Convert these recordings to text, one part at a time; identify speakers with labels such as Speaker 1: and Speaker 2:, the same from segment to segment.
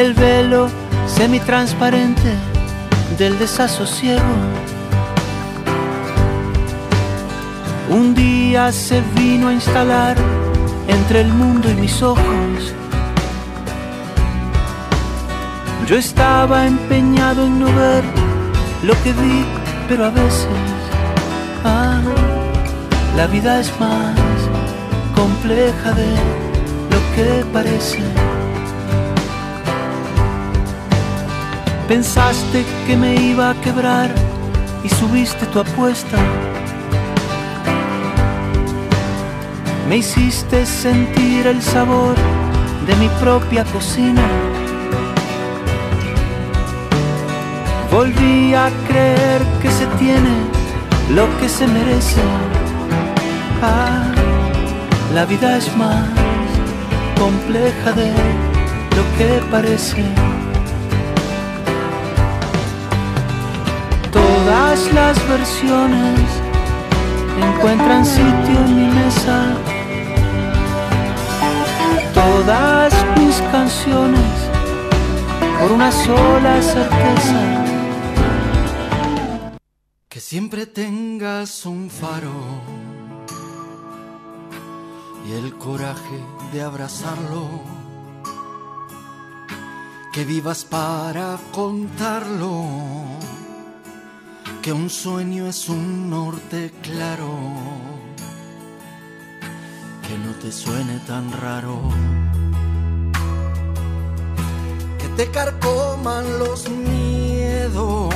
Speaker 1: El velo semitransparente del desasosiego. Un día se vino a instalar entre el mundo y mis ojos. Yo estaba empeñado en no ver lo que vi, pero a veces, ah, la vida es más compleja de lo que parece. Pensaste que me iba a quebrar y subiste tu apuesta. Me hiciste sentir el sabor de mi propia cocina. Volví a creer que se tiene lo que se merece. Ah, la vida es más compleja de lo que parece. Todas las versiones encuentran sitio en mi mesa. Todas mis canciones por una sola certeza. Que siempre tengas un faro y el coraje de abrazarlo. Que vivas para contarlo que un sueño es un norte claro, que no te suene tan raro, que te carcoman los miedos,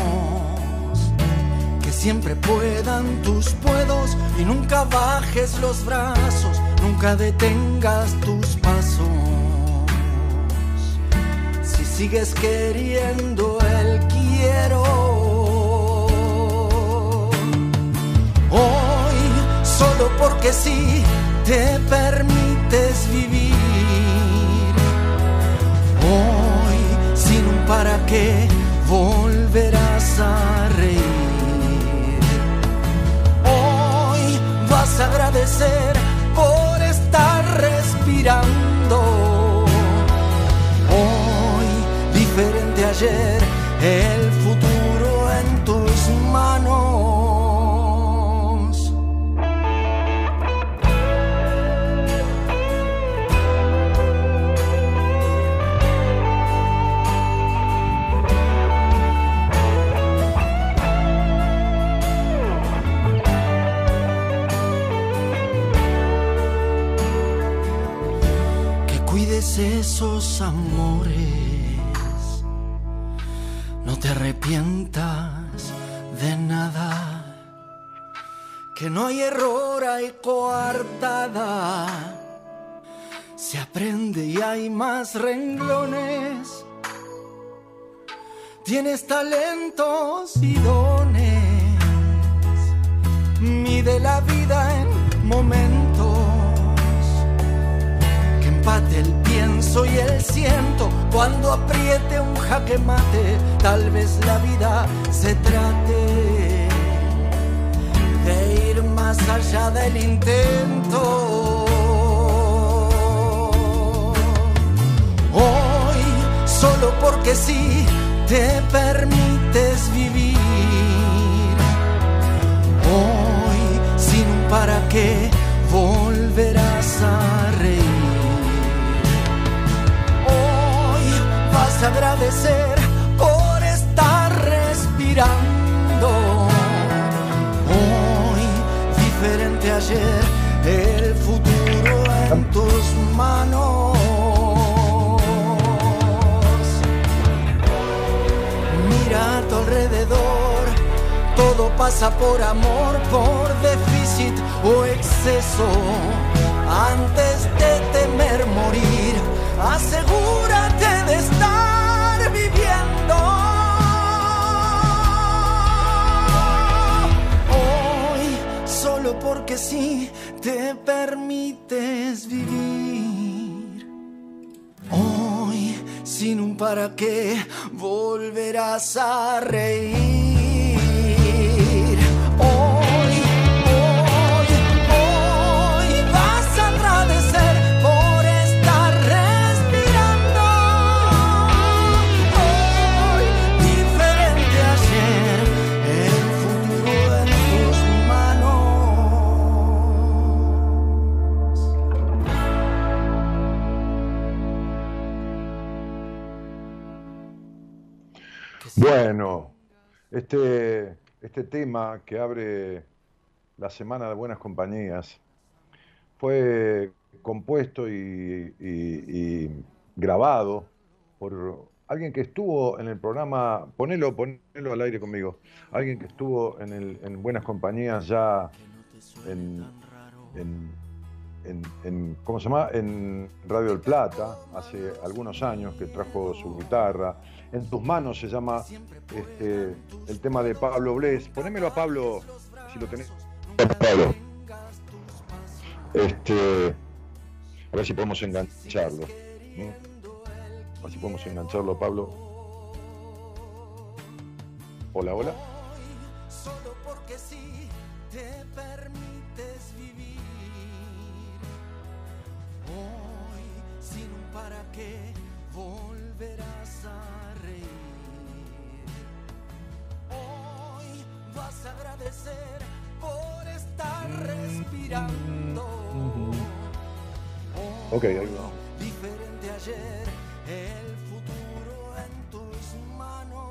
Speaker 1: que siempre puedan tus puedos y nunca bajes los brazos, nunca detengas tus pasos. Si sigues queriendo el quiero solo porque sí te permites vivir. Hoy, sin un para qué, volverás a reír. Hoy vas a agradecer por estar respirando. Hoy, diferente ayer, el amores. No te arrepientas de nada. Que no hay error, hay coartada. Se aprende y hay más renglones. Tienes talentos y dones. Mide la vida en momentos pienso y el siento cuando apriete un jaque mate tal vez la vida se trate de ir más allá del intento. Hoy solo porque sí te permites vivir. Hoy sin un para qué volverás agradecer por estar respirando. Hoy, diferente ayer, el futuro en tus manos. Mira a tu alrededor, todo pasa por amor, por déficit o exceso. Antes de temer morir, asegúrate de estar. Porque sí, te permites vivir. Hoy, sin un para qué, volverás a reír.
Speaker 2: Bueno, este, este tema que abre la Semana de Buenas Compañías fue compuesto y, grabado por alguien que estuvo en el programa, ponelo, ponelo al aire conmigo, alguien que estuvo en, el, en Buenas Compañías ya en- en- ¿cómo se llama? En Radio del Plata, hace algunos años que trajo su guitarra. En tus manos se llama este, el tema de Pablo Bles. Ponémelo a Pablo, si lo tenés. Pablo. Este, a ver si podemos engancharlo. ¿no? A ver si podemos engancharlo, Pablo. Hola, hola.
Speaker 1: Solo porque sí te permites vivir. Hoy, sin un para qué, agradecer por estar respirando.
Speaker 2: Ok, ahí va.
Speaker 1: Diferente ayer, el futuro en tus manos.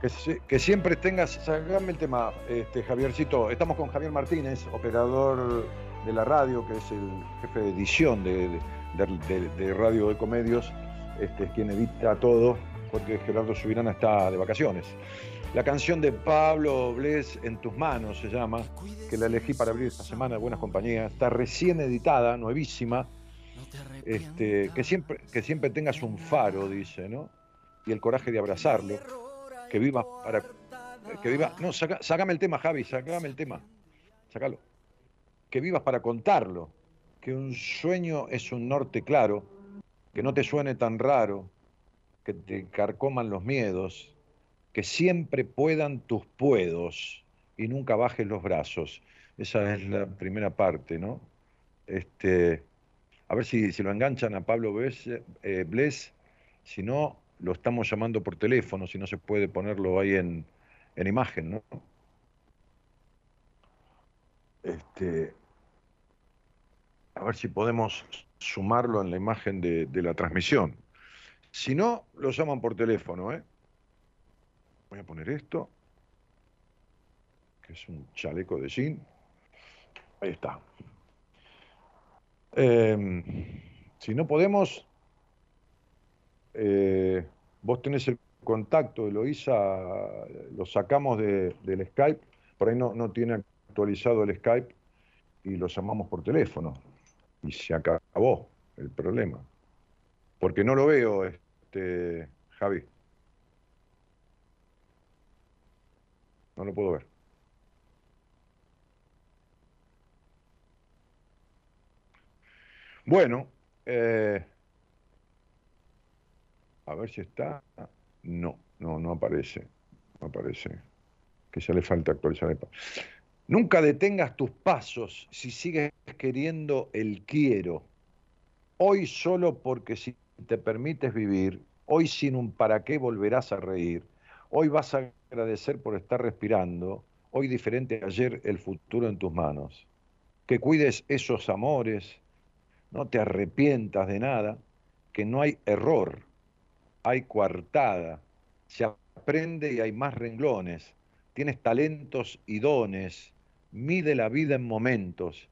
Speaker 2: Que, que siempre tengas, sacame el tema, este, Javiercito. Estamos con Javier Martínez, operador de la radio, que es el jefe de edición de, de- de- de Radio Ecomedios, este, es quien edita todo, porque Gerardo Subirana está de vacaciones. La canción de Pablo Bles, En tus manos, se llama, que la elegí para abrir esta semana de Buenas Compañías. Está recién editada, nuevísima. Este, que, siempre, que siempre tengas un faro, dice, ¿no? Y el coraje de abrazarlo que viva para que viva no saca, sácame el tema Javi sácame el tema sácalo que vivas para contarlo que un sueño es un norte claro que no te suene tan raro que te carcoman los miedos que siempre puedan tus puedos y nunca bajes los brazos esa es la primera parte no este a ver si, si lo enganchan a Pablo Bles, eh, si no, lo estamos llamando por teléfono, si no se puede ponerlo ahí en, en imagen, ¿no? Este, a ver si podemos sumarlo en la imagen de, de la transmisión. Si no, lo llaman por teléfono, ¿eh? Voy a poner esto, que es un chaleco de jean. Ahí está. Em, si no podemos, eh, vos tenés el contacto de Loisa, lo sacamos de- del Skype, por ahí no, no tiene actualizado el Skype y lo llamamos por teléfono. Y se acabó el problema. Porque no lo veo, este, Javi. No lo puedo ver. Bueno, eh, a ver si está. No, no, no aparece. No aparece. Que ya le falta actualizar el Nunca detengas tus pasos si sigues queriendo el quiero. Hoy solo porque si te permites vivir, hoy sin un para qué volverás a reír. Hoy vas a agradecer por estar respirando. Hoy diferente a ayer el futuro en tus manos. Que cuides esos amores, no te arrepientas de nada, que no hay error, hay coartada, se aprende y hay más renglones, tienes talentos y dones, mide la vida en momentos,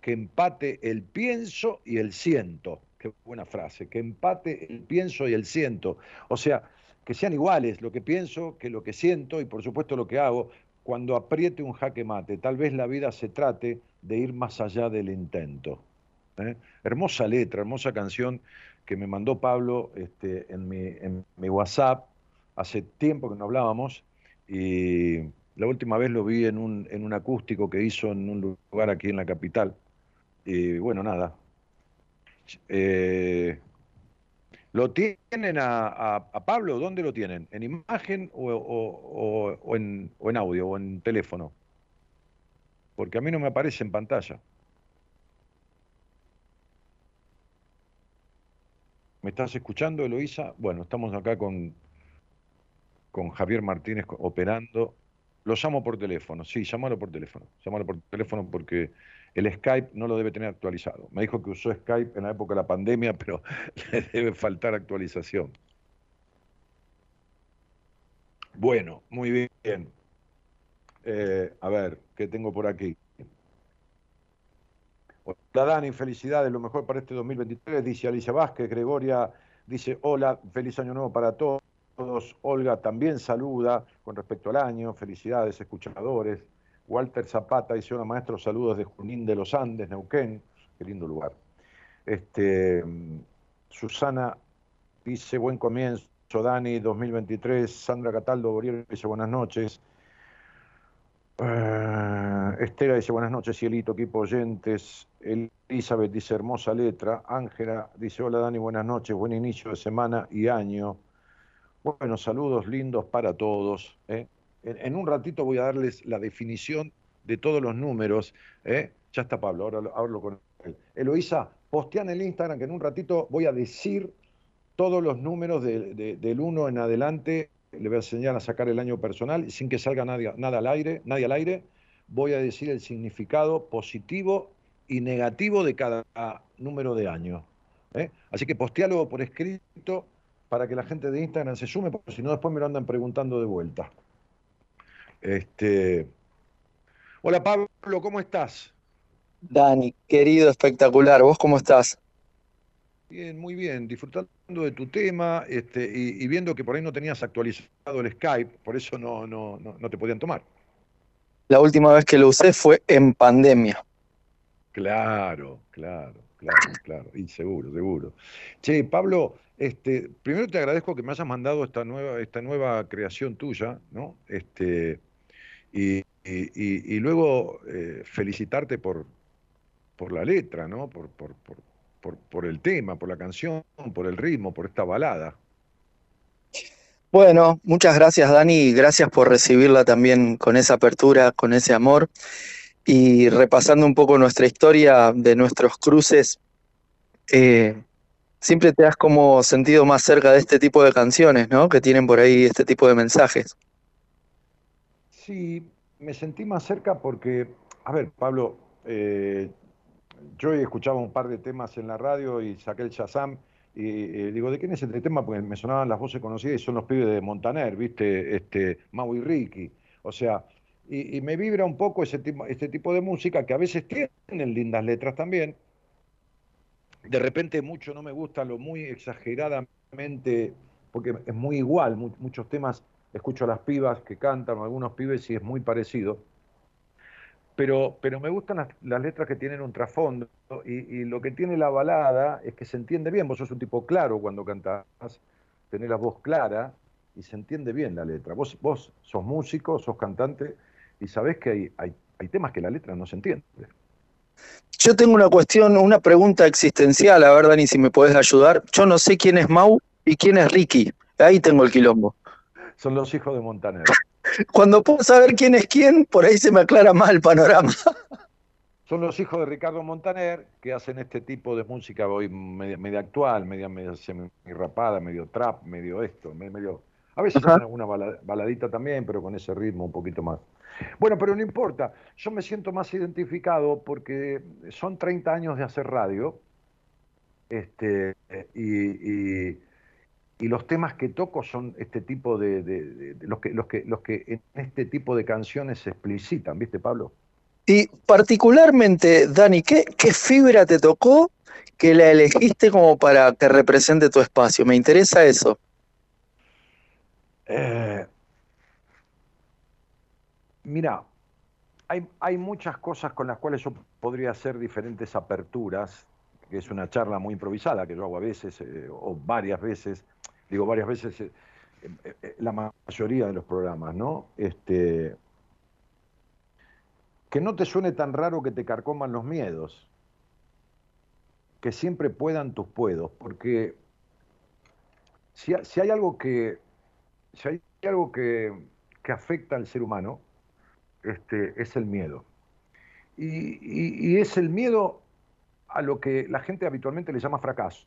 Speaker 2: que empate el pienso y el siento. Qué buena frase, que empate el pienso y el siento. O sea, que sean iguales lo que pienso que lo que siento y por supuesto lo que hago cuando apriete un jaque mate. Tal vez la vida se trate de ir más allá del intento. ¿eh? Hermosa letra, hermosa canción que me mandó Pablo este, en, mi, en mi WhatsApp. Hace tiempo que no hablábamos y la última vez lo vi en un, en un acústico que hizo en un lugar aquí en la capital. Y bueno, nada. Eh, ¿Lo tienen a, Pablo? ¿Dónde lo tienen? ¿En imagen o, en, o en audio o en teléfono? Porque a mí no me aparece en pantalla. ¿Me estás escuchando, Eloísa? Bueno, estamos acá con, con Javier Martínez operando. Lo llamo por teléfono, sí, llámalo por teléfono. Llámalo por teléfono porque el Skype no lo debe tener actualizado. Me dijo que usó Skype en la época de la pandemia, pero le debe faltar actualización. Bueno, muy bien. Eh, a ver, ¿qué tengo por aquí? Hola Dani, felicidades, lo mejor para este 2023, dice Alicia Vázquez, Gregoria dice hola, feliz año nuevo para todos, Olga también saluda con respecto al año, felicidades escuchadores, Walter Zapata dice hola maestro, saludos de Junín de los Andes, Neuquén, qué lindo lugar. Este, Susana dice buen comienzo, Dani 2023, Sandra Cataldo Boriel dice buenas noches. Eh, Estela dice buenas noches, Cielito, equipo oyentes. Elizabeth dice hermosa letra. Ángela dice hola Dani, buenas noches, buen inicio de semana y año. Bueno, saludos lindos para todos. ¿eh? En, un ratito voy a darles la definición de todos los números. ¿eh? Ya está Pablo, ahora lo- hablo con él. Eloísa, postean en el Instagram que en un ratito voy a decir todos los números de- de- del 1 en adelante. Le voy a enseñar a sacar el año personal sin que salga nadie, nada al aire, nadie al aire. Voy a decir el significado positivo y negativo de cada número de año. ¿eh? Así que postealo por escrito para que la gente de Instagram se sume, porque si no después me lo andan preguntando de vuelta. Este... Hola Pablo, ¿cómo estás?
Speaker 3: Dani, querido, espectacular. ¿Vos cómo estás?
Speaker 2: Bien, muy bien, disfrutando de tu tema este, y, y viendo que por ahí no tenías actualizado el Skype, por eso no, no, no, no te podían tomar.
Speaker 3: La última vez que lo usé fue en pandemia.
Speaker 2: Claro, claro, claro, claro, y seguro, seguro. Che, Pablo, este, primero te agradezco que me hayas mandado esta nueva, esta nueva creación tuya, ¿no? Este, y, y- luego eh, felicitarte por, por la letra, ¿no? Por, por, por, por, por el tema, por la canción, por el ritmo, por esta balada.
Speaker 3: Bueno, muchas gracias, Dani, gracias por recibirla también con esa apertura, con ese amor. Y repasando un poco nuestra historia de nuestros cruces, eh, siempre te has como sentido más cerca de este tipo de canciones, ¿no? Que tienen por ahí este tipo de mensajes.
Speaker 2: Sí, me sentí más cerca porque, a ver, Pablo, eh, yo escuchaba un par de temas en la radio y saqué el Shazam y eh, digo, ¿de quién es este tema? Porque me sonaban las voces conocidas y son los pibes de Montaner, ¿viste? Este, Mau y Ricky. O sea, y, me vibra un poco ese tipo, este tipo de música que a veces tienen lindas letras también. De repente mucho no me gusta lo muy exageradamente, porque es muy igual, mu- muchos temas escucho a las pibas que cantan, algunos pibes y es muy parecido. Pero, pero me gustan las, letras que tienen un trasfondo y, y lo que tiene la balada es que se entiende bien. Vos sos un tipo claro cuando cantás, tenés la voz clara y se entiende bien la letra. Vos, vos sos músico, sos cantante y sabés que hay, hay, hay temas que la letra no se entiende.
Speaker 3: Yo tengo una cuestión, una pregunta existencial, a ver, Dani, si me puedes ayudar. Yo no sé quién es Mau y quién es Ricky. Ahí tengo el quilombo.
Speaker 2: Son los hijos de Montaner.
Speaker 3: Cuando puedo saber quién es quién, por ahí se me aclara más el panorama.
Speaker 2: Son los hijos de Ricardo Montaner que hacen este tipo de música hoy media, media actual, media, media semi-rapada, medio trap, medio esto, me- medio... A veces hacen alguna bala- baladita también, pero con ese ritmo un poquito más. Bueno, pero no importa. Yo me siento más identificado porque son 30 años de hacer radio este, y, y- y los temas que toco son este tipo de, de- de- de- los, que, los, que, los que en este tipo de canciones se explicitan, ¿viste, Pablo?
Speaker 3: Y particularmente, Dani, ¿qué, ¿qué fibra te tocó que la elegiste como para que represente tu espacio? Me interesa eso.
Speaker 2: Eh, mira, hay, hay muchas cosas con las cuales yo podría hacer diferentes aperturas, que es una charla muy improvisada que yo hago a veces eh, o varias veces, digo varias veces, eh, eh, la mayoría de los programas, ¿no? Este, que no te suene tan raro que te carcoman los miedos, que siempre puedan tus puedos, porque si, si hay algo que si hay algo que, que afecta al ser humano, este, es el miedo. Y, y- y es el miedo a lo que la gente habitualmente le llama fracaso,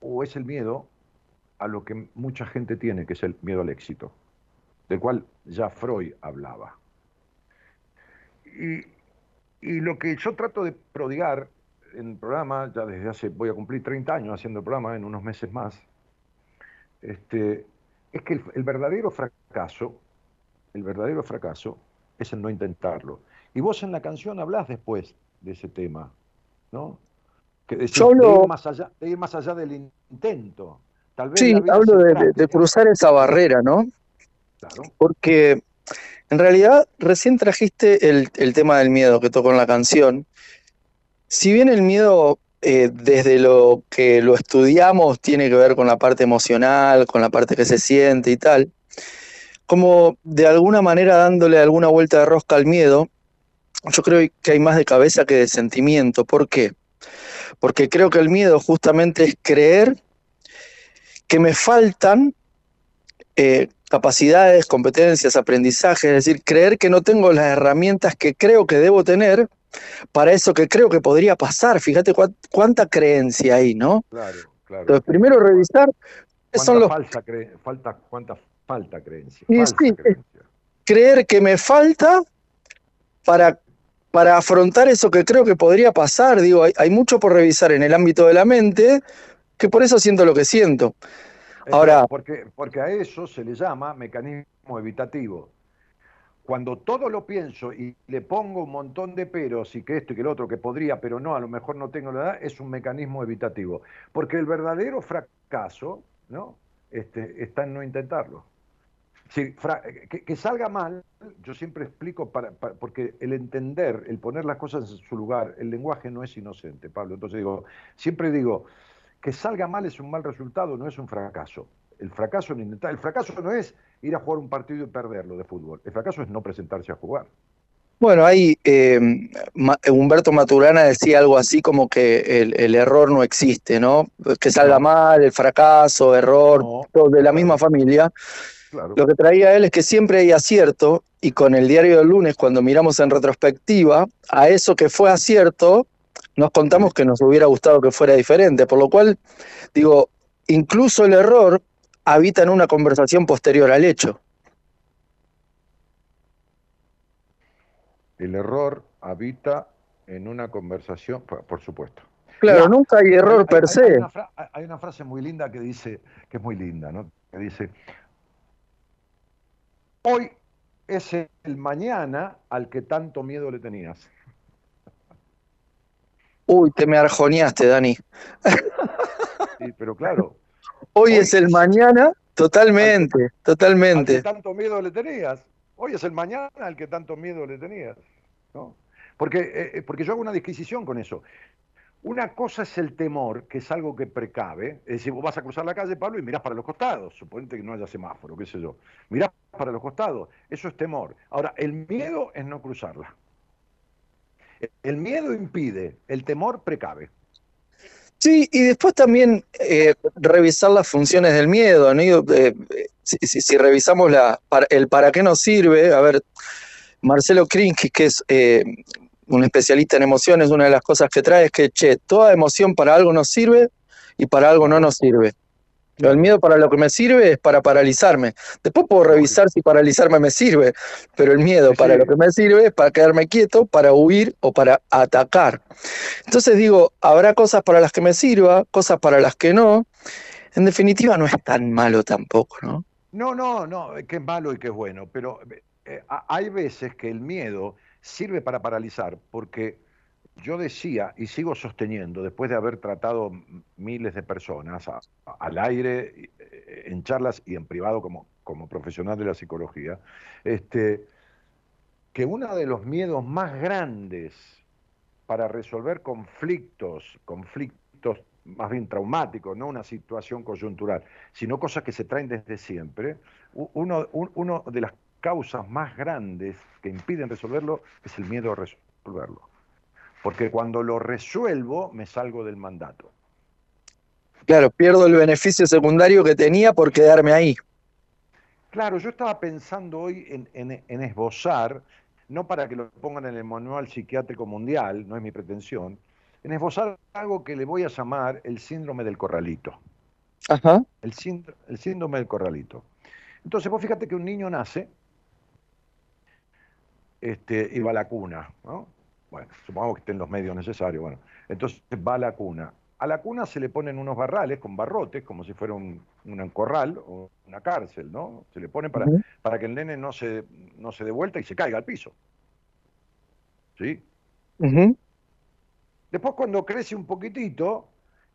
Speaker 2: o es el miedo a lo que mucha gente tiene, que es el miedo al éxito, del cual ya Freud hablaba. Y, y lo que yo trato de prodigar en el programa, ya desde hace, voy a cumplir 30 años haciendo el programa, en unos meses más, este, es que el, el verdadero fracaso, el verdadero fracaso es el no intentarlo. Y vos en la canción hablás después de ese tema, ¿no? Que decís,
Speaker 3: Yo
Speaker 2: de, ir más allá, de ir más allá del intento. Tal vez
Speaker 3: Sí, hablo de cruzar esa barrera, ¿no?
Speaker 2: Claro.
Speaker 3: Porque en realidad recién trajiste el, el tema del miedo que tocó en la canción. Si bien el miedo, eh, desde lo que lo estudiamos, tiene que ver con la parte emocional, con la parte que se siente y tal, como de alguna manera dándole alguna vuelta de rosca al miedo, yo creo que hay más de cabeza que de sentimiento. ¿Por qué? Porque creo que el miedo justamente es creer que me faltan eh, capacidades, competencias, aprendizaje, es decir, creer que no tengo las herramientas que creo que debo tener para eso que creo que podría pasar. Fíjate cuán- cuánta creencia hay, ¿no?
Speaker 2: Claro, claro.
Speaker 3: Entonces, primero revisar qué son
Speaker 2: ¿Cuánta
Speaker 3: los
Speaker 2: falsa cre- falta, cuánta falta creencia?
Speaker 3: Sí, creer que me falta para, para afrontar eso que creo que podría pasar. Digo, hay, hay mucho por revisar en el ámbito de la mente, que por eso siento lo que siento. Ahora-
Speaker 2: porque, porque a eso se le llama mecanismo evitativo. Cuando todo lo pienso y le pongo un montón de peros y que esto y que el otro, que podría, pero no, a lo mejor no tengo la edad, es un mecanismo evitativo. Porque el verdadero fracaso ¿no? este, está en no intentarlo. Sí, fra- que, que salga mal, yo siempre explico, para, para- porque el entender, el poner las cosas en su lugar, el lenguaje no es inocente, Pablo. Entonces digo, siempre digo, que salga mal es un mal resultado, no es un fracaso. El fracaso, intentar, el fracaso no es ir a jugar un partido y perderlo de fútbol. El fracaso es no presentarse a jugar.
Speaker 3: Bueno, ahí eh, Humberto Maturana decía algo así como que el, el error no existe, ¿no? Que salga
Speaker 2: No.
Speaker 3: mal, el fracaso, error,
Speaker 2: No,
Speaker 3: todo de la misma familia.
Speaker 2: Claro.
Speaker 3: Lo que traía él es que siempre hay acierto y con el diario del lunes, cuando miramos en retrospectiva, a eso que fue acierto, nos contamos que nos hubiera gustado que fuera diferente. Por lo cual, digo, incluso el error habita en una conversación posterior al hecho.
Speaker 2: El error habita en una conversación, por, supuesto.
Speaker 3: Claro,
Speaker 2: Mira,
Speaker 3: nunca hay error
Speaker 2: Hay-
Speaker 3: per
Speaker 2: hay-
Speaker 3: se.
Speaker 2: Hay una, fra- hay una frase muy linda que dice, que es muy linda, ¿no? Que dice, hoy es el mañana al que tanto miedo le tenías.
Speaker 3: Uy, te me arjoneaste, Dani.
Speaker 2: Sí, pero claro,
Speaker 3: Hoy
Speaker 2: Hoy
Speaker 3: es el mañana, totalmente,
Speaker 2: al que
Speaker 3: totalmente.
Speaker 2: tanto miedo le tenías. Hoy es el mañana al que tanto miedo le tenías. ¿no? Porque, eh, eh, porque yo hago una disquisición con eso. Una cosa es el temor, que es algo que precave. Es decir, vos vas a cruzar la calle, Pablo, y mirás para los costados. Suponete que no haya semáforo, qué sé yo. Mirás para los costados. Eso es temor. Ahora, el miedo es no cruzarla. El miedo impide, el temor precave.
Speaker 3: Sí, y después también eh, revisar las funciones del miedo, ¿no? Eh, si, revisamos la, el para qué nos sirve, a ver, Marcelo Krinsky, que es eh, un especialista en emociones, una de las cosas que trae es que, che, toda emoción para algo nos sirve y para algo no nos sirve. El miedo para lo que me sirve es para paralizarme. Después puedo revisar si paralizarme me sirve, pero el miedo para lo que me sirve es para quedarme quieto, para huir o para atacar. Entonces digo, habrá cosas para las que me sirva, cosas para las que no. En definitiva no es tan malo tampoco, ¿no?
Speaker 2: No, no, no, que es malo y que es bueno, pero eh, a- hay veces que el miedo sirve para paralizar, porque yo decía y sigo sosteniendo, después de haber tratado miles de personas al aire, eh, en charlas y en privado como, como profesional de la psicología, este, que uno de los miedos más grandes para resolver conflictos, conflictos más bien traumáticos, no una situación coyuntural, sino cosas que se traen desde siempre, uno, un- uno de las causas más grandes que impiden resolverlo es el miedo a resolverlo. Porque cuando lo resuelvo, me salgo del mandato.
Speaker 3: Claro, pierdo el beneficio secundario que tenía por quedarme ahí.
Speaker 2: Claro, yo estaba pensando hoy en, en- en esbozar, no para que lo pongan en el manual psiquiátrico mundial, no es mi pretensión, en esbozar algo que le voy a llamar el síndrome del corralito.
Speaker 3: Ajá.
Speaker 2: El, sínd- el síndrome del corralito. Entonces, vos fíjate que un niño nace este, y va a la cuna, ¿no? Bueno, supongamos que estén los medios necesarios, bueno. Entonces va a la cuna. A la cuna se le ponen unos barrales con barrotes, como si fuera un, un corral o una cárcel, ¿no? Se le ponen para, para que el nene no se, no se dé vuelta y se caiga al piso. ¿Sí? Después cuando crece un poquitito,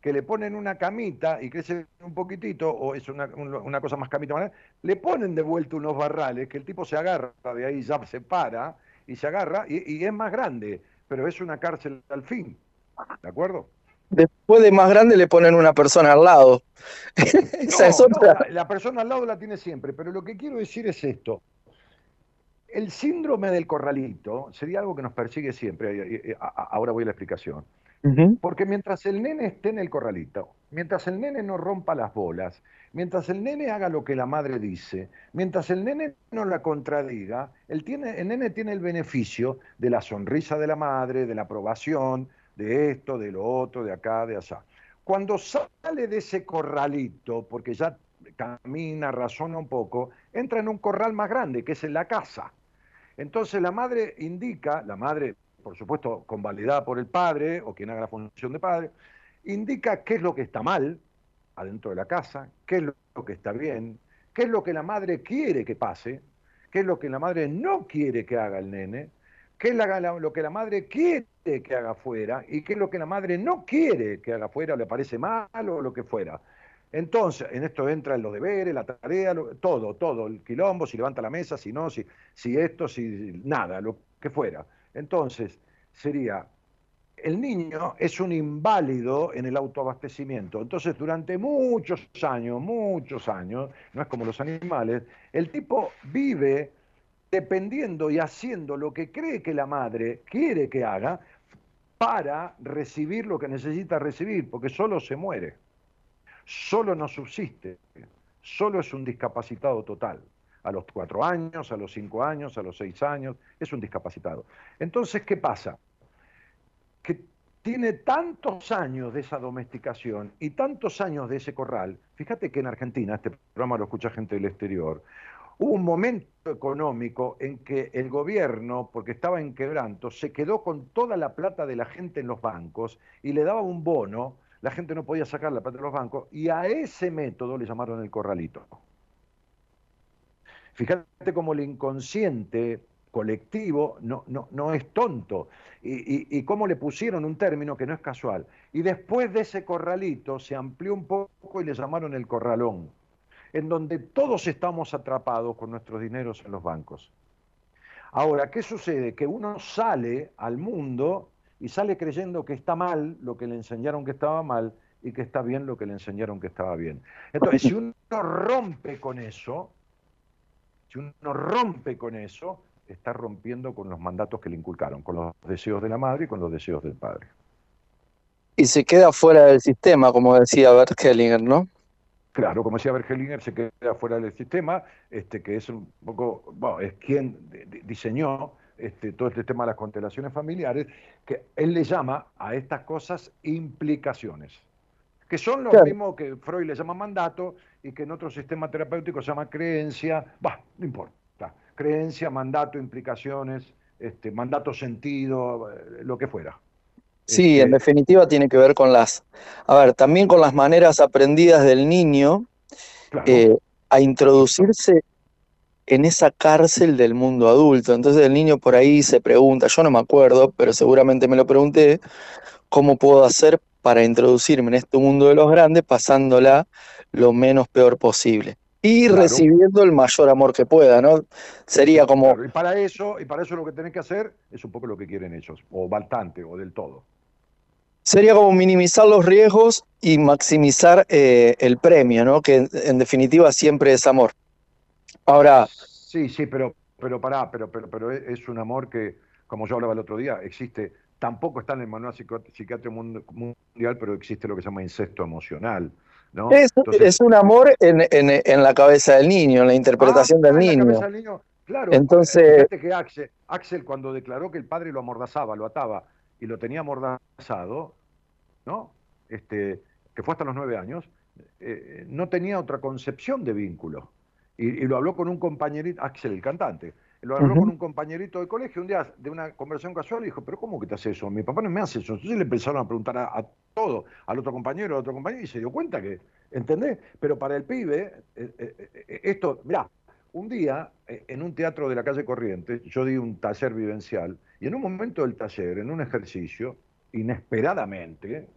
Speaker 2: que le ponen una camita y crece un poquitito, o es una, un- una cosa más camita, más- le ponen de vuelta unos barrales, que el tipo se agarra de ahí, ya se para y se agarra, y, y es más grande, pero es una cárcel al fin. ¿De acuerdo?
Speaker 3: Después de más grande le ponen una persona al lado. Esa es
Speaker 2: No, no,
Speaker 3: otra.
Speaker 2: la, la persona al lado la tiene siempre, pero lo que quiero decir es esto. El síndrome del corralito sería algo que nos persigue siempre. Ahora voy a la explicación. Porque mientras el nene esté en el corralito, mientras el nene no rompa las bolas, mientras el nene haga lo que la madre dice, mientras el nene no la contradiga, el, tiene, el nene tiene el beneficio de la sonrisa de la madre, de la aprobación, de esto, de lo otro, de acá, de allá. Cuando sale de ese corralito, porque ya camina, razona un poco, entra en un corral más grande, que es en la casa. Entonces la madre indica, la madre, por supuesto, convalidada por el padre o quien haga la función de padre, indica qué es lo que está mal adentro de la casa, qué es lo que está bien, qué es lo que la madre quiere que pase, qué es lo que la madre no quiere que haga el nene, qué es lo que la madre quiere que haga afuera y qué es lo que la madre no quiere que haga afuera, le parece mal o lo que fuera. Entonces, en esto entran los deberes, la tarea, todo, todo, el quilombo, si levanta la mesa, si no, si esto, si nada, lo que fuera. Entonces, sería, el niño es un inválido en el autoabastecimiento. Entonces, durante muchos años, muchos años, no es como los animales, el tipo vive dependiendo y haciendo lo que cree que la madre quiere que haga para recibir lo que necesita recibir, porque solo se muere, solo no subsiste, solo es un discapacitado total. A los cuatro años, a los cinco años, a los seis años, es un discapacitado. Entonces, ¿qué pasa? Que tiene tantos años de esa domesticación y tantos años de ese corral. Fíjate que en Argentina, este programa lo escucha gente del exterior, hubo un momento económico en que el gobierno, porque estaba en quebranto, se quedó con toda la plata de la gente en los bancos y le daba un bono, la gente no podía sacar la plata de los bancos, y a ese método le llamaron el corralito. Fíjate cómo el inconsciente colectivo no, no, no es tonto y, y, y cómo le pusieron un término que no es casual. Y después de ese corralito se amplió un poco y le llamaron el corralón, en donde todos estamos atrapados con nuestros dineros en los bancos. Ahora, ¿qué sucede? Que uno sale al mundo y sale creyendo que está mal lo que le enseñaron que estaba mal y que está bien lo que le enseñaron que estaba bien. Entonces, si uno rompe con eso, si uno rompe con eso, está rompiendo con los mandatos que le inculcaron, con los deseos de la madre y con los deseos del padre.
Speaker 3: Y se queda fuera del sistema, como decía Bert Hellinger, ¿no?
Speaker 2: Claro, como decía Bergelinger, se queda fuera del sistema, este, que es un poco, bueno, es quien diseñó este, todo este tema de las constelaciones familiares, que él le llama a estas cosas implicaciones, que son lo
Speaker 3: Claro.
Speaker 2: mismo que Freud le llama mandato y que en otro sistema terapéutico se llama creencia, va, no importa, creencia, mandato, implicaciones, este, mandato sentido, eh, lo que fuera.
Speaker 3: Sí, en
Speaker 2: Este,
Speaker 3: definitiva tiene que ver con las, a ver, también con las maneras aprendidas del niño
Speaker 2: claro.
Speaker 3: eh, a introducirse en esa cárcel del mundo adulto. Entonces el niño por ahí se pregunta, yo no me acuerdo, pero seguramente me lo pregunté, ¿cómo puedo hacer para introducirme en este mundo de los grandes pasándola lo menos peor posible? Y
Speaker 2: Claro.
Speaker 3: recibiendo el mayor amor que pueda, ¿no? Sería como,
Speaker 2: Claro, y para eso, y para eso lo que tenés que hacer es un poco lo que quieren ellos, o bastante, o del todo.
Speaker 3: sería como minimizar los riesgos y maximizar eh, el premio, ¿no? Que en, en definitiva siempre es amor. Ahora,
Speaker 2: Sí, sí, pero, pero pará, pero, pero, pero es es un amor que, como yo hablaba el otro día, existe, tampoco está en el manual psiquiátrico mun- mundial, pero existe lo que se llama incesto emocional, ¿no?
Speaker 3: es,
Speaker 2: Entonces,
Speaker 3: es un amor en, en- en la cabeza del niño, en la interpretación
Speaker 2: Ah,
Speaker 3: del
Speaker 2: en la
Speaker 3: niño.
Speaker 2: cabeza del niño, Claro.
Speaker 3: Entonces-
Speaker 2: Fíjate que Axel, Axel, cuando declaró que el padre lo amordazaba, lo ataba y lo tenía amordazado, ¿no? Este, que fue hasta los nueve años, eh, no tenía otra concepción de vínculo. Y, y lo habló con un compañerito, Axel, el cantante, lo habló con un compañerito de colegio un día de una conversación casual y dijo, pero ¿cómo que te hace eso? Mi papá no me hace eso. Entonces le empezaron a preguntar a, a todo, al otro compañero, al otro compañero, y se dio cuenta que, ¿entendés? Pero para el pibe, eh, eh, eh, esto, mirá, un día en un teatro de la calle Corrientes, yo di un taller vivencial, y en un momento del taller, en un ejercicio, inesperadamente,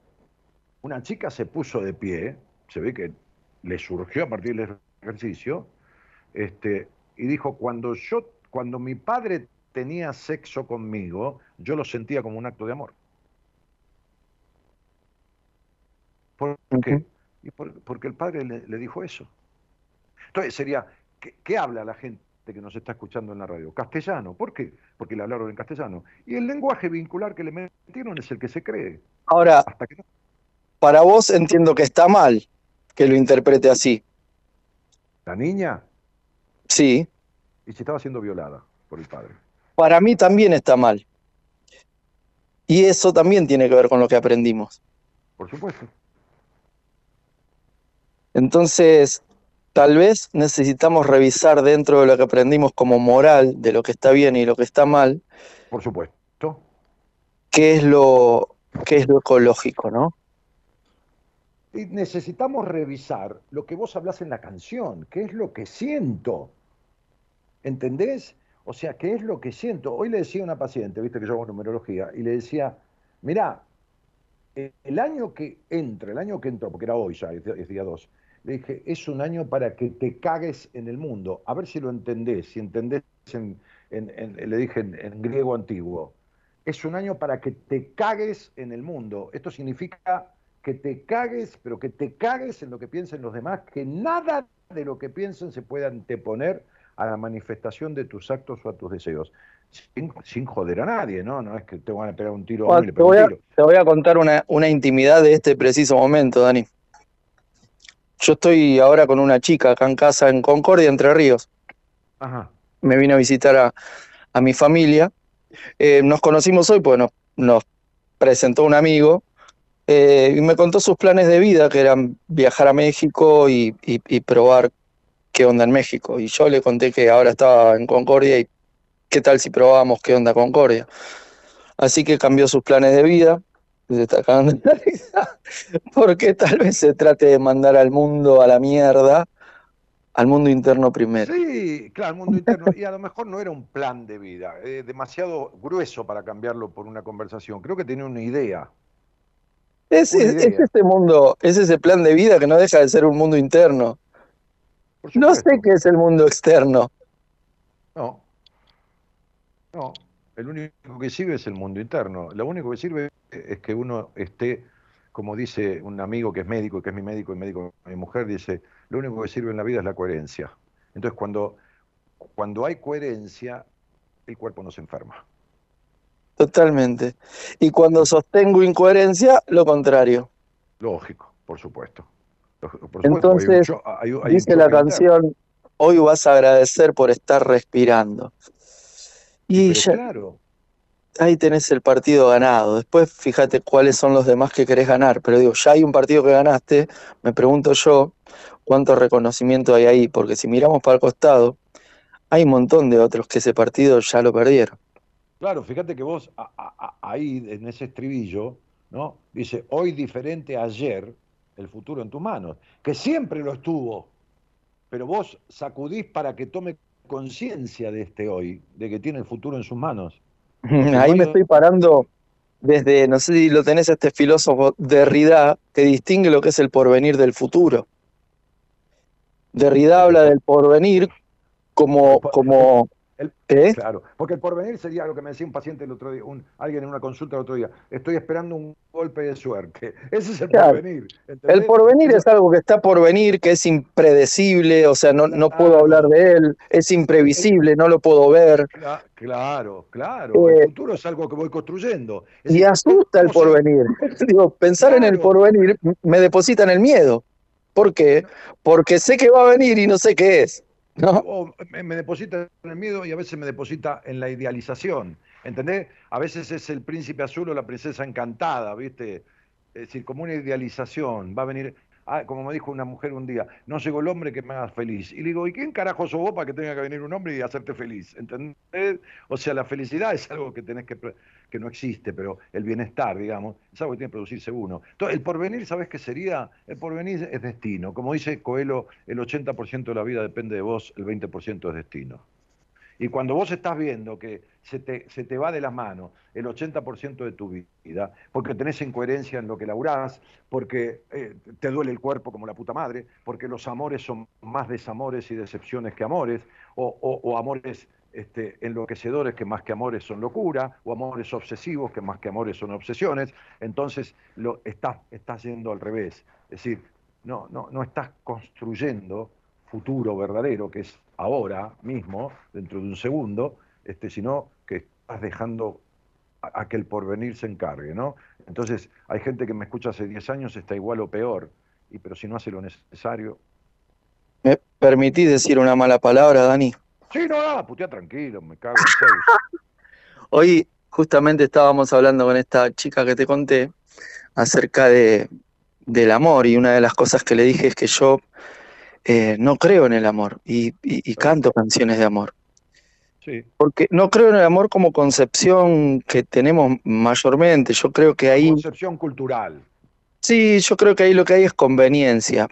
Speaker 2: una chica se puso de pie, se ve que le surgió a partir del ejercicio, este, y dijo, cuando yo, cuando mi padre tenía sexo conmigo, yo lo sentía como un acto de amor. ¿Por qué? Y por- porque el padre le, le dijo eso. Entonces sería, ¿qué, qué habla la gente que nos está escuchando en la radio? Castellano. ¿Por qué? Porque le hablaron en castellano. Y el lenguaje vincular que le metieron es el que se cree.
Speaker 3: Ahora,
Speaker 2: Hasta que no.
Speaker 3: para vos entiendo que está mal que lo interprete así.
Speaker 2: La niña,
Speaker 3: Sí,
Speaker 2: y se estaba siendo violada por el padre.
Speaker 3: para mí también está mal. Y eso también tiene que ver con lo que aprendimos.
Speaker 2: Por supuesto.
Speaker 3: Entonces, tal vez necesitamos revisar dentro de lo que aprendimos como moral, de lo que está bien y lo que está mal,
Speaker 2: Por supuesto.
Speaker 3: qué es lo, qué es lo ecológico, ¿no?
Speaker 2: Y necesitamos revisar lo que vos hablas en la canción, qué es lo que siento. ¿Entendés? O sea, ¿qué es lo que siento? Hoy le decía a una paciente, viste que yo hago numerología, y le decía, mirá, el año que entra, el año que entró, porque era hoy ya, es, día 2, le dije, es un año para que te cagues en el mundo. A ver si lo entendés, si entendés, en, le dije en, en griego antiguo, es un año para que te cagues en el mundo. Esto significa que te cagues, pero que te cagues en lo que piensen los demás, que nada de lo que piensen se pueda anteponer a la manifestación de tus actos o a tus deseos. Sin, sin joder a nadie, ¿no? No es que te van a pegar un tiro a y le
Speaker 3: Te voy
Speaker 2: un
Speaker 3: a,
Speaker 2: tiro.
Speaker 3: te voy a contar una, una intimidad de este preciso momento, Dani. Yo estoy ahora con una chica acá en casa en Concordia, Entre Ríos.
Speaker 2: Ajá.
Speaker 3: Me vine a visitar a, a mi familia. Eh, nos conocimos hoy porque nos, nos presentó un amigo eh, y me contó sus planes de vida, que eran viajar a México y, y- y probar qué onda en México. Y yo le conté que ahora estaba en Concordia y qué tal si probábamos qué onda Concordia. Así que cambió sus planes de vida. Se está cagando en la risa, porque tal vez se trate de mandar al mundo a la mierda, al mundo interno primero.
Speaker 2: Sí, claro, el mundo interno. Y a lo mejor no era un plan de vida, eh, demasiado grueso para cambiarlo por una conversación. Creo que tenía una idea.
Speaker 3: Es, ese mundo, es ese plan de vida que no deja de ser un mundo interno. No sé qué es el mundo externo.
Speaker 2: No. No. El único que sirve es el mundo interno. Lo único que sirve es que uno esté, como dice un amigo que es médico, que es mi médico y médico de mi mujer, dice, lo único que sirve en la vida es la coherencia. Entonces, cuando, cuando hay coherencia, el cuerpo no se enferma.
Speaker 3: Totalmente. Y cuando sostengo incoherencia, lo contrario.
Speaker 2: Lógico, por supuesto. Lógico, por supuesto,
Speaker 3: Entonces,
Speaker 2: hay un cho- hay un- hay un
Speaker 3: Dice la canción, hoy vas a agradecer por estar respirando. Y
Speaker 2: Pero
Speaker 3: ya
Speaker 2: claro,
Speaker 3: ahí tenés el partido ganado. Después fíjate cuáles son los demás que querés ganar. Pero digo, ya hay un partido que ganaste. Me pregunto yo, ¿cuánto reconocimiento hay ahí? Porque si miramos para el costado, hay un montón de otros que ese partido ya lo perdieron.
Speaker 2: Claro, fíjate que vos a- a- a- ahí en ese estribillo, ¿no? Dice, hoy diferente a ayer, el futuro en tus manos, que siempre lo estuvo, pero vos sacudís para que tome conciencia de este hoy, de que tiene el futuro en sus manos.
Speaker 3: Ahí me estoy parando desde, no sé si lo tenés este filósofo Derrida, que distingue lo que es el porvenir del futuro. Derrida habla del porvenir como, como
Speaker 2: El-
Speaker 3: ¿eh?
Speaker 2: Claro, porque el porvenir sería lo que me decía un paciente el otro día, un, alguien en una consulta el otro día. Estoy esperando un golpe de suerte. Ese es el
Speaker 3: Claro.
Speaker 2: porvenir. ¿entendés?
Speaker 3: El porvenir es algo que está por venir, que es impredecible, o sea, no, no puedo hablar de él, es imprevisible, no lo puedo ver.
Speaker 2: Cla- Claro, claro.
Speaker 3: Eh,
Speaker 2: el futuro es algo que voy construyendo. Es
Speaker 3: Y asusta el
Speaker 2: ¿cómo se-
Speaker 3: porvenir. Digo, pensar en el porvenir me deposita en el miedo. ¿Por qué? Porque sé que va a venir y no sé qué es.
Speaker 2: O me, me deposita en el miedo y a veces me deposita en la idealización. ¿Entendés? A veces es el príncipe azul o la princesa encantada, ¿viste? Es decir, como una idealización. Va a venir, ah, como me dijo una mujer un día, no llegó el hombre que me haga feliz. Y le digo, ¿y quién carajo sos vos para que tenga que venir un hombre y hacerte feliz? ¿Entendés? O sea, la felicidad es algo que tenés que, que no existe, pero el bienestar, digamos, es algo que tiene que producirse uno. Entonces, el porvenir, ¿sabes qué sería? El porvenir es destino. Como dice Coelho, el 80% de la vida depende de vos, el 20% es destino. Y cuando vos estás viendo que se te, se te va de las manos el 80% de tu vida, porque tenés incoherencia en lo que laburás, porque eh, te duele el cuerpo como la puta madre, porque los amores son más desamores y decepciones que amores, o, o- amores este, enloquecedores que más que amores son locura, o amores obsesivos que más que amores son obsesiones, entonces lo, estás, estás yendo al revés. Es decir, no, no, no estás construyendo futuro verdadero, que es ahora mismo, dentro de un segundo, este, sino que estás dejando a, a que el porvenir se encargue, ¿no? Entonces, hay gente que me escucha hace 10 años, está igual o peor, y pero si no hace lo necesario.
Speaker 3: ¿Me permitís decir una mala palabra, Dani?
Speaker 2: Sí, no, nada, putea tranquilo, me cago en seis.
Speaker 3: Hoy justamente estábamos hablando con esta chica que te conté acerca de, del amor y una de las cosas que le dije es que yo eh, no creo en el amor y, y- y canto canciones de amor.
Speaker 2: Sí,
Speaker 3: Porque no creo en el amor como concepción que tenemos mayormente. Yo creo que ahí,
Speaker 2: concepción cultural.
Speaker 3: sí, yo creo que ahí lo que hay es conveniencia.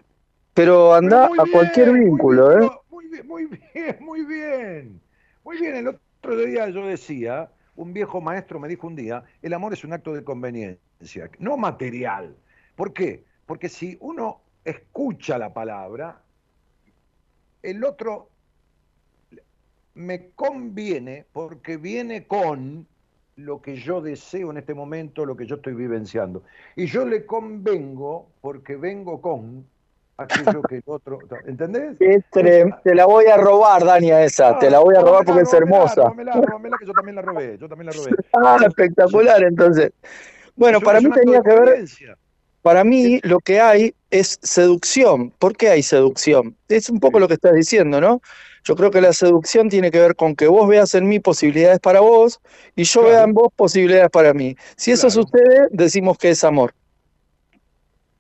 Speaker 3: Pero anda a cualquier
Speaker 2: bien, muy
Speaker 3: vínculo,
Speaker 2: bien,
Speaker 3: ¿eh?
Speaker 2: Muy bien, muy bien, muy bien. Muy bien, el otro día yo decía, un viejo maestro me dijo un día, el amor es un acto de conveniencia, no material. ¿Por qué? Porque si uno escucha la palabra, el otro me conviene porque viene con lo que yo deseo en este momento, lo que yo estoy vivenciando. Y yo le convengo porque vengo con aquello que el otro... ¿Entendés?
Speaker 3: Te la voy a robar, Dani, a esa. Te la voy a robar porque es hermosa.
Speaker 2: róbamela, róbamela, que yo también la robé, yo también la robé.
Speaker 3: Ah, espectacular, entonces. Bueno, para mí tenía que ver. Para mí lo que hay es seducción. ¿Por qué hay seducción? Es un poco lo que estás diciendo, ¿no? Yo creo que la seducción tiene que ver con que vos veas en mí posibilidades para vos y yo
Speaker 2: Claro.
Speaker 3: vea en vos posibilidades para mí. Si eso
Speaker 2: Claro.
Speaker 3: sucede, decimos que es amor.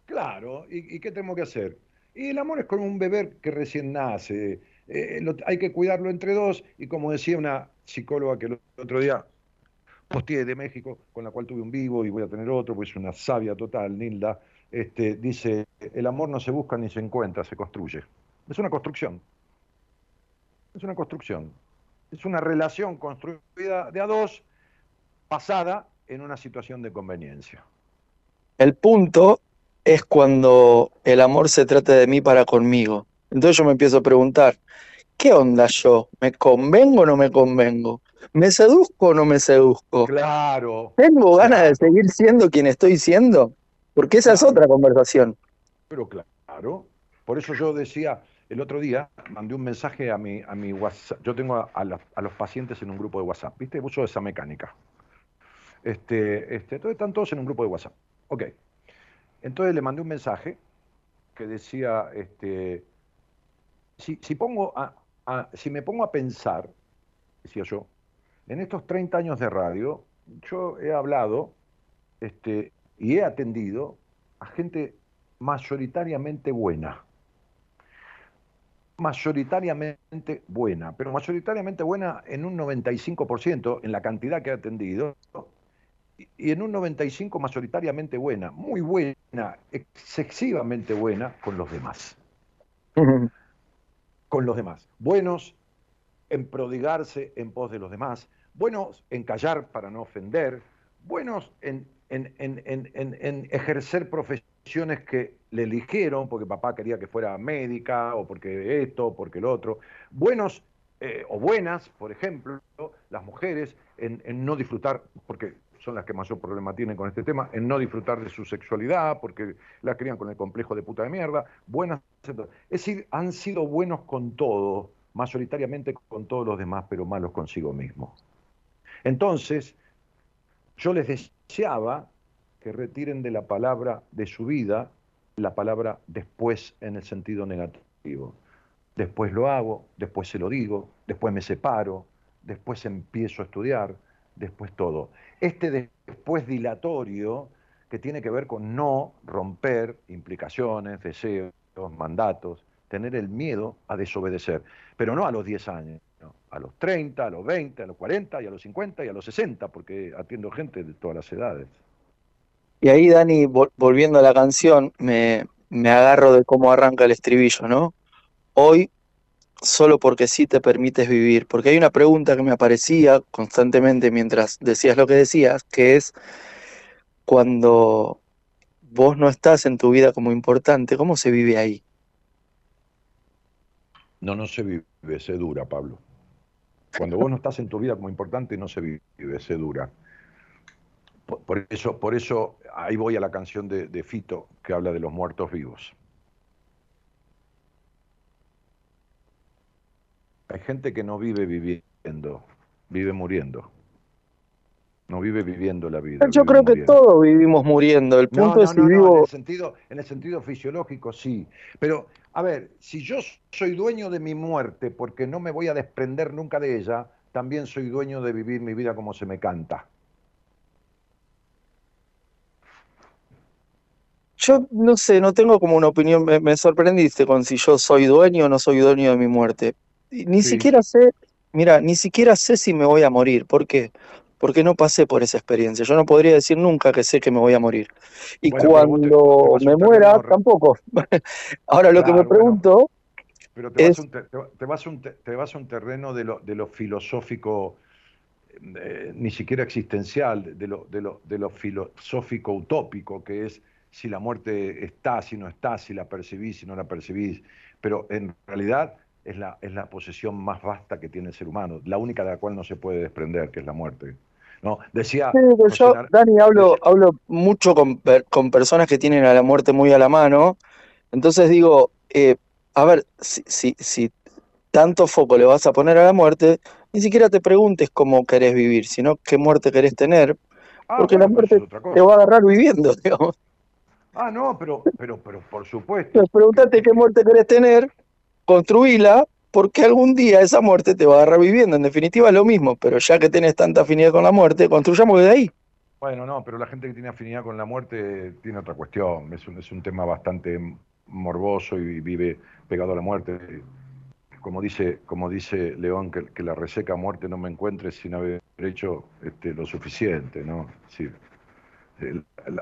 Speaker 2: Claro, ¿y, y qué tenemos que hacer? Y el amor es como un bebé que recién nace. eh, lo- hay que cuidarlo entre dos y como decía una psicóloga que el otro día posteé de México, con la cual tuve un vivo y voy a tener otro, pues es una sabia total, Nilda, este, dice, el amor no se busca ni se encuentra, se construye. Es una construcción. Es una construcción. Es una relación construida de a dos, basada en una situación de conveniencia.
Speaker 3: El punto es cuando el amor se trata de mí para conmigo. Entonces yo me empiezo a preguntar, ¿qué onda yo? ¿Me convengo o no me convengo? ¿Me seduzco o no me seduzco?
Speaker 2: Claro.
Speaker 3: ¿Tengo ganas de seguir siendo quien estoy siendo? Porque esa es otra conversación.
Speaker 2: Pero claro, por eso yo decía, el otro día mandé un mensaje a mi, a mi WhatsApp. Yo tengo a, a la- a los pacientes en un grupo de WhatsApp, ¿viste? Uso esa mecánica. Este, este, entonces están todos en un grupo de WhatsApp. Ok. Entonces le mandé un mensaje que decía, este, si, si, pongo a, a- si me pongo a pensar, decía yo, en estos 30 años de radio, yo he hablado este, y he atendido a gente mayoritariamente buena. Mayoritariamente buena, pero mayoritariamente buena en un 95% en la cantidad que he atendido y- y en un 95 mayoritariamente buena, muy buena, excesivamente buena con los demás con los demás. Buenos, en prodigarse en pos de los demás, buenos en callar para no ofender, buenos en, en, en, en, ejercer profesiones que le eligieron porque papá quería que fuera médica o porque esto, o porque el otro, buenos eh, o buenas, por ejemplo, las mujeres, en, en no disfrutar, porque son las que mayor problema tienen con este tema, en no disfrutar de su sexualidad, porque la crían con el complejo de puta de mierda, buenas. Es decir, han sido buenos con todo, mayoritariamente con todos los demás, pero malos consigo mismos. Entonces, yo les deseaba que retiren de la palabra de su vida la palabra después en el sentido negativo. Después lo hago, después se lo digo, después me separo, después empiezo a estudiar, después todo. Este después dilatorio que tiene que ver con no romper implicaciones, deseos, mandatos, tener el miedo a desobedecer, pero no a los 10 años, a los 30, a los 20, a los 40 y a los 50 y a los 60, porque atiendo gente de todas las edades.
Speaker 3: Y ahí, Dani, volviendo a la canción, me, me agarro de cómo arranca el estribillo, ¿no? Hoy solo porque sí te permites vivir. Porque hay una pregunta que me aparecía constantemente mientras decías lo que decías, que es cuando vos no estás en tu vida como importante, ¿cómo se vive ahí?
Speaker 2: No, no se vive, se dura, Pablo. Cuando vos no estás en tu vida como importante, no se vive, se dura. Por, por eso, por eso ahí voy a la canción de, de Fito que habla de los muertos vivos. Hay gente que no vive viviendo, vive muriendo. No vive viviendo la vida.
Speaker 3: Yo creo que todos vivimos muriendo. El punto
Speaker 2: no,
Speaker 3: es si
Speaker 2: no, no,
Speaker 3: vivo.
Speaker 2: en, el sentido, en el sentido fisiológico sí. Pero, a ver, si yo soy dueño de mi muerte porque no me voy a desprender nunca de ella, también soy dueño de vivir mi vida como se me canta.
Speaker 3: Yo no sé, no tengo como una opinión. Me, me sorprendiste con si yo soy dueño o no soy dueño de mi muerte. Ni
Speaker 2: Sí.
Speaker 3: siquiera sé, mira, ni siquiera sé si me voy a morir. ¿Por qué? Porque no pasé por esa experiencia. Yo no podría decir nunca que sé que me voy a morir. Y
Speaker 2: Bueno, pero vos te- te
Speaker 3: cuando me muera, tampoco. Ahora lo que me
Speaker 2: bueno.
Speaker 3: pregunto,
Speaker 2: Pero te vas,
Speaker 3: Es-
Speaker 2: un, te, vas un, te- te vas a un terreno de lo, de lo filosófico, eh, ni siquiera existencial, de lo, de, lo, de lo filosófico utópico, que es si la muerte está, si no está, si la percibís, si no la percibís. Pero en realidad es la, es la posesión más vasta que tiene el ser humano, la única de la cual no se puede desprender, que es la muerte. ¿no? Decía
Speaker 3: Sí, pero
Speaker 2: José
Speaker 3: yo, Dani, hablo,
Speaker 2: decía-
Speaker 3: hablo mucho con, con personas que tienen a la muerte muy a la mano. Entonces digo, eh, a ver, si, si, si tanto foco le vas a poner a la muerte, ni siquiera te preguntes cómo querés vivir, sino qué muerte querés tener,
Speaker 2: Ah,
Speaker 3: porque
Speaker 2: bueno,
Speaker 3: la muerte
Speaker 2: es
Speaker 3: te va a agarrar viviendo, digamos.
Speaker 2: Ah, no, pero, pero, pero por supuesto.
Speaker 3: Entonces, preguntate qué muerte querés tener, construíla, porque algún día esa muerte te va a viviendo. En definitiva, es lo mismo, pero ya que tenés tanta afinidad con la muerte, construyamos desde ahí.
Speaker 2: Bueno, no, pero la gente que tiene afinidad con la muerte tiene otra cuestión. Es un, es un tema bastante morboso y vive pegado a la muerte. Como dice, como dice León, que, que la reseca muerte no me encuentre sin haber hecho este, lo suficiente, ¿no? Sí.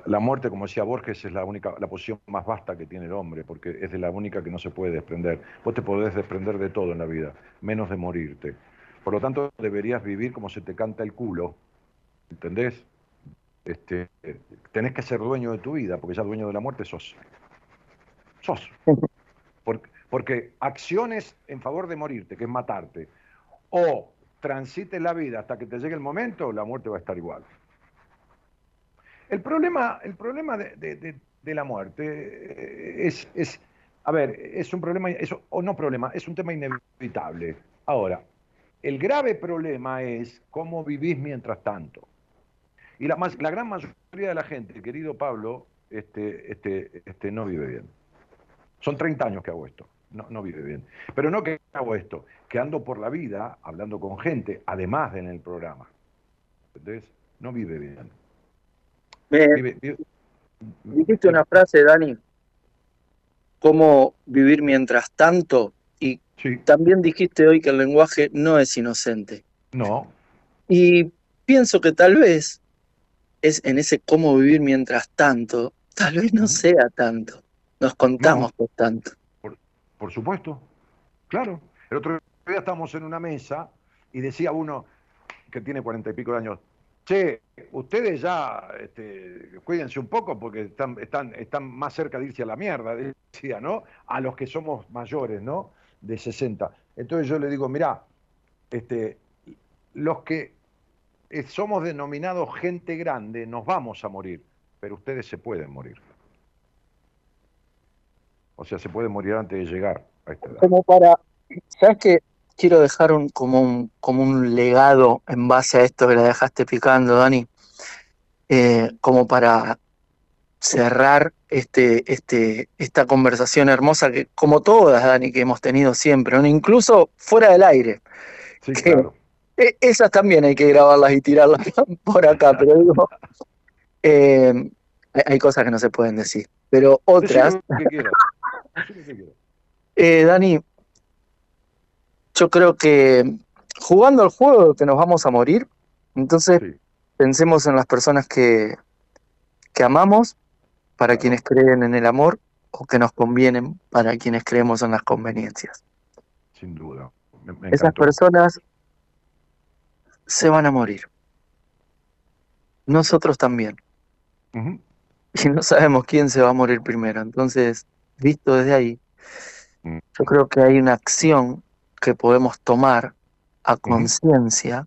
Speaker 2: La, muerte, como decía Borges, es la única, la posición más vasta que tiene el hombre, porque es de la única que no se puede desprender. Vos te podés desprender de todo en la vida, menos de morirte. Por lo tanto, deberías vivir como se te canta el culo, ¿entendés? Este, tenés que ser dueño de tu vida, porque ya dueño de la muerte sos. Sos. Porque, porque acciones en favor de morirte, que es matarte, o transites la vida hasta que te llegue el momento, la muerte va a estar igual. El problema, el problema de, la muerte eh, es, es, a ver, es un problema, o no problema, es un tema inevitable. Ahora, el grave problema es cómo vivís mientras tanto. Y la, la gran mayoría de la gente, querido Pablo, este, este, este, no vive bien. Son 30 años que hago esto, no, no vive bien. Pero no que hago esto, que ando por la vida hablando con gente, además de en el programa. ¿Entendés? No vive bien.
Speaker 3: Me dijiste una frase, Dani, cómo vivir mientras tanto, y
Speaker 2: Sí,
Speaker 3: también dijiste hoy que el lenguaje no es inocente.
Speaker 2: no,
Speaker 3: Y pienso que tal vez es en ese cómo vivir mientras tanto, tal vez no sea tanto. Nos contamos por tanto.
Speaker 2: por supuesto. Claro. El otro día estábamos en una mesa y decía uno que tiene cuarenta y pico de años, che, ustedes ya este, cuídense un poco porque están, más cerca de irse a la mierda, decía, ¿no? A los que somos mayores, ¿no? De 60. Entonces yo le digo, mirá, este, los que eh, somos denominados gente grande, nos vamos a morir, pero ustedes se pueden morir. O sea, se pueden morir antes de llegar a esta edad.
Speaker 3: Como para, ¿sabes qué? Quiero dejar un, como, un, como un legado en base a esto que la dejaste picando, Dani, eh, como para cerrar este, este, esta conversación hermosa que, como todas, Dani, que hemos tenido siempre, ¿no? incluso fuera del aire.
Speaker 2: Sí,
Speaker 3: que-
Speaker 2: claro.
Speaker 3: Eh, esas también hay que grabarlas y tirarlas por acá, pero digo, eh, hay, cosas que no se pueden decir. Pero otras, eh, Dani, yo creo que jugando al juego que nos vamos a morir, entonces
Speaker 2: Sí.
Speaker 3: pensemos en las personas que, que amamos, para quienes creen en el amor, o que nos convienen para quienes creemos en las conveniencias.
Speaker 2: Sin duda. Me, me
Speaker 3: Esas personas se van a morir. Nosotros también. Y no sabemos quién se va a morir primero. Entonces, visto desde ahí,
Speaker 2: Mm.
Speaker 3: yo creo que hay una acción que podemos tomar a conciencia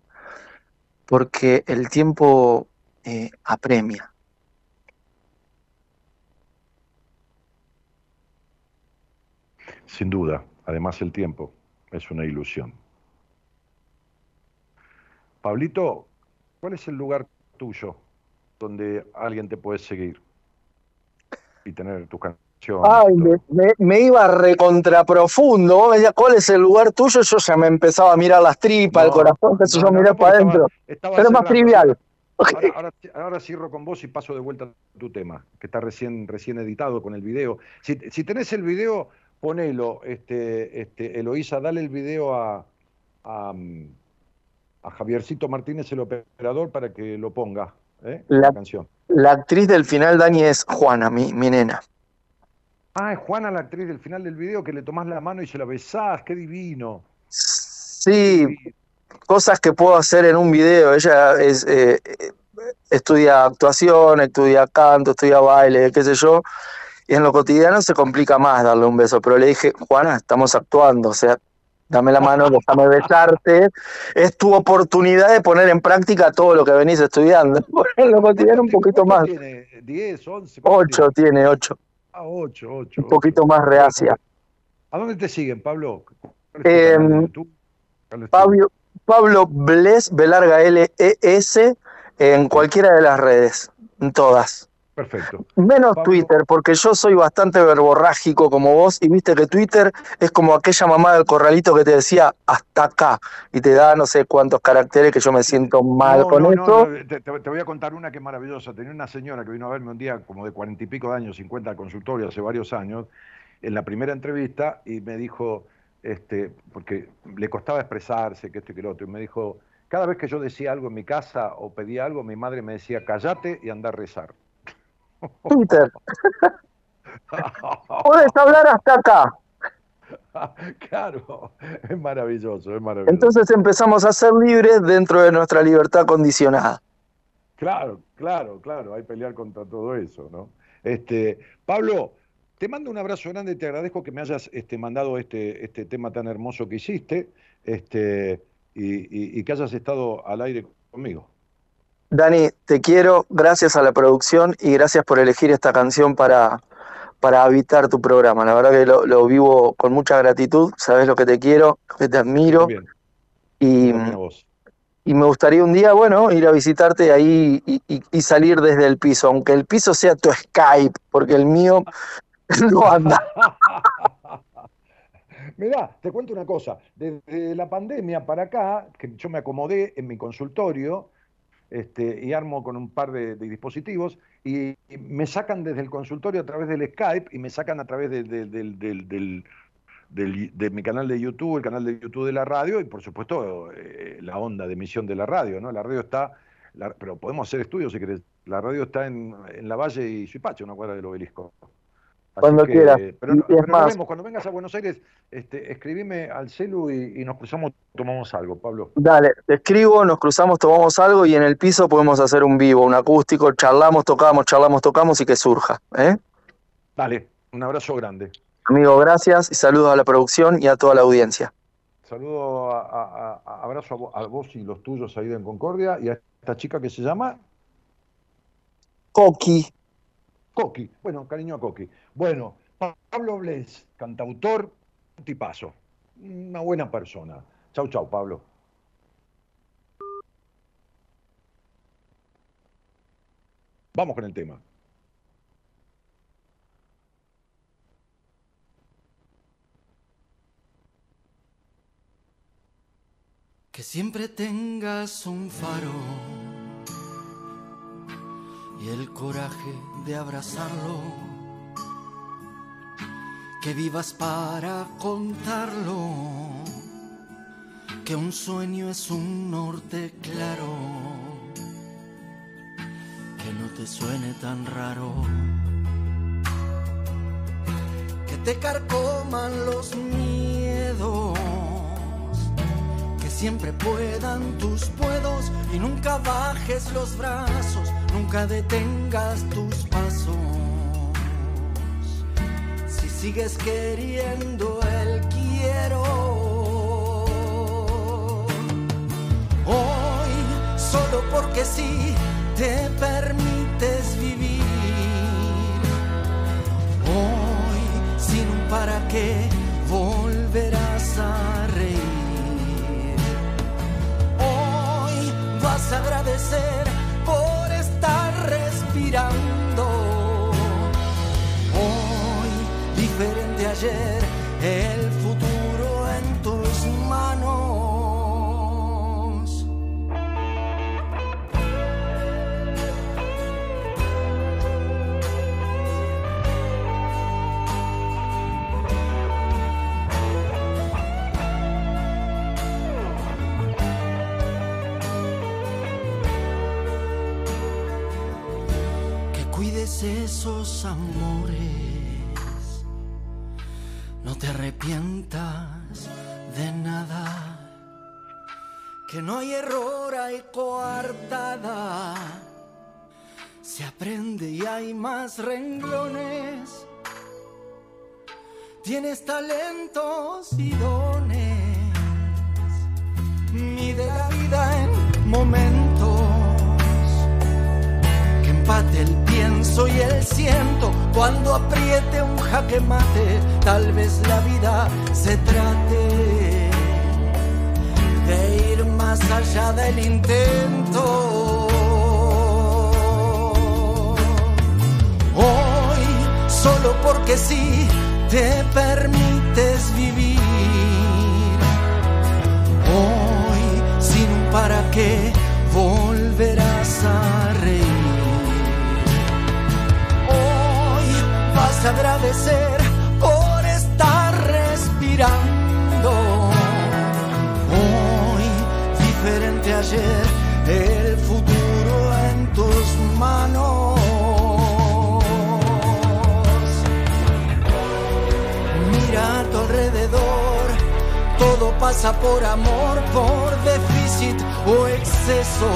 Speaker 3: porque el tiempo eh, apremia.
Speaker 2: Sin duda. Además el tiempo es una ilusión. Pablito, ¿cuál es el lugar tuyo donde alguien te puede seguir y tener tus canciones?
Speaker 3: Ay, me,
Speaker 2: todo?
Speaker 3: me- me iba recontra profundo. Vos me decías, ¿cuál es el lugar tuyo? Yo ya me empezaba a mirar las tripas, el corazón, que
Speaker 2: no,
Speaker 3: yo,
Speaker 2: no,
Speaker 3: miré para adentro. Pero es más trivial.
Speaker 2: Ahora, ahora, ahora cierro con vos y paso de vuelta a tu tema, que está recién, recién editado con el video. Si, si tenés el video, ponelo, este, este, Eloísa, dale el video a, a, mm, a Javiercito Martínez, el operador, para que lo ponga, ¿eh?
Speaker 3: La-
Speaker 2: la canción.
Speaker 3: La actriz del final, Dani, es Juana, mi, mi nena.
Speaker 2: Ah, es Juana la actriz del final del video, que le tomás la mano y se la besás, qué divino.
Speaker 3: Sí, cosas que puedo hacer en un video. Ella es, eh, estudia actuación, estudia canto, estudia baile, qué sé yo. Y en lo cotidiano se complica más darle un beso. Pero le dije, Juana, estamos actuando, o sea, dame la mano, déjame besarte. Es tu oportunidad de poner en práctica todo lo que venís estudiando. En lo cotidiano un poquito más.
Speaker 2: ¿Cuánto tiene? ¿10, 11? ¿Cuánto
Speaker 3: Ocho
Speaker 2: tiene?
Speaker 3: tiene, ocho.
Speaker 2: Ah, 8, 8.
Speaker 3: Un poquito más reacia.
Speaker 2: ¿A dónde te siguen, Pablo? ¿Cuál es tu
Speaker 3: Eh, Pablo, Pablo Bles, Belarga L E S, en cualquiera de las redes, en todas.
Speaker 2: Perfecto.
Speaker 3: Menos
Speaker 2: Pablo.
Speaker 3: Twitter, porque yo soy bastante verborrágico como vos, y viste que Twitter es como aquella mamá del corralito que te decía hasta acá, y te da no sé cuántos caracteres que yo me siento mal
Speaker 2: No,
Speaker 3: con
Speaker 2: no, no,
Speaker 3: eso.
Speaker 2: no, te, te- voy a contar una que es maravillosa. Tenía una señora que vino a verme un día como de cuarenta y pico de años, 50 al consultorio hace varios años, en la primera entrevista, y me dijo, este, porque le costaba expresarse, que esto y que lo otro, y me dijo, cada vez que yo decía algo en mi casa o pedía algo, mi madre me decía, callate y anda a rezar.
Speaker 3: Twitter, puedes hablar hasta acá.
Speaker 2: claro, es maravilloso, es maravilloso.
Speaker 3: Entonces empezamos a ser libres dentro de nuestra libertad condicionada.
Speaker 2: Claro, claro, claro, hay que pelear contra todo eso, ¿no? Este, Pablo, te mando un abrazo grande, te agradezco que me hayas este, mandado este, este tema tan hermoso que hiciste, este, y, y- y que hayas estado al aire conmigo.
Speaker 3: Dani, te quiero, gracias a la producción y gracias por elegir esta canción para, para habitar tu programa. La verdad que lo, lo vivo con mucha gratitud, sabes lo que te quiero, que te admiro
Speaker 2: Bien,
Speaker 3: y, me gustaría un día, bueno, ir a visitarte ahí y, y- y salir desde el piso, aunque el piso sea tu Skype, porque el mío no anda.
Speaker 2: Mirá, te cuento una cosa. Desde la pandemia para acá, que yo me acomodé en mi consultorio este, y armo con un par de, de dispositivos y, me sacan desde el consultorio a través del Skype y me sacan a través de, de- del- de mi canal de YouTube, el canal de YouTube de la radio y por supuesto eh, la onda de emisión de la radio. ¿no? La radio está, pero podemos hacer estudios si querés. La radio está en, en La Valle y Suipacha, una cuadra del obelisco.
Speaker 3: Cuando quiera.
Speaker 2: Pero,
Speaker 3: Y
Speaker 2: no-
Speaker 3: es
Speaker 2: pero nos
Speaker 3: más-
Speaker 2: vemos. cuando vengas a Buenos Aires, este, escribime al celu y, y nos cruzamos, tomamos algo, Pablo.
Speaker 3: Dale, te escribo, nos cruzamos, tomamos algo y en el piso podemos hacer un vivo, un acústico, charlamos, tocamos, charlamos, tocamos y que surja. ¿eh?
Speaker 2: Dale, un abrazo grande.
Speaker 3: Amigo, gracias y saludos a la producción y a toda la audiencia.
Speaker 2: Saludo, a, a- a- abrazo a, vo- a vos y los tuyos ahí en Concordia y a esta chica que se llama
Speaker 3: Coqui,
Speaker 2: Coqui. Bueno, cariño a Coqui. Bueno, Pa- Pablo Bles, cantautor, tipazo, una buena persona. Chau, chau, Pablo. Vamos con el tema.
Speaker 1: Que siempre tengas un faro y el coraje de abrazarlo. Que vivas para contarlo. Que un sueño es un norte claro. Que no te suene tan raro. Que te carcoman los miedos que siempre puedan tus puedos y nunca bajes los brazos, nunca detengas tus pasos. Si sigues queriendo el quiero, hoy solo porque sí te permites vivir. Hoy sin un para qué volverás a reír. Hoy vas a agradecer respirando. Hoy, diferente ayer, el futuro amores. No te arrepientas de nada. Que no hay error, hay coartada. Se aprende y hay más renglones. Tienes talentos y dones. Mide la vida en momentos pienso y el siento cuando apriete un jaque mate tal vez la vida se trate de ir más allá del intento. Hoy solo porque sí te permites vivir. Hoy, sin para qué, volverás a agradecer por estar respirando. Hoy, diferente ayer, el futuro en tus manos. Mira a tu alrededor, todo pasa por amor, por déficit o exceso.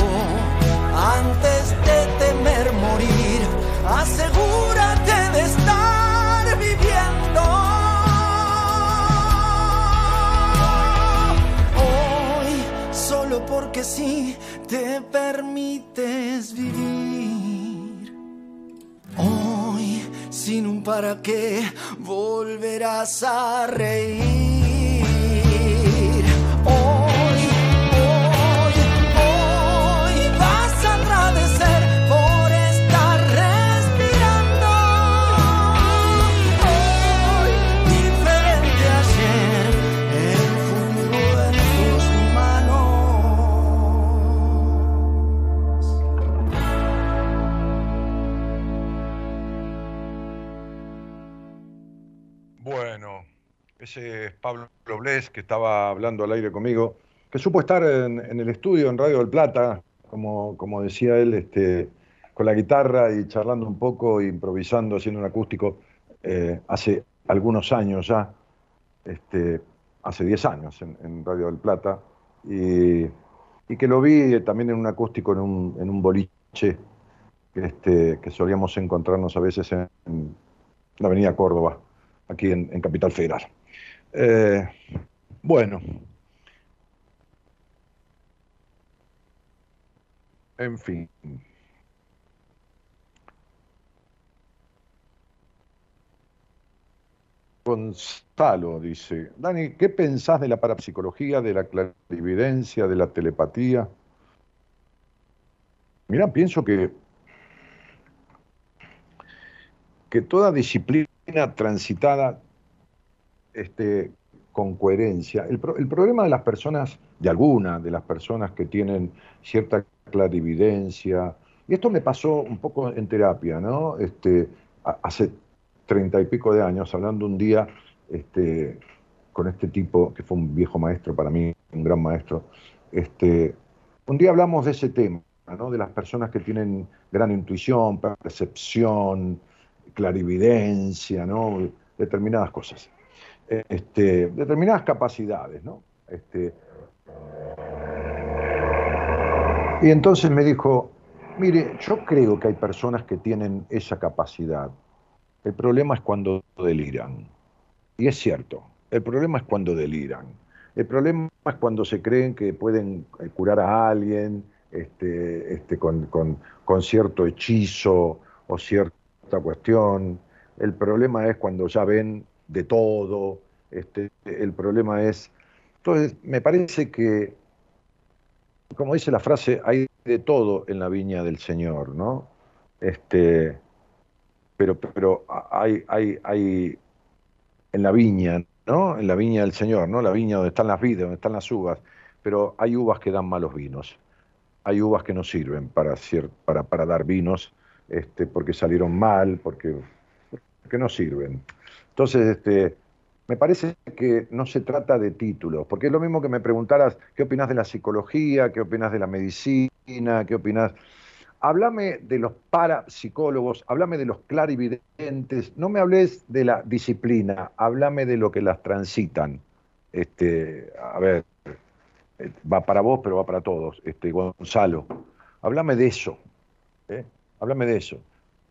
Speaker 1: Antes de temer morir, asegúrate de estar porque sí, te permites vivir. Hoy, sin un para qué, volverás a reír.
Speaker 2: Ese es Pablo Bles que estaba hablando al aire conmigo, que supo estar en, el estudio en Radio del Plata, como, como decía él, este, con la guitarra y charlando un poco, improvisando, haciendo un acústico. eh, hace algunos años ya, este, hace 10 años en, Radio del Plata, y, que lo vi también en un acústico en un, en un boliche este, que solíamos encontrarnos a veces en, la Avenida Córdoba, aquí en, Capital Federal. Eh, bueno, en fin. Gonzalo dice, Dani, ¿qué pensás de la parapsicología, de la clarividencia, de la telepatía? Mira, pienso que que toda disciplina transitada este, con coherencia, el, problema de las personas, de alguna de las personas que tienen cierta clarividencia, y esto me pasó un poco en terapia, ¿no? Este, hace treinta y pico de años, hablando un día este, con este tipo, que fue un viejo maestro para mí, un gran maestro, este, un día hablamos de ese tema, ¿no? de las personas que tienen gran intuición, percepción, clarividencia, ¿no? determinadas cosas, este, determinadas capacidades. ¿no? Este, y entonces me dijo, mire, yo creo que hay personas que tienen esa capacidad. El problema es cuando deliran. Y es cierto, el problema es cuando deliran. El problema es cuando se creen que pueden eh, curar a alguien este, este, con, cierto hechizo o cierto cuestión. El problema es cuando ya ven de todo. Este, el problema es. Entonces, me parece que, como dice la frase, hay de todo en la viña del Señor, ¿no? Este, pero, pero hay, hay, hay en la viña, ¿no? En la viña del Señor, ¿no? La viña donde están las vidas, donde están las uvas, pero hay uvas que dan malos vinos. Hay uvas que no sirven para, para, para dar vinos este, porque salieron mal, porque, no sirven. Entonces, este, me parece que no se trata de títulos, porque es lo mismo que me preguntaras qué opinas de la psicología, qué opinas de la medicina, qué opinas... Háblame de los parapsicólogos, háblame de los clarividentes, no me hables de la disciplina, háblame de lo que las transitan. Este, a ver, eh, va para vos, pero va para todos. Este, Gonzalo, háblame de eso. ¿eh? Háblame de eso.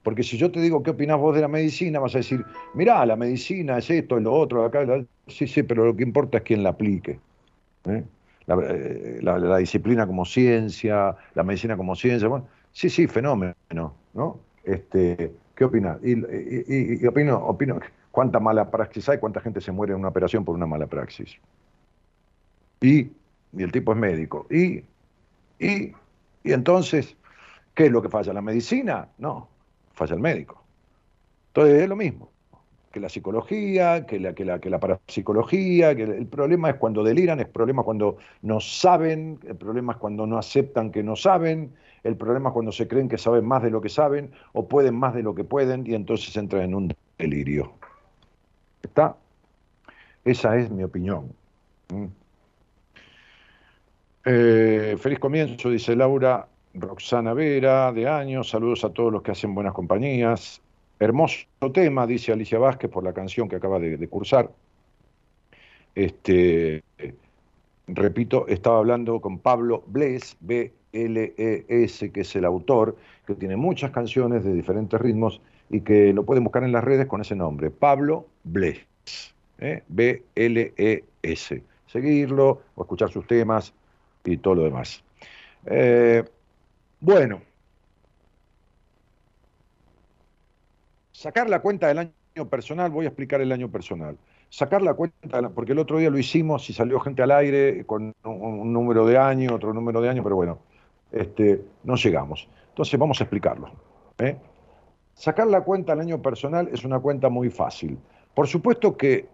Speaker 2: Porque si yo te digo qué opinás vos de la medicina, vas a decir, mirá, la medicina es esto, es lo otro, acá, sí, sí, pero lo que importa es quién la aplique. ¿eh? Eh, la, disciplina como ciencia, la medicina como ciencia, bueno, sí, sí, fenómeno, ¿no? Este, ¿Qué opinás? Y, opino, opino, cuánta mala praxis hay, cuánta gente se muere en una operación por una mala praxis. Y, y el tipo es médico. Y, y, y entonces, ¿Qué es lo que falla? ¿La medicina? No, falla el médico. Entonces es lo mismo que la psicología, que la, que la, que la parapsicología, que el, problema es cuando deliran, el problema es cuando no saben, el problema es cuando no aceptan que no saben, el problema es cuando se creen que saben más de lo que saben o pueden más de lo que pueden y entonces entran en un delirio. ¿Está? Esa es mi opinión. ¿Mm? Eh, feliz comienzo, dice Laura. Roxana Vera, de años, saludos a todos los que hacen buenas compañías. Hermoso tema, dice Alicia Vázquez, por la canción que acaba de, cursar. Este, repito, estaba hablando con Pablo Bles, B-L-E-S, que es el autor, que tiene muchas canciones de diferentes ritmos y que lo pueden buscar en las redes con ese nombre, Pablo Bles, ¿eh? B-L-E-S. Seguirlo o escuchar sus temas y todo lo demás. Eh, bueno, sacar la cuenta del año personal, voy a explicar el año personal. Sacar la cuenta, porque el otro día lo hicimos y salió gente al aire con un, número de año, otro número de año, pero bueno, este, no llegamos. Entonces vamos a explicarlo. ¿eh? Sacar la cuenta del año personal es una cuenta muy fácil. Por supuesto que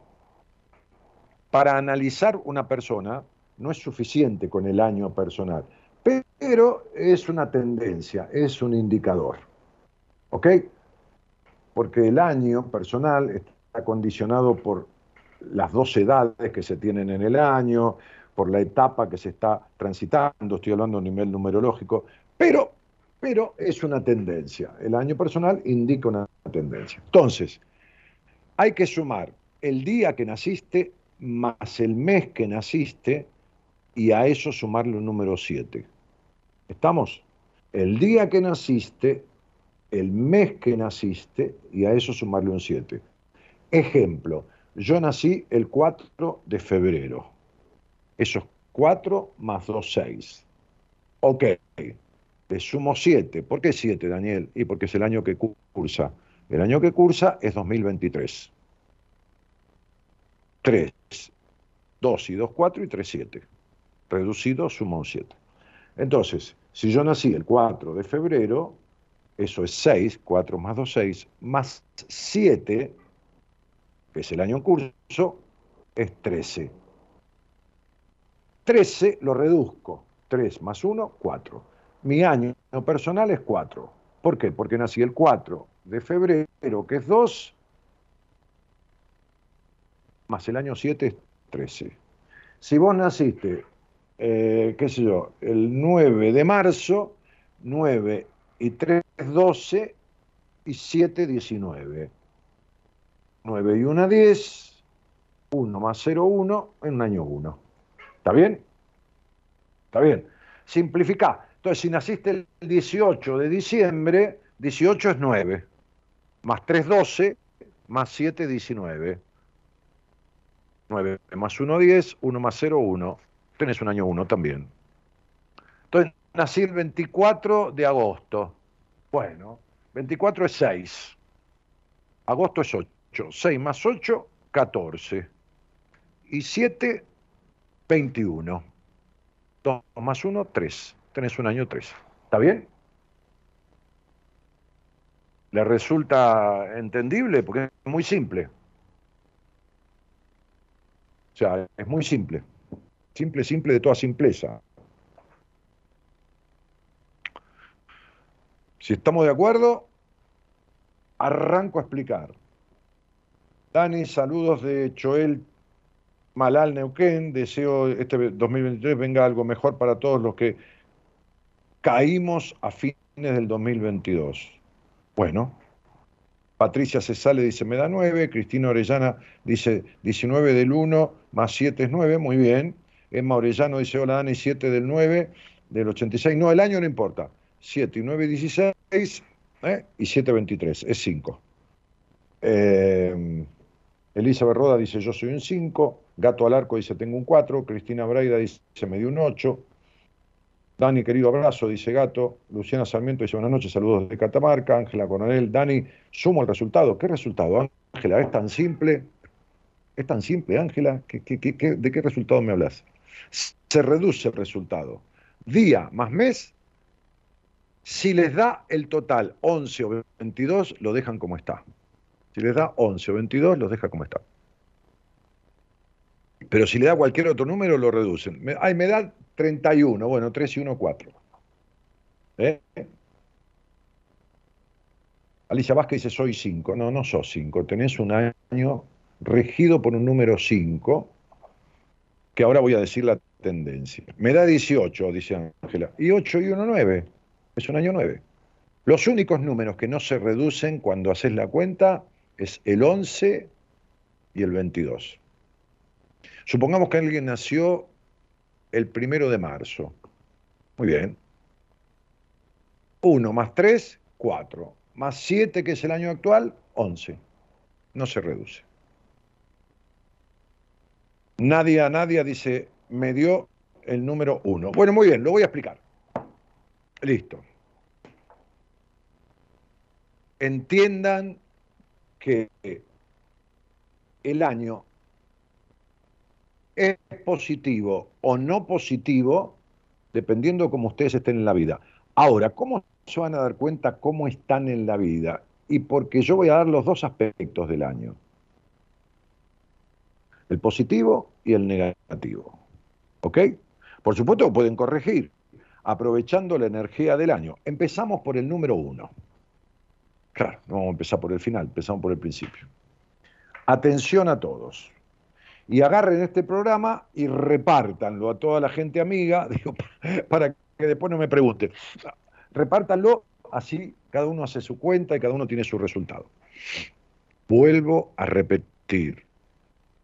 Speaker 2: para analizar una persona no es suficiente con el año personal. Pero es una tendencia, es un indicador. ¿Ok? Porque el año personal está condicionado por las dos edades que se tienen en el año, por la etapa que se está transitando, estoy hablando a nivel numerológico, pero, pero es una tendencia. El año personal indica una tendencia. Entonces, hay que sumar el día que naciste más el mes que naciste y a eso sumarle un número 7. ¿Estamos? El día que naciste, el mes que naciste y a eso sumarle un 7. Ejemplo, yo nací el 4 de febrero. Eso es 4 más 2, 6. Ok, le sumo 7. ¿Por qué 7, Daniel? Y porque es el año que cursa. El año que cursa es 2023. 3, 2 y 2, 4 y 3, 7. Reducido, sumo un 7. Entonces, si yo nací el 4 de febrero, eso es 6, 4 más 2, 6, más 7, que es el año en curso, es 13. 13 lo reduzco. 3 más 1, 4. Mi año personal es 4. ¿Por qué? Porque nací el 4 de febrero, que es 2, más el año 7 es 13. Si vos naciste, eh, qué sé yo, el 9 de marzo, 9 y 3, 12 y 7, 19. 9 y 1, 10, 1 más 0, 1, en un año 1. ¿Está bien? Está bien. Simplifica. Entonces, si naciste el 18 de diciembre, 18 es 9, más 3, 12, más 7, 19. 9 más 1, 10, 1 más 0, 1. Tenés un año 1 también. Entonces, nací el 24 de agosto. Bueno, 24 es 6. Agosto es 8. 6 más 8, 14. Y 7, 21. 2 más 1, 3. Tenés un año 3. ¿Está bien? ¿Le resulta entendible? Porque es muy simple. O sea, es muy simple. Simple, simple de toda simpleza. Si estamos de acuerdo, arranco a explicar. Dani, saludos de Choel Malal Neuquén. Deseo este 2023 venga algo mejor para todos los que caímos a fines del 2022. Bueno, Patricia Cesale dice, me da 9. Cristina Orellana dice, 19 del 1 más 7 es 9. Muy bien. Emma Orellano dice, hola Dani, 7 del 9 del 86. No, el año no importa. 7 y 9, 16 ¿eh? y 7, 23. Es 5. Eh, Elisa Berroda dice, yo soy un 5. Gato Alarco dice, tengo un 4. Cristina Braida dice, me dio un 8. Dani, querido abrazo, dice Gato. Luciana Sarmiento dice buenas noches, saludos de Catamarca. Ángela Coronel, Dani, sumo el resultado. ¿Qué resultado, Ángela? ¿Es tan simple? ¿Es tan simple, Ángela? de qué resultado me hablas? Se reduce el resultado. Día más mes, si les da el total 11 o 22, lo dejan como está. Si les da 11 o 22, los deja como está. Pero si le da cualquier otro número, lo reducen. Ay, me da 31, bueno, 3 y 1, 4. ¿Eh? Alicia Vázquez dice, soy 5. No, no sos 5. Tenés un año regido por un número 5, que ahora voy a decir la tendencia. Me da 18, dice Ángela. Y 8 y 1, 9. Es un año 9. Los únicos números que no se reducen cuando haces la cuenta es el 11 y el 22. Supongamos que alguien nació el primero de marzo. Muy bien. 1 más 3, 4. Más 7, que es el año actual, 11. No se reduce. Nadie a nadie dice, me dio el número 1. Bueno, muy bien, lo voy a explicar. Listo. Entiendan que el año es positivo o no positivo, dependiendo cómo ustedes estén en la vida. Ahora, ¿cómo se van a dar cuenta cómo están en la vida? Y porque yo voy a dar los dos aspectos del año. El positivo y el negativo. ¿Ok? Por supuesto pueden corregir, aprovechando la energía del año. Empezamos por el número uno. Claro, no vamos a empezar por el final, empezamos por el principio. Atención a todos y agarren este programa y repártanlo a toda la gente amiga, digo, para que después no me pregunten. Repártanlo, así cada uno hace su cuenta y cada uno tiene su resultado. Vuelvo a repetir,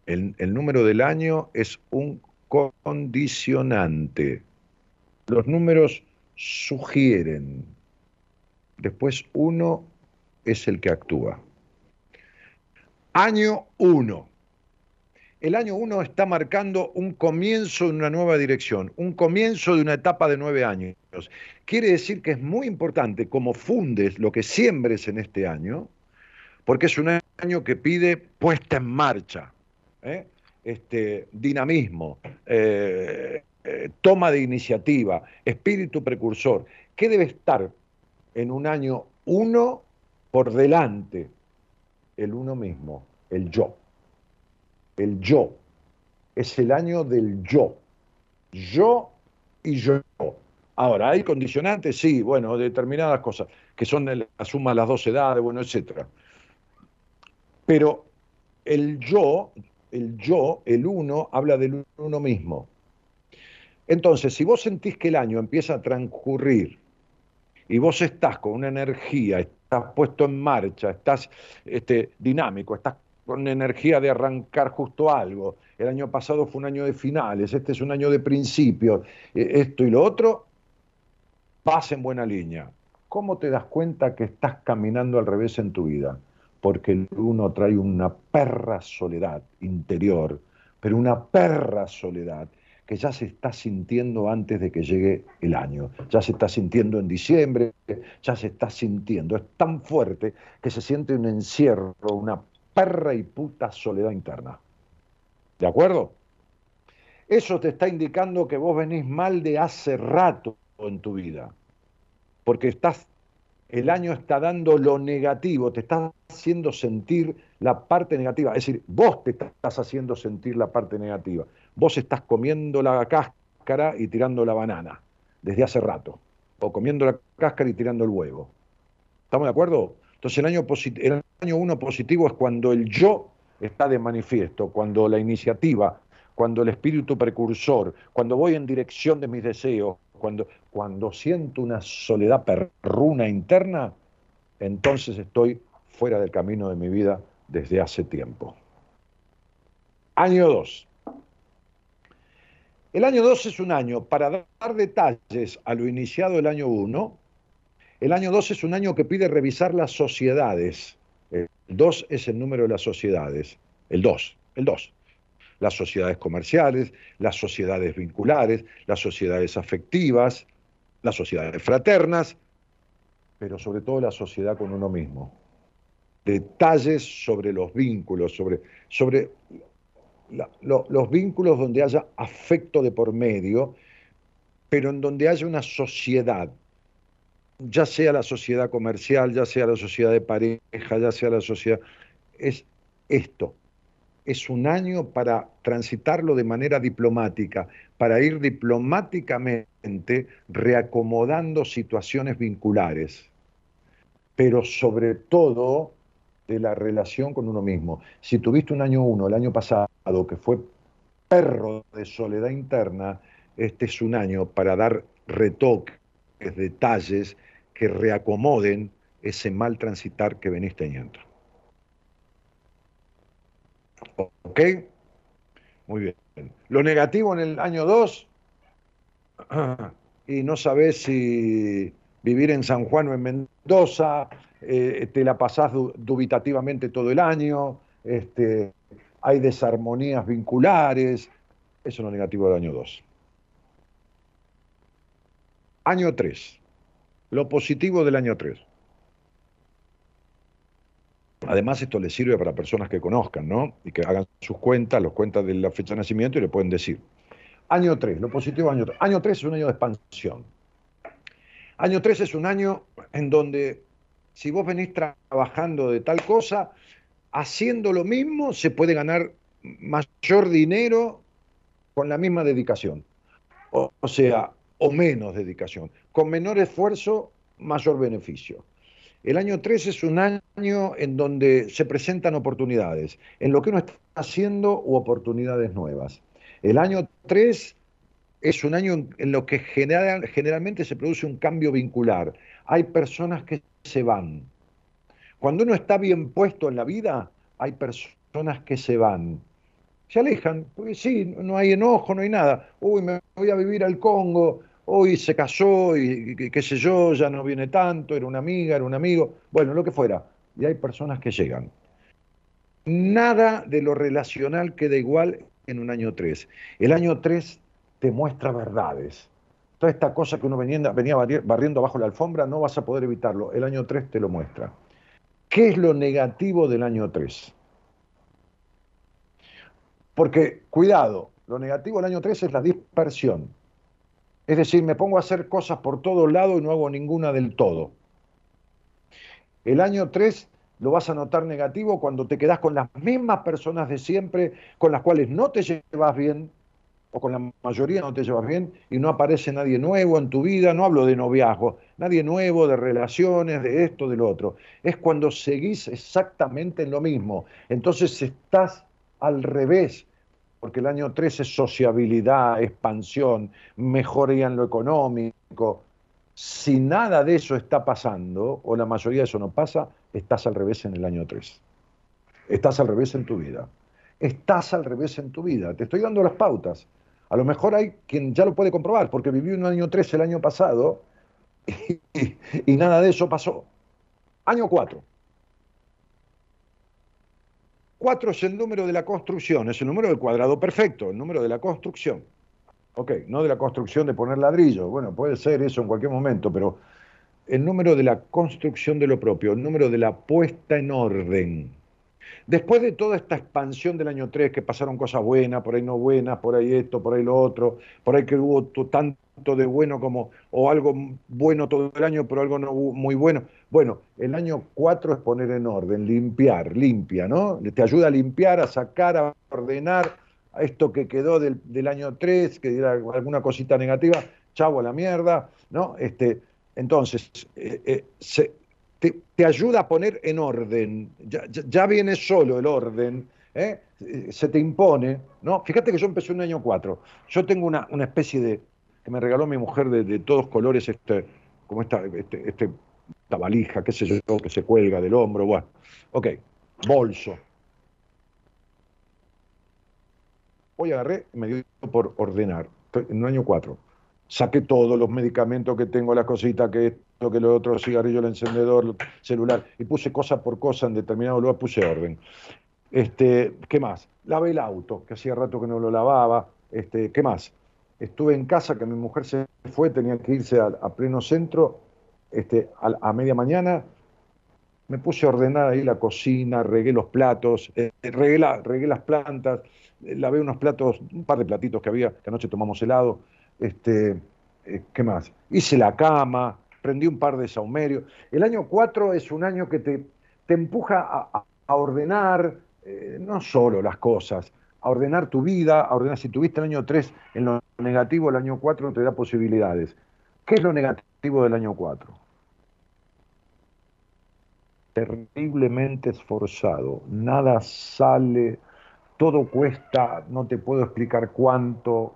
Speaker 2: el, número del año es un condicionante. Los números sugieren, después uno es el que actúa. Año 1. El año 1 está marcando un comienzo de una nueva dirección, un comienzo de una etapa de nueve años. Quiere decir que es muy importante cómo fundes lo que siembres en este año, porque es un año que pide puesta en marcha, ¿eh? este, dinamismo, eh, eh, toma de iniciativa, espíritu precursor. ¿Qué debe estar en un año uno por delante? El uno mismo, el yo. El yo. Es el año del yo. Yo y yo. Ahora, ¿hay condicionantes? Sí, bueno, determinadas cosas, que son la suma de las dos edades, bueno, etcétera. Pero el yo, el yo, el uno, habla del uno mismo. Entonces, si vos sentís que el año empieza a transcurrir y vos estás con una energía, estás puesto en marcha, estás este, dinámico, estás con energía de arrancar justo algo, el año pasado fue un año de finales, este es un año de principios, e, esto y lo otro, vas en buena línea. ¿Cómo te das cuenta que estás caminando al revés en tu vida? Porque el uno trae una perra soledad interior, pero una perra soledad que ya se está sintiendo antes de que llegue el año, ya se está sintiendo en diciembre, ya se está sintiendo, es tan fuerte que se siente un encierro, una perra y puta soledad interna. ¿De acuerdo? Eso te está indicando que vos venís mal de hace rato en tu vida, porque estás, el año está dando lo negativo, te está haciendo sentir la parte negativa, es decir, vos te estás haciendo sentir la parte negativa vos estás comiendo la cáscara y tirando la banana desde hace rato, o comiendo la cáscara y tirando el huevo. ¿Estamos de acuerdo? Entonces el año, el año uno positivo es cuando el yo está de manifiesto, cuando la iniciativa, cuando el espíritu precursor, cuando voy en dirección de mis deseos, cuando, cuando siento una soledad perruna interna, entonces estoy fuera del camino de mi vida desde hace tiempo. Año 2. El año 2 es un año para dar detalles a lo iniciado el año 1. El año 2 es un año que pide revisar las sociedades. El 2 es el número de las sociedades. El 2, el 2. Las sociedades comerciales, las sociedades vinculares, las sociedades afectivas, las sociedades fraternas, pero sobre todo la sociedad con uno mismo. Detalles sobre los vínculos, sobre, sobre los vínculos donde haya afecto de por medio, pero en donde haya una sociedad, ya sea la sociedad comercial, ya sea la sociedad de pareja, ya sea la sociedad, es esto. Es un año para transitarlo de manera diplomática, para ir diplomáticamente reacomodando situaciones vinculares, pero sobre todo de la relación con uno mismo. Si tuviste un año uno, el año pasado, que fue perro de soledad interna, este es un año para dar retoques, detalles que reacomoden ese mal transitar que venís teniendo. ¿Ok? Muy bien. Lo negativo en el año 2, y no sabés si vivir en San Juan o en Mendoza, eh, te la pasás dubitativamente todo el año, este, hay desarmonías vinculares, eso es lo negativo del año 2. Año 3, lo positivo del año 3. Además, esto les sirve para personas que conozcan, ¿no? Y que hagan sus cuentas, los cuentas de la fecha de nacimiento y le pueden decir. Año 3, lo positivo año 3. Año 3 es un año de expansión. Año 3 es un año en donde si vos venís trabajando de tal cosa, haciendo lo mismo se puede ganar mayor dinero con la misma dedicación. O, sea, o menos dedicación. Con menor esfuerzo, mayor beneficio. El año 3 es un año en donde se presentan oportunidades, en lo que uno está haciendo u oportunidades nuevas. El año 3 es un año en lo que generalmente se produce un cambio vincular. Hay personas que se van. Cuando uno está bien puesto en la vida, hay personas que se van, se alejan, porque sí, no hay enojo, no hay nada. Uy, me voy a vivir al Congo, hoy se casó y qué sé yo, ya no viene tanto, era una amiga, era un amigo, bueno, lo que fuera. Y hay personas que llegan. Nada de lo relacional queda igual en un año 3. El año 3 te muestra verdades. Toda esta cosa que uno venía, venía barriendo abajo la alfombra, no vas a poder evitarlo. El año 3 te lo muestra. ¿Qué es lo negativo del año 3? Porque, cuidado, lo negativo del año 3 es la dispersión. Es decir, me pongo a hacer cosas por todos lados y no hago ninguna del todo. El año 3 lo vas a notar negativo cuando te quedas con las mismas personas de siempre, con las cuales no te llevas bien, o con la mayoría no te llevas bien, y no aparece nadie nuevo en tu vida, no hablo de noviazgo, nadie nuevo, de relaciones, de esto, de lo otro. Es cuando seguís exactamente en lo mismo. Entonces estás al revés, porque el año 3 es sociabilidad, expansión, mejoría en lo económico. Si nada de eso está pasando, o la mayoría de eso no pasa, estás al revés en el año 3. Estás al revés en tu vida. Estás al revés en tu vida. Te estoy dando las pautas. A lo mejor hay quien ya lo puede comprobar, porque vivió un año 3 el año pasado y, y nada de eso pasó. Año 4. 4 es el número de la construcción, es el número del cuadrado perfecto, el número de la construcción. Ok, no de la construcción de poner ladrillo, bueno, puede ser eso en cualquier momento, pero el número de la construcción de lo propio, el número de la puesta en orden. Después de toda esta expansión del año 3, que pasaron cosas buenas, por ahí no buenas, por ahí esto, por ahí lo otro, por ahí que hubo tanto de bueno como, o algo bueno todo el año, pero algo no muy bueno. Bueno, el año 4 es poner en orden, limpiar, limpia, ¿no? Te ayuda a limpiar, a sacar, a ordenar a esto que quedó del, año 3, que era alguna cosita negativa, chavo a la mierda, ¿no? Este, entonces, eh, eh, te, ayuda a poner en orden, ya, viene solo el orden, ¿eh? se te impone, ¿no? Fíjate que yo empecé un año 4, yo tengo una, una especie de que me regaló mi mujer de, todos colores, este, como esta, este, este, esta valija, qué sé yo, que se cuelga del hombro, bueno. Ok, bolso. Hoy agarré y me dio por ordenar, en un año 4. Saqué todos los medicamentos que tengo, las cositas, que que lo otro, cigarrillo, el encendedor, el celular, y puse cosa por cosa en determinado lugar, puse orden. Este, ¿Qué más? Lavé el auto, que hacía rato que no lo lavaba. Este, ¿Qué más? estuve en casa, que mi mujer se fue, tenía que irse a, pleno centro, este, a, media mañana, me puse a ordenar ahí la cocina, regué los platos, eh, regué, las plantas, eh, lavé unos platos, un par de platitos que había, que anoche tomamos helado, este, eh, ¿qué más? Hice la cama, prendí un par de saumerios. El año 4 es un año que te, te empuja a, ordenar no solo las cosas, a ordenar tu vida, a ordenar si tuviste el año 3 en lo negativo, el año 4 te da posibilidades. ¿Qué es lo negativo del año 4? Terriblemente esforzado, nada sale, todo cuesta, no te puedo explicar cuánto.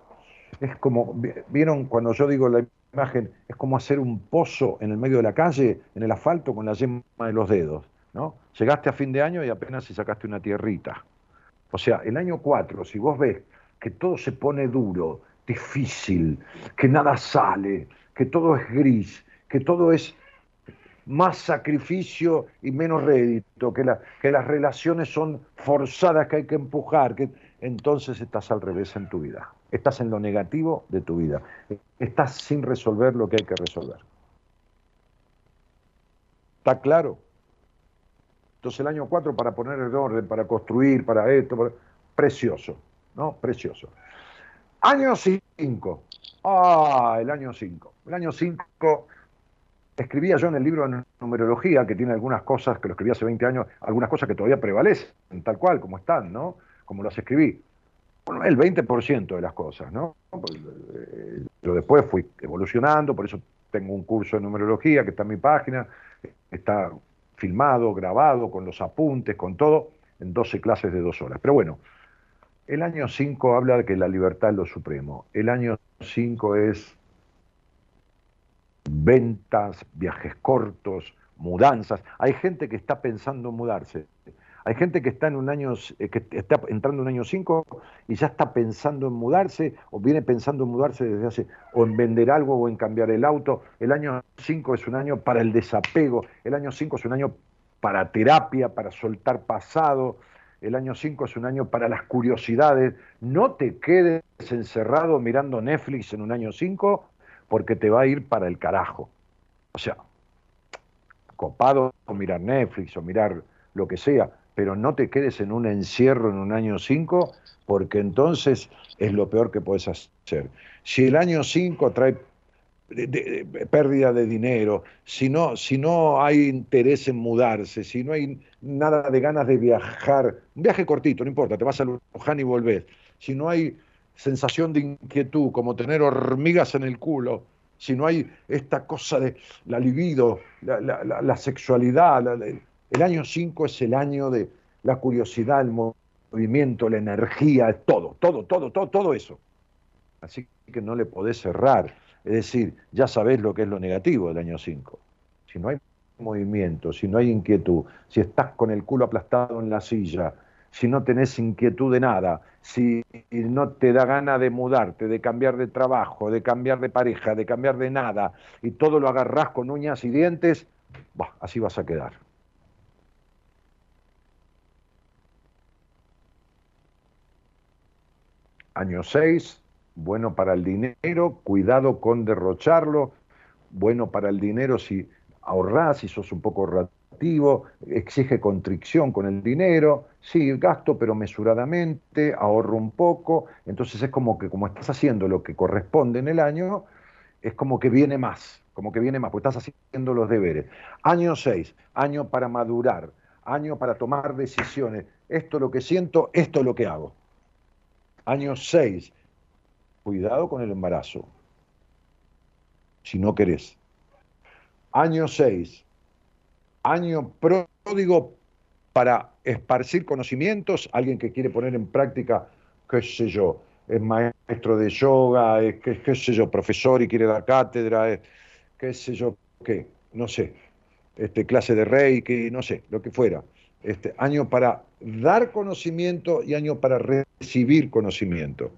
Speaker 2: Es como, ¿vieron cuando yo digo la imagen? Es como hacer un pozo en el medio de la calle, en el asfalto, con la yema de los dedos. ¿no? Llegaste a fin de año y apenas si sacaste una tierrita. O sea, el año 4, si vos ves que todo se pone duro, difícil, que nada sale, que todo es gris, que todo es más sacrificio y menos rédito, que, que las relaciones son forzadas, que hay que empujar, que entonces estás al revés en tu vida. Estás en lo negativo de tu vida. Estás sin resolver lo que hay que resolver. ¿Está claro? Entonces el año 4 para poner el orden, para construir, para esto, precioso, ¿no? Precioso. Año 5. Ah, el año 5. El año 5 escribía yo en el libro de numerología, que tiene algunas cosas que lo escribí hace 20 años, algunas cosas que todavía prevalecen, tal cual, como están, ¿no? Como las escribí. Bueno, el 20% de las cosas, ¿no? Eh, pero después fui evolucionando, por eso tengo un curso de numerología que está en mi página, está filmado, grabado, con los apuntes, con todo, en 12 clases de dos horas. Pero bueno, el año 5 habla de que la libertad es lo supremo. El año 5 es ventas, viajes cortos, mudanzas. Hay gente que está pensando en mudarse. Hay gente que está en un año, eh, que está entrando en un año 5 y ya está pensando en mudarse, o viene pensando en mudarse desde hace, o en vender algo o en cambiar el auto. El año 5 es un año para el desapego, el año 5 es un año para terapia, para soltar pasado, el año 5 es un año para las curiosidades. No te quedes encerrado mirando Netflix en un año 5 porque te va a ir para el carajo. O sea, copado o mirar Netflix o mirar lo que sea, pero no te quedes en un encierro en un año 5, porque entonces es lo peor que puedes hacer. Si el año 5 trae pérdida de dinero, si no, si no hay interés en mudarse, si no hay nada de ganas de viajar, un viaje cortito, no importa, te vas a Luján y volvés, si no hay sensación de inquietud, como tener hormigas en el culo, si no hay esta cosa de la libido, la, sexualidad, el año 5 es el año de la curiosidad, el movimiento, la energía, todo, todo, todo, todo, todo eso. Así que no le podés cerrar. Es decir, ya sabés lo que es lo negativo del año 5. Si no hay movimiento, si no hay inquietud, si estás con el culo aplastado en la silla, si no tenés inquietud de nada, si no te da gana de mudarte, de cambiar de trabajo, de cambiar de pareja, de cambiar de nada, y todo lo agarrás con uñas y dientes, así vas a quedar. Año 6, bueno para el dinero, cuidado con derrocharlo, bueno para el dinero si ahorrás, si sos un poco relativo, exige contrición con el dinero, sí, gasto pero mesuradamente, ahorro un poco, entonces es como que como estás haciendo lo que corresponde en el año, es como que viene más, como que viene más, porque estás haciendo los deberes. Año 6, año para madurar, año para tomar decisiones, esto es lo que siento, esto es lo que hago. Año 6, cuidado con el embarazo, si no querés. Año 6, año pródigo para esparcir conocimientos, alguien que quiere poner en práctica, qué sé yo, es maestro de yoga, es qué, sé yo, profesor y quiere dar cátedra, es qué sé yo, qué, no sé, este, clase de reiki, no sé, lo que fuera. Este, año para dar conocimiento y año para recibir conocimiento.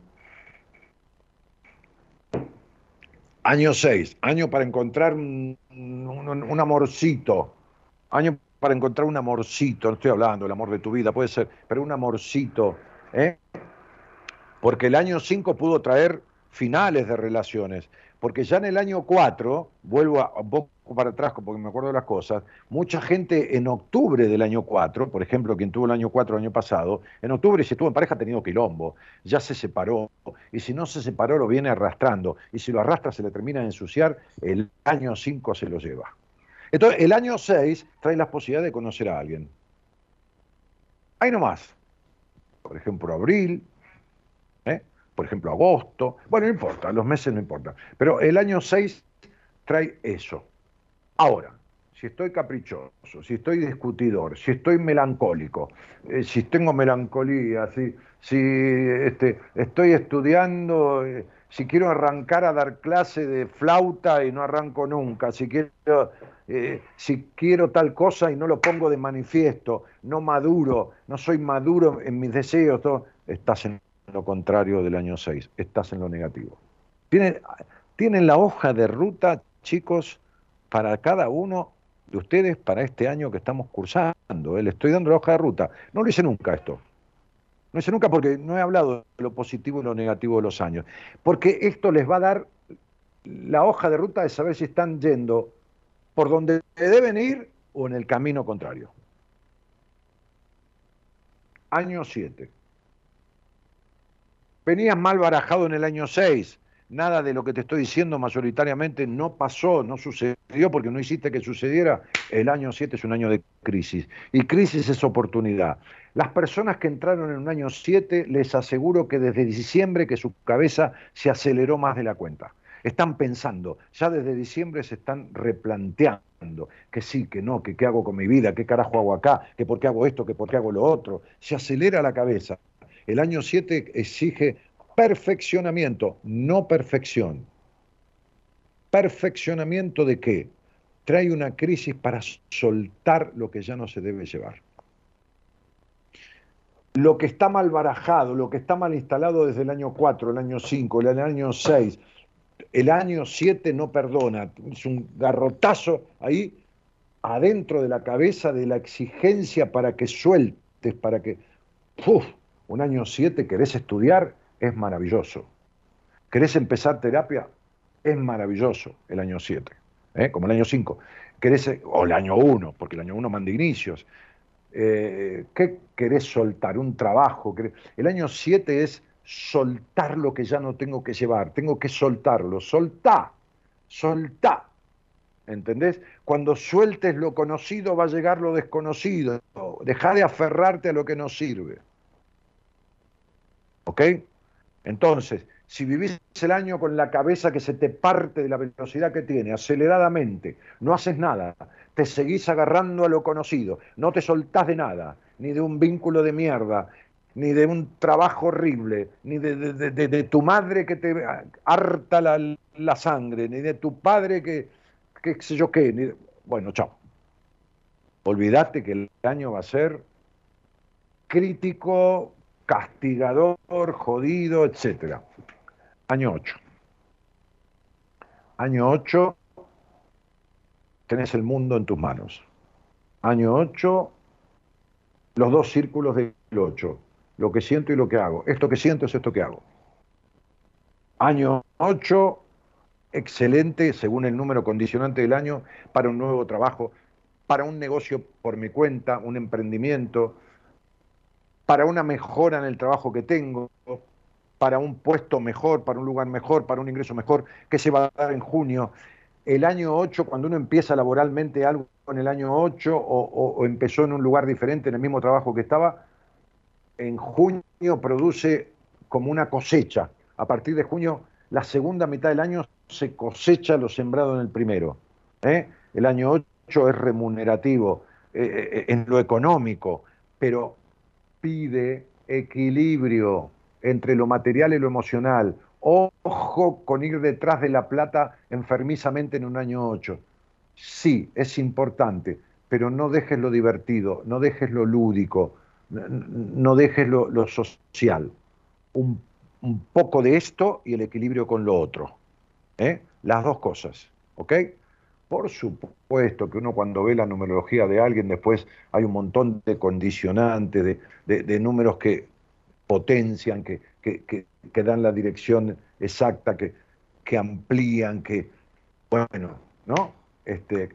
Speaker 2: Año 6, año para encontrar un, amorcito, año para encontrar un amorcito, no estoy hablando del amor de tu vida, puede ser, pero un amorcito, ¿eh? porque el año 5 pudo traer finales de relaciones, porque ya en el año 4, vuelvo a, un poco para atrás porque me acuerdo de las cosas, mucha gente en octubre del año 4, por ejemplo, quien tuvo el año 4 el año pasado, en octubre si estuvo en pareja ha tenido quilombo, ya se separó, y si no se separó lo viene arrastrando, y si lo arrastra se le termina de ensuciar, el año 5 se lo lleva. Entonces, el año 6 trae la posibilidad de conocer a alguien. Ahí nomás. Por ejemplo, abril. Por ejemplo, agosto. Bueno, no importa, los meses no importan. Pero el año 6 trae eso. Ahora, si estoy caprichoso, si estoy discutidor, si estoy melancólico, eh, si tengo melancolía, si, si este, estoy estudiando, eh, si quiero arrancar a dar clase de flauta y no arranco nunca, si quiero, eh, si quiero tal cosa y no lo pongo de manifiesto, no maduro, no soy maduro en mis deseos, estás en lo contrario del año 6, estás en lo negativo. Tienen, tienen la hoja de ruta, chicos, para cada uno de ustedes para este año que estamos cursando. ¿eh? Le estoy dando la hoja de ruta. No lo hice nunca esto. No hice nunca porque no he hablado de lo positivo y lo negativo de los años. Porque esto les va a dar la hoja de ruta de saber si están yendo por donde deben ir o en el camino contrario. Año 7. Venías mal barajado en el año 6. Nada de lo que te estoy diciendo mayoritariamente no pasó, no sucedió porque no hiciste que sucediera. El año 7 es un año de crisis. Y crisis es oportunidad. Las personas que entraron en un año 7, les aseguro que desde diciembre que su cabeza se aceleró más de la cuenta. Están pensando, ya desde diciembre se están replanteando que sí, que no, que qué hago con mi vida, qué carajo hago acá, que por qué hago esto, que por qué hago lo otro. Se acelera la cabeza. El año 7 exige perfeccionamiento, no perfección. ¿Perfeccionamiento de qué? trae una crisis para soltar lo que ya no se debe llevar. Lo que está mal barajado, lo que está mal instalado desde el año 4, el año 5, el año 6, el año 7 no perdona, es un garrotazo ahí adentro de la cabeza de la exigencia para que sueltes, para que... Uf, un año 7 querés estudiar, es maravilloso. ¿Querés empezar terapia? Es maravilloso el año 7, ¿eh? como el año 5. ¿Querés, o el año 1, porque el año 1 manda inicios. Eh, ¿Qué querés soltar? Un trabajo. El año 7 es soltar lo que ya no tengo que llevar, tengo que soltarlo. Soltá, soltá. ¿Entendés? Cuando sueltes lo conocido va a llegar lo desconocido. Deja de aferrarte a lo que no sirve. ¿Ok? Entonces, si vivís el año con la cabeza que se te parte de la velocidad que tiene, aceleradamente, no haces nada, te seguís agarrando a lo conocido, no te soltás de nada, ni de un vínculo de mierda, ni de un trabajo horrible, ni de, tu madre que te harta la, sangre, ni de tu padre que, qué sé yo qué. Bueno, chao. Olvídate que el año va a ser crítico, castigador, jodido, etc. Año 8. Año 8, tenés el mundo en tus manos. Año 8, los dos círculos del 8, lo que siento y lo que hago. Esto que siento es esto que hago. Año 8, excelente, según el número condicionante del año, para un nuevo trabajo, para un negocio por mi cuenta, un emprendimiento, para una mejora en el trabajo que tengo, para un puesto mejor, para un lugar mejor, para un ingreso mejor, que se va a dar en junio. El año 8, cuando uno empieza laboralmente algo en el año 8 o, empezó en un lugar diferente, en el mismo trabajo que estaba, en junio produce como una cosecha. A partir de junio, la segunda mitad del año se cosecha lo sembrado en el primero. ¿eh? El año 8 es remunerativo eh, eh, en lo económico, pero pide equilibrio entre lo material y lo emocional. Ojo con ir detrás de la plata enfermizamente en un año 8. Sí, es importante, pero no dejes lo divertido, no dejes lo lúdico, no dejes lo, social. Un, poco de esto y el equilibrio con lo otro. ¿eh? Las dos cosas. ¿Ok? Por supuesto que uno cuando ve la numerología de alguien, después hay un montón de condicionantes, de, números que potencian, que, que, dan la dirección exacta, que, que amplían, que, bueno, ¿no? Este,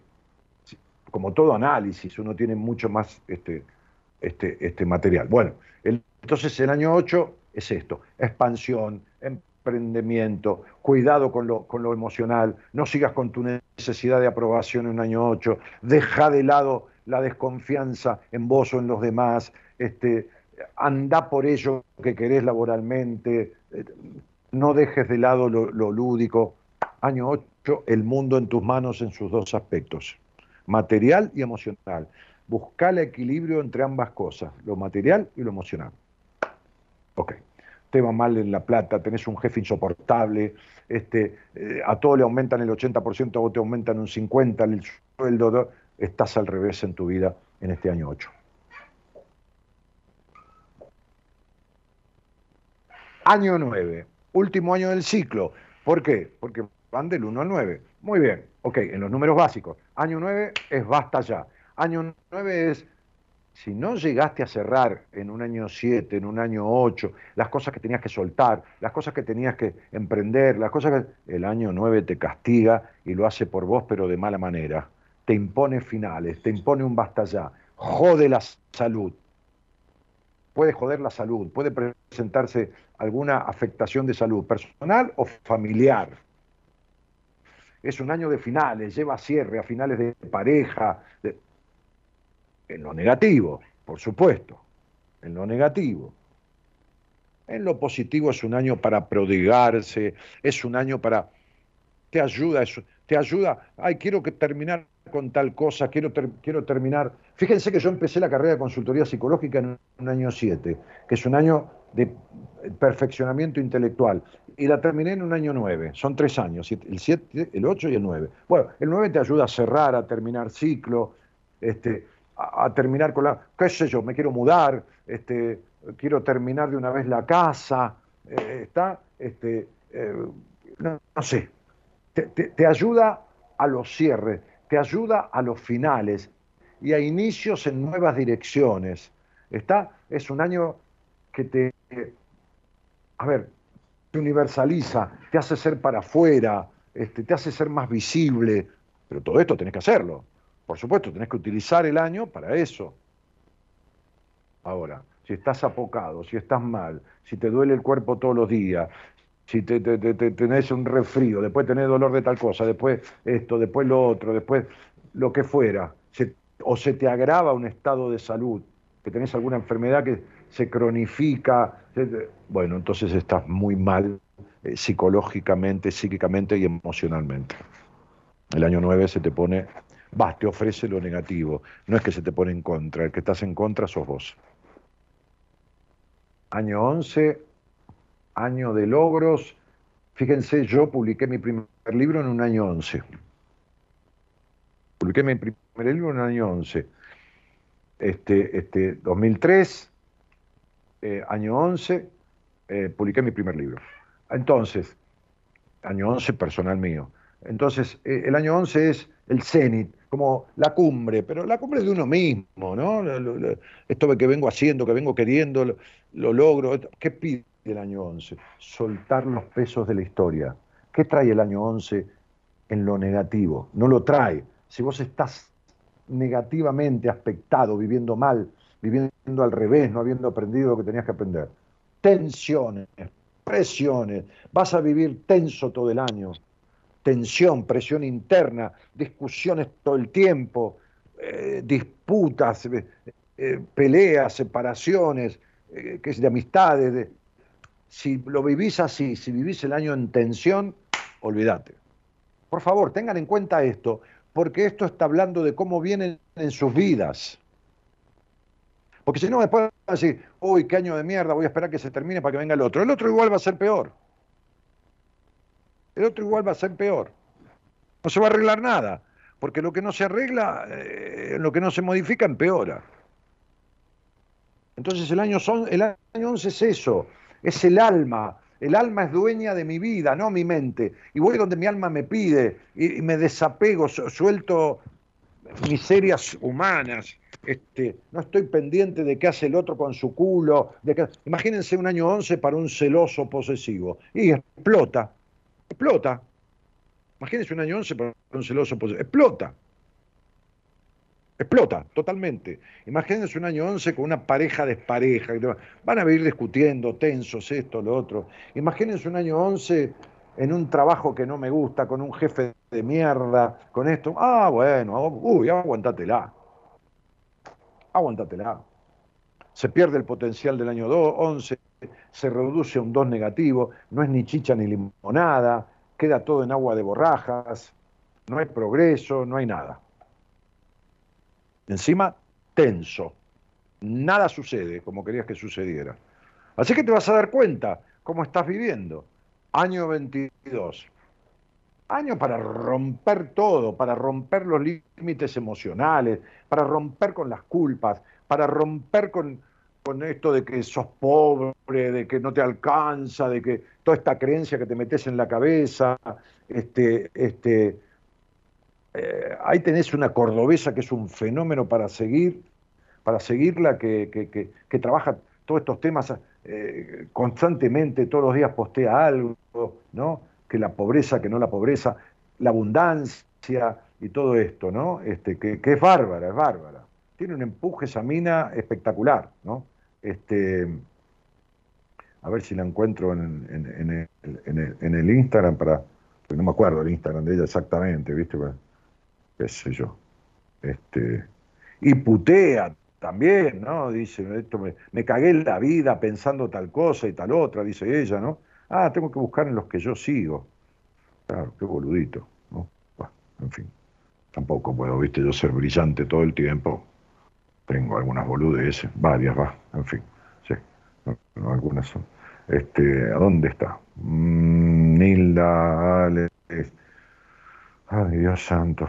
Speaker 2: como todo análisis, uno tiene mucho más este, este, este material. Bueno, entonces el año 8 es esto, expansión, emprendimiento, cuidado con lo, con lo emocional, no sigas con tu necesidad de aprobación en un año 8, deja de lado la desconfianza en vos o en los demás, este, anda por ello que querés laboralmente, eh, no dejes de lado lo, lo lúdico. Año 8, el mundo en tus manos en sus dos aspectos, material y emocional. Busca el equilibrio entre ambas cosas, lo material y lo emocional. Ok te va mal en la plata, tenés un jefe insoportable, este, eh, a todo le aumentan el 80%, a vos te aumentan un 50%, el sueldo, estás al revés en tu vida en este año 8. Año 9, último año del ciclo. ¿Por qué? Porque van del 1 al 9. Muy bien, ok, en los números básicos. Año 9 es basta ya. Año 9 es si no llegaste a cerrar en un año 7, en un año 8, las cosas que tenías que soltar, las cosas que tenías que emprender, las cosas que... El año 9 te castiga y lo hace por vos, pero de mala manera. Te impone finales, te impone un basta ya. Jode la salud. Puede joder la salud, puede presentarse alguna afectación de salud personal o familiar. Es un año de finales, lleva cierre a finales de pareja, de en lo negativo, por supuesto, en lo negativo. En lo positivo es un año para prodigarse, es un año para... Te ayuda, te ayuda, ay, quiero que terminar con tal cosa, quiero, quiero terminar... Fíjense que yo empecé la carrera de consultoría psicológica en un año 7, que es un año de perfeccionamiento intelectual. Y la terminé en un año 9, son tres años, el 7, el 8 y el 9. Bueno, el 9 te ayuda a cerrar, a terminar ciclo, este, a, terminar con la, qué sé yo, me quiero mudar, este, quiero terminar de una vez la casa, eh, está, este, eh, no, sé, te, ayuda a los cierres, te ayuda a los finales y a inicios en nuevas direcciones. Está, es un año que te, a ver, te universaliza, te hace ser para afuera, este, te hace ser más visible, pero todo esto tenés que hacerlo. Por supuesto, tenés que utilizar el año para eso. Ahora, si estás apocado, si estás mal, si te duele el cuerpo todos los días, si te, tenés un resfrío, después tenés dolor de tal cosa, después esto, después lo otro, después lo que fuera, o se te agrava un estado de salud, que tenés alguna enfermedad que se cronifica, bueno, entonces estás muy mal eh, psicológicamente, psíquicamente y emocionalmente. El año 9 se te pone vas, te ofrece lo negativo. No es que se te pone en contra, el que estás en contra sos vos. Año 11, año de logros. Fíjense, yo publiqué mi primer libro en un año 11. Publiqué mi primer libro en un año 11. Este, este, 2003, eh, año 11, eh, publiqué mi primer libro. Entonces, año 11 personal mío. Entonces, eh, el año 11 es el cenit, como la cumbre, pero la cumbre es de uno mismo, ¿no? Esto que vengo haciendo, que vengo queriendo, lo, logro. ¿Qué pide el año 11? Soltar los pesos de la historia. ¿Qué trae el año 11 en lo negativo? No lo trae. Si vos estás negativamente aspectado, viviendo mal, viviendo al revés, no habiendo aprendido lo que tenías que aprender. Tensiones, presiones, vas a vivir tenso todo el año, tensión, presión interna, discusiones todo el tiempo, eh, disputas, eh, eh, peleas, separaciones, que es de amistades. Si lo vivís así, si vivís el año en tensión, olvídate. Por favor, tengan en cuenta esto, porque esto está hablando de cómo vienen en sus vidas. Porque si no, después van a decir, uy, qué año de mierda, voy a esperar que se termine para que venga el otro. El otro igual va a ser peor el otro igual va a ser peor. No se va a arreglar nada, porque lo que no se arregla, eh, lo que no se modifica, empeora. Entonces el año, son, el año 11 es eso, es el alma. El alma es dueña de mi vida, no mi mente. Y voy donde mi alma me pide y, me desapego, suelto miserias humanas. Este, no estoy pendiente de qué hace el otro con su culo. De Imagínense un año 11 para un celoso posesivo. Y explota explota. Imagínense un año 11 para un celoso, explota. Explota totalmente. Imagínense un año 11 con una pareja despareja. Van a vivir discutiendo, tensos, esto, lo otro. Imagínense un año 11 en un trabajo que no me gusta, con un jefe de mierda, con esto. Ah, bueno, uy, aguantatela. Aguantatela. Se pierde el potencial del año 11, se reduce a un 2 negativo, no es ni chicha ni limonada, queda todo en agua de borrajas, no hay progreso, no hay nada. Encima, tenso. Nada sucede como querías que sucediera. Así que te vas a dar cuenta cómo estás viviendo. Año 22. Año para romper todo, para romper los límites emocionales, para romper con las culpas, para romper con, con esto de que sos pobre, de que no te alcanza, de que toda esta creencia que te metes en la cabeza, este, este, eh, ahí tenés una cordobesa que es un fenómeno para seguir, para seguirla, que, trabaja todos estos temas eh, constantemente, todos los días postea algo, ¿no? Que la pobreza, que no la pobreza, la abundancia y todo esto, ¿no? Este, que, que es bárbara, es bárbara. Tiene un empuje esa mina espectacular, ¿no? Este, a ver si la encuentro en, el, Instagram para. no me acuerdo el Instagram de ella exactamente, ¿viste? qué sé yo. Este, y putea también, ¿no? Dice, esto me, me cagué en la vida pensando tal cosa y tal otra, dice ella, ¿no? Ah, tengo que buscar en los que yo sigo. Claro, qué boludito, ¿no? en fin, tampoco puedo, viste, yo ser brillante todo el tiempo. Tengo algunas boludeces, varias, va, en fin, sí, algunas son. Este, ¿A dónde está? Mm, Nilda, Alex. Ay, Dios santo.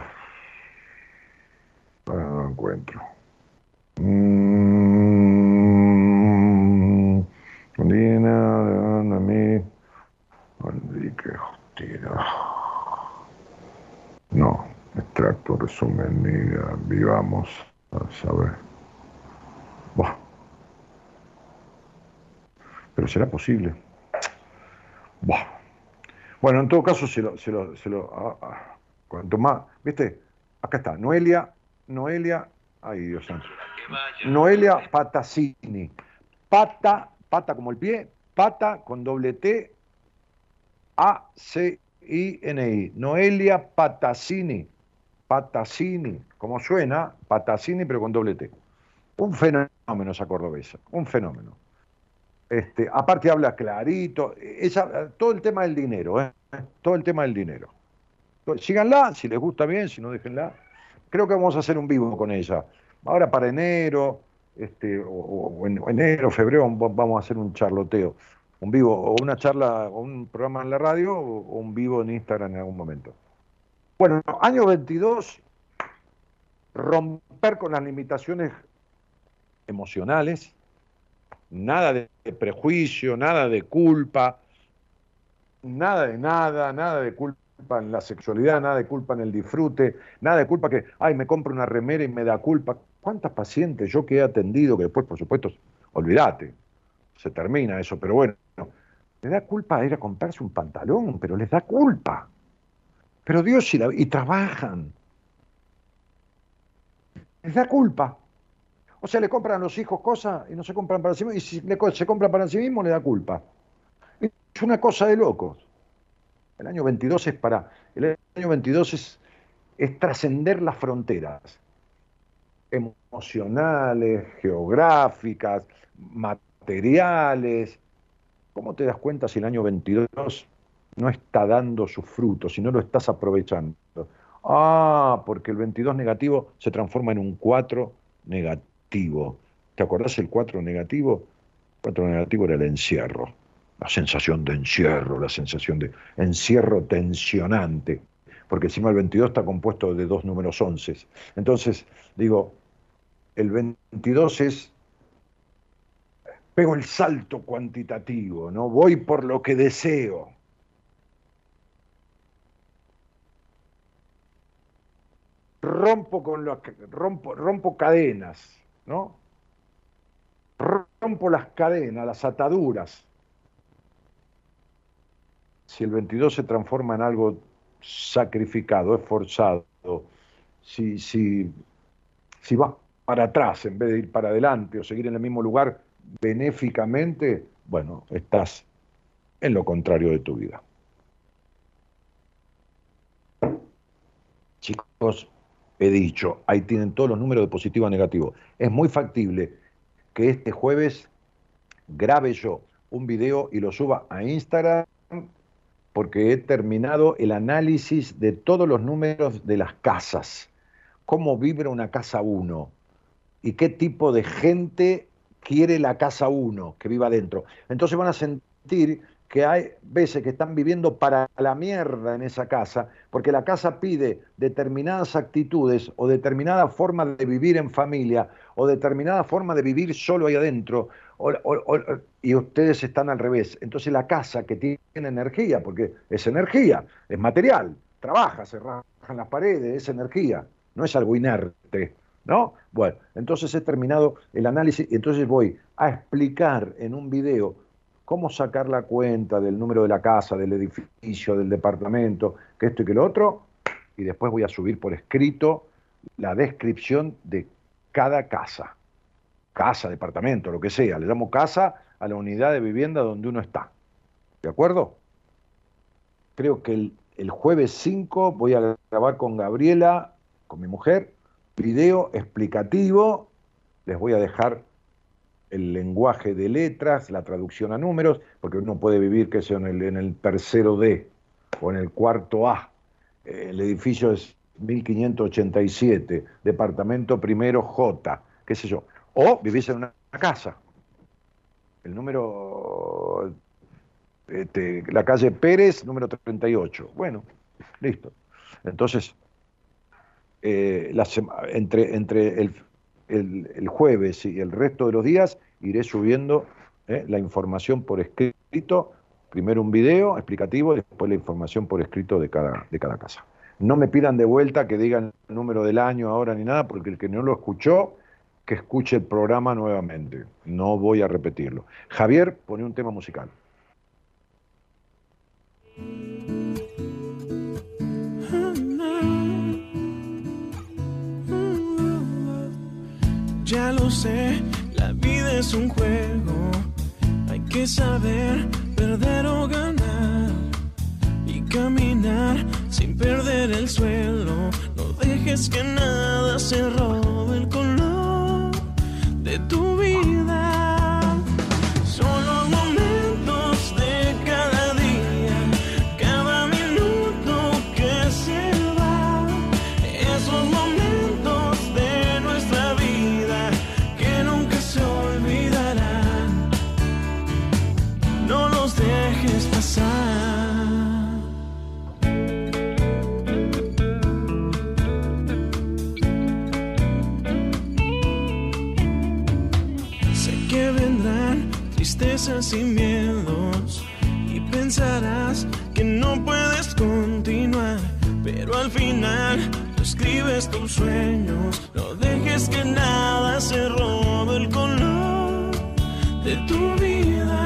Speaker 2: No encuentro. Mm, Dina, a mí. Enrique Justino. No, extracto, resumen, ni vivamos. A saber. Pero será posible. Bueno, en todo caso, se lo. Se lo, se lo ah, ah. Cuanto más. ¿Viste? Acá está. Noelia. Noelia. Ay, Dios santo. Noelia Patacini. Pata, pata como el pie, pata con doble T, A-C-I-N-I. Noelia Patacini. Patacini, como suena, Patacini, pero con doble T. Un fenómeno esa cordobesa, un fenómeno. Este, aparte habla clarito, todo el tema del dinero, ¿eh? todo el tema del dinero. Síganla, si les gusta bien, si no déjenla. Creo que vamos a hacer un vivo con ella. Ahora para enero, este, o, en enero, febrero, vamos a hacer un charloteo, un vivo, o una charla, o un programa en la radio, o, un vivo en Instagram en algún momento. Bueno, año 22, romper con las limitaciones emocionales, nada de prejuicio, nada de culpa, nada de nada, nada de culpa en la sexualidad, nada de culpa en el disfrute, nada de culpa que, ay, me compro una remera y me da culpa. ¿Cuántas pacientes yo que he atendido, que después, por supuesto, olvídate, se termina eso, pero bueno, le da culpa ir a comprarse un pantalón, pero les da culpa. Pero Dios y, y trabajan. Les da culpa. O sea, le compran a los hijos cosas y no se compran para sí mismos, y si se compran para sí mismos, le da culpa. Es una cosa de locos. El año 22 es para. El año 22 es, es trascender las fronteras emocionales, geográficas, materiales. ¿Cómo te das cuenta si el año 22 no está dando sus frutos, si no lo estás aprovechando? Ah, porque el 22 negativo se transforma en un 4 negativo. ¿Te acordás el 4 negativo? El 4 negativo era el encierro la sensación de encierro, la sensación de encierro tensionante, porque encima el 22 está compuesto de dos números 11. Entonces, digo, el 22 es, pego el salto cuantitativo, ¿no? Voy por lo que deseo. Rompo con lo rompo, rompo cadenas, ¿no? Rompo las cadenas, las ataduras si el 22 se transforma en algo sacrificado, esforzado, si, si, si vas para atrás en vez de ir para adelante o seguir en el mismo lugar benéficamente, bueno, estás en lo contrario de tu vida. Chicos, he dicho, ahí tienen todos los números de positivo a negativo. Es muy factible que este jueves grabe yo un video y lo suba a Instagram porque he terminado el análisis de todos los números de las casas. Cómo vibra una casa 1 y qué tipo de gente quiere la casa 1 que viva dentro. Entonces van a sentir que hay veces que están viviendo para la mierda en esa casa, porque la casa pide determinadas actitudes o determinada forma de vivir en familia o determinada forma de vivir solo ahí adentro, y ustedes están al revés. Entonces la casa que tiene energía, porque es energía, es material, trabaja, se rajan las paredes, es energía, no es algo inerte, ¿no? Bueno, entonces he terminado el análisis y entonces voy a explicar en un video cómo sacar la cuenta del número de la casa, del edificio, del departamento, que esto y que lo otro, y después voy a subir por escrito la descripción de cada casa casa, departamento, lo que sea. Le damos casa a la unidad de vivienda donde uno está. ¿De acuerdo? Creo que el, jueves 5 voy a grabar con Gabriela, con mi mujer, video explicativo. Les voy a dejar el lenguaje de letras, la traducción a números, porque uno puede vivir, que sea en el, en el tercero D o en el cuarto A. El edificio es 1587, departamento primero J, qué sé yo o vivís en una casa. El número este, la calle Pérez, número 38. Bueno, listo. Entonces, eh, entre, entre el, jueves y el resto de los días iré subiendo eh, la información por escrito, primero un video explicativo y después la información por escrito de cada, de cada casa. No me pidan de vuelta que digan el número del año ahora ni nada, porque el que no lo escuchó, que escuche el programa nuevamente. No voy a repetirlo. Javier, pone un tema musical.
Speaker 4: Es un juego. Hay que saber perder o ganar. Y caminar sin perder el suelo. No dejes que nada se robe el color de tu vida. Sin miedos y pensarás que no puedes continuar, pero al final tú escribes tus sueños, no dejes que nada se robe el color de tu vida.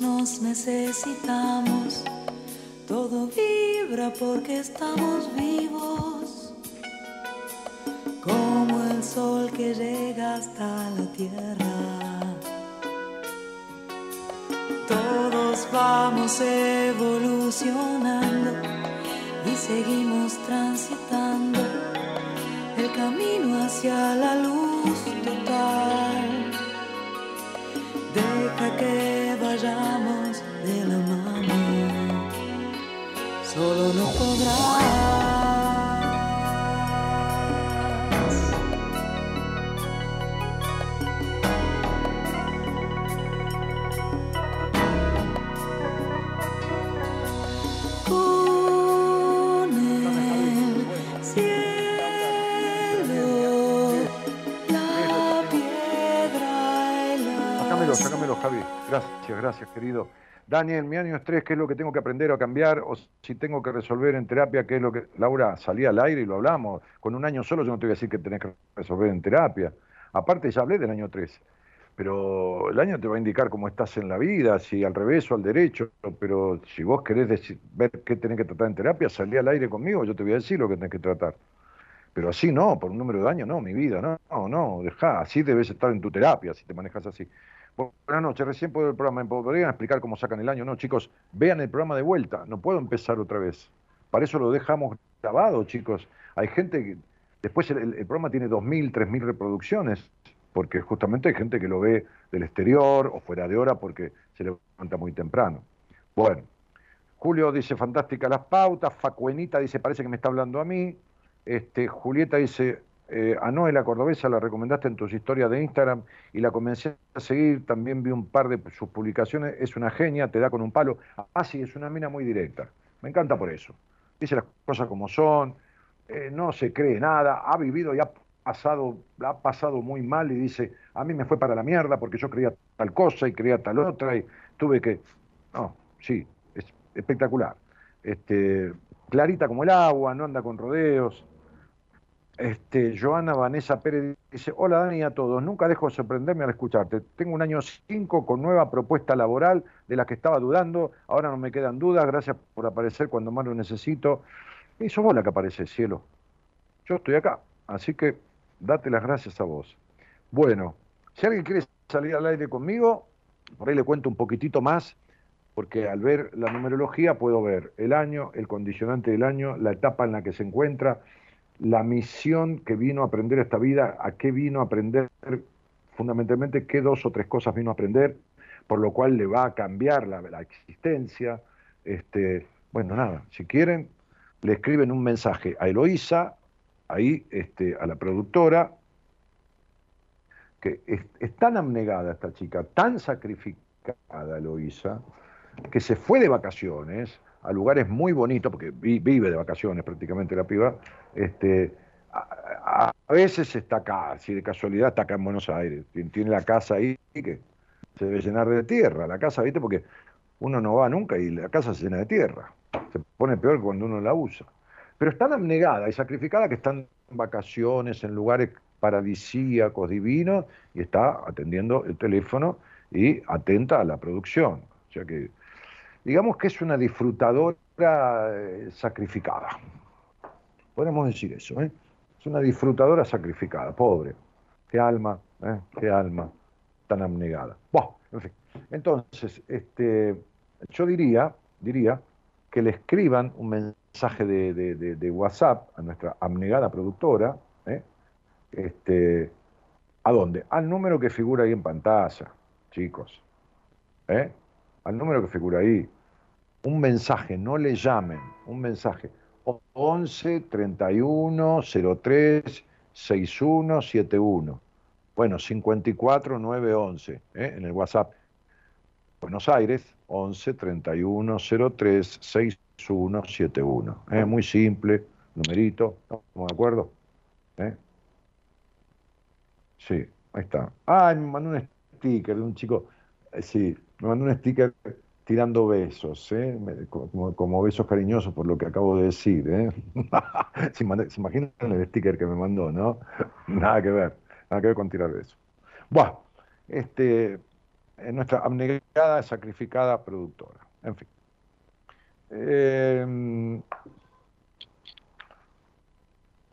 Speaker 5: Necesitamos, todo vibra porque estamos vivos, como el sol que llega hasta la tierra. Todos vamos evolucionando y seguimos transitando el camino hacia la luz total. Deja que vayamos de la mano, solo no podrás.
Speaker 2: Gracias, gracias, querido. Daniel, mi año es tres, ¿qué es lo que tengo que aprender a cambiar? O si tengo que resolver en terapia, ¿qué es lo que. Laura, salí al aire y lo hablamos. Con un año solo yo no te voy a decir que tenés que resolver en terapia. Aparte, ya hablé del año 3. Pero el año te va a indicar cómo estás en la vida, si al revés o al derecho. Pero si vos querés ver qué tenés que tratar en terapia, salí al aire conmigo, yo te voy a decir lo que tenés que tratar. Pero así no, por un número de años no, mi vida, no, no, no, deja, así debes estar en tu terapia si te manejas así. Buenas noches, recién puedo el programa, ¿me podrían explicar cómo sacan el año? No, chicos, vean el programa de vuelta, no puedo empezar otra vez. Para eso lo dejamos grabado, chicos. Hay gente que, después el, programa tiene 2.000, 3.000 reproducciones, porque justamente hay gente que lo ve del exterior o fuera de hora porque se levanta muy temprano. Bueno, Julio dice, fantástica las pautas, Facuenita dice, parece que me está hablando a mí, este, Julieta dice, eh, a Noé la cordobesa la recomendaste en tus historias de Instagram y la comencé a seguir, también vi un par de sus publicaciones, es una genia, te da con un palo. Ah, sí, es una mina muy directa, me encanta por eso. Dice las cosas como son, eh, no se cree nada, ha vivido y ha pasado, ha pasado muy mal y dice, a mí me fue para la mierda porque yo creía tal cosa y creía tal otra y tuve que... No, sí, es espectacular. Este, clarita como el agua, no anda con rodeos. Este, Joana Vanessa Pérez dice, hola Dani a todos, nunca dejo de sorprenderme al escucharte. Tengo un año 5 con nueva propuesta laboral de la que estaba dudando, ahora no me quedan dudas, gracias por aparecer cuando más lo necesito. Y sos vos la que aparece, cielo. Yo estoy acá, así que date las gracias a vos. Bueno, si alguien quiere salir al aire conmigo, por ahí le cuento un poquitito más, porque al ver la numerología puedo ver el año, el condicionante del año, la etapa en la que se encuentra, la misión que vino a aprender esta vida, a qué vino a aprender, fundamentalmente qué dos o tres cosas vino a aprender, por lo cual le va a cambiar la, la existencia. Este, bueno, nada, si quieren, le escriben un mensaje a Eloísa, ahí este, a la productora, que es, es, tan abnegada esta chica, tan sacrificada Eloísa, que se fue de vacaciones, a lugares muy bonitos, porque vive de vacaciones prácticamente la piba, este, a, veces está acá, si de casualidad está acá en Buenos Aires, tiene la casa ahí que se debe llenar de tierra, la casa, ¿viste? Porque uno no va nunca y la casa se llena de tierra, se pone peor cuando uno la usa. Pero está abnegada y sacrificada que están en vacaciones, en lugares paradisíacos, divinos, y está atendiendo el teléfono y atenta a la producción. O sea que digamos que es una disfrutadora eh, sacrificada. Podemos decir eso, ¿eh? Es una disfrutadora sacrificada, pobre. Qué alma, ¿eh? qué alma tan abnegada. Bueno, en fin. Entonces, este, yo diría, diría que le escriban un mensaje de, de, de, WhatsApp a nuestra abnegada productora, ¿eh? este, ¿a dónde? Al número que figura ahí en pantalla, chicos. al número que figura ahí, un mensaje, no le llamen, un mensaje. 11 31 03 61 71. Bueno, 54 911 ¿eh? en el WhatsApp. Buenos Aires, 11 31 03 61 71. ¿eh? Muy simple, numerito, ¿estamos de acuerdo? ¿Eh? Sí, ahí está. Ah, me mandó un sticker de un chico. Eh, sí, me mandó un sticker tirando besos, ¿eh? como, besos cariñosos por lo que acabo de decir. ¿eh? se, imaginan el sticker que me mandó, ¿no? nada que ver, nada que ver con tirar besos. Bueno, este, nuestra abnegada, sacrificada productora. En fin. Eh,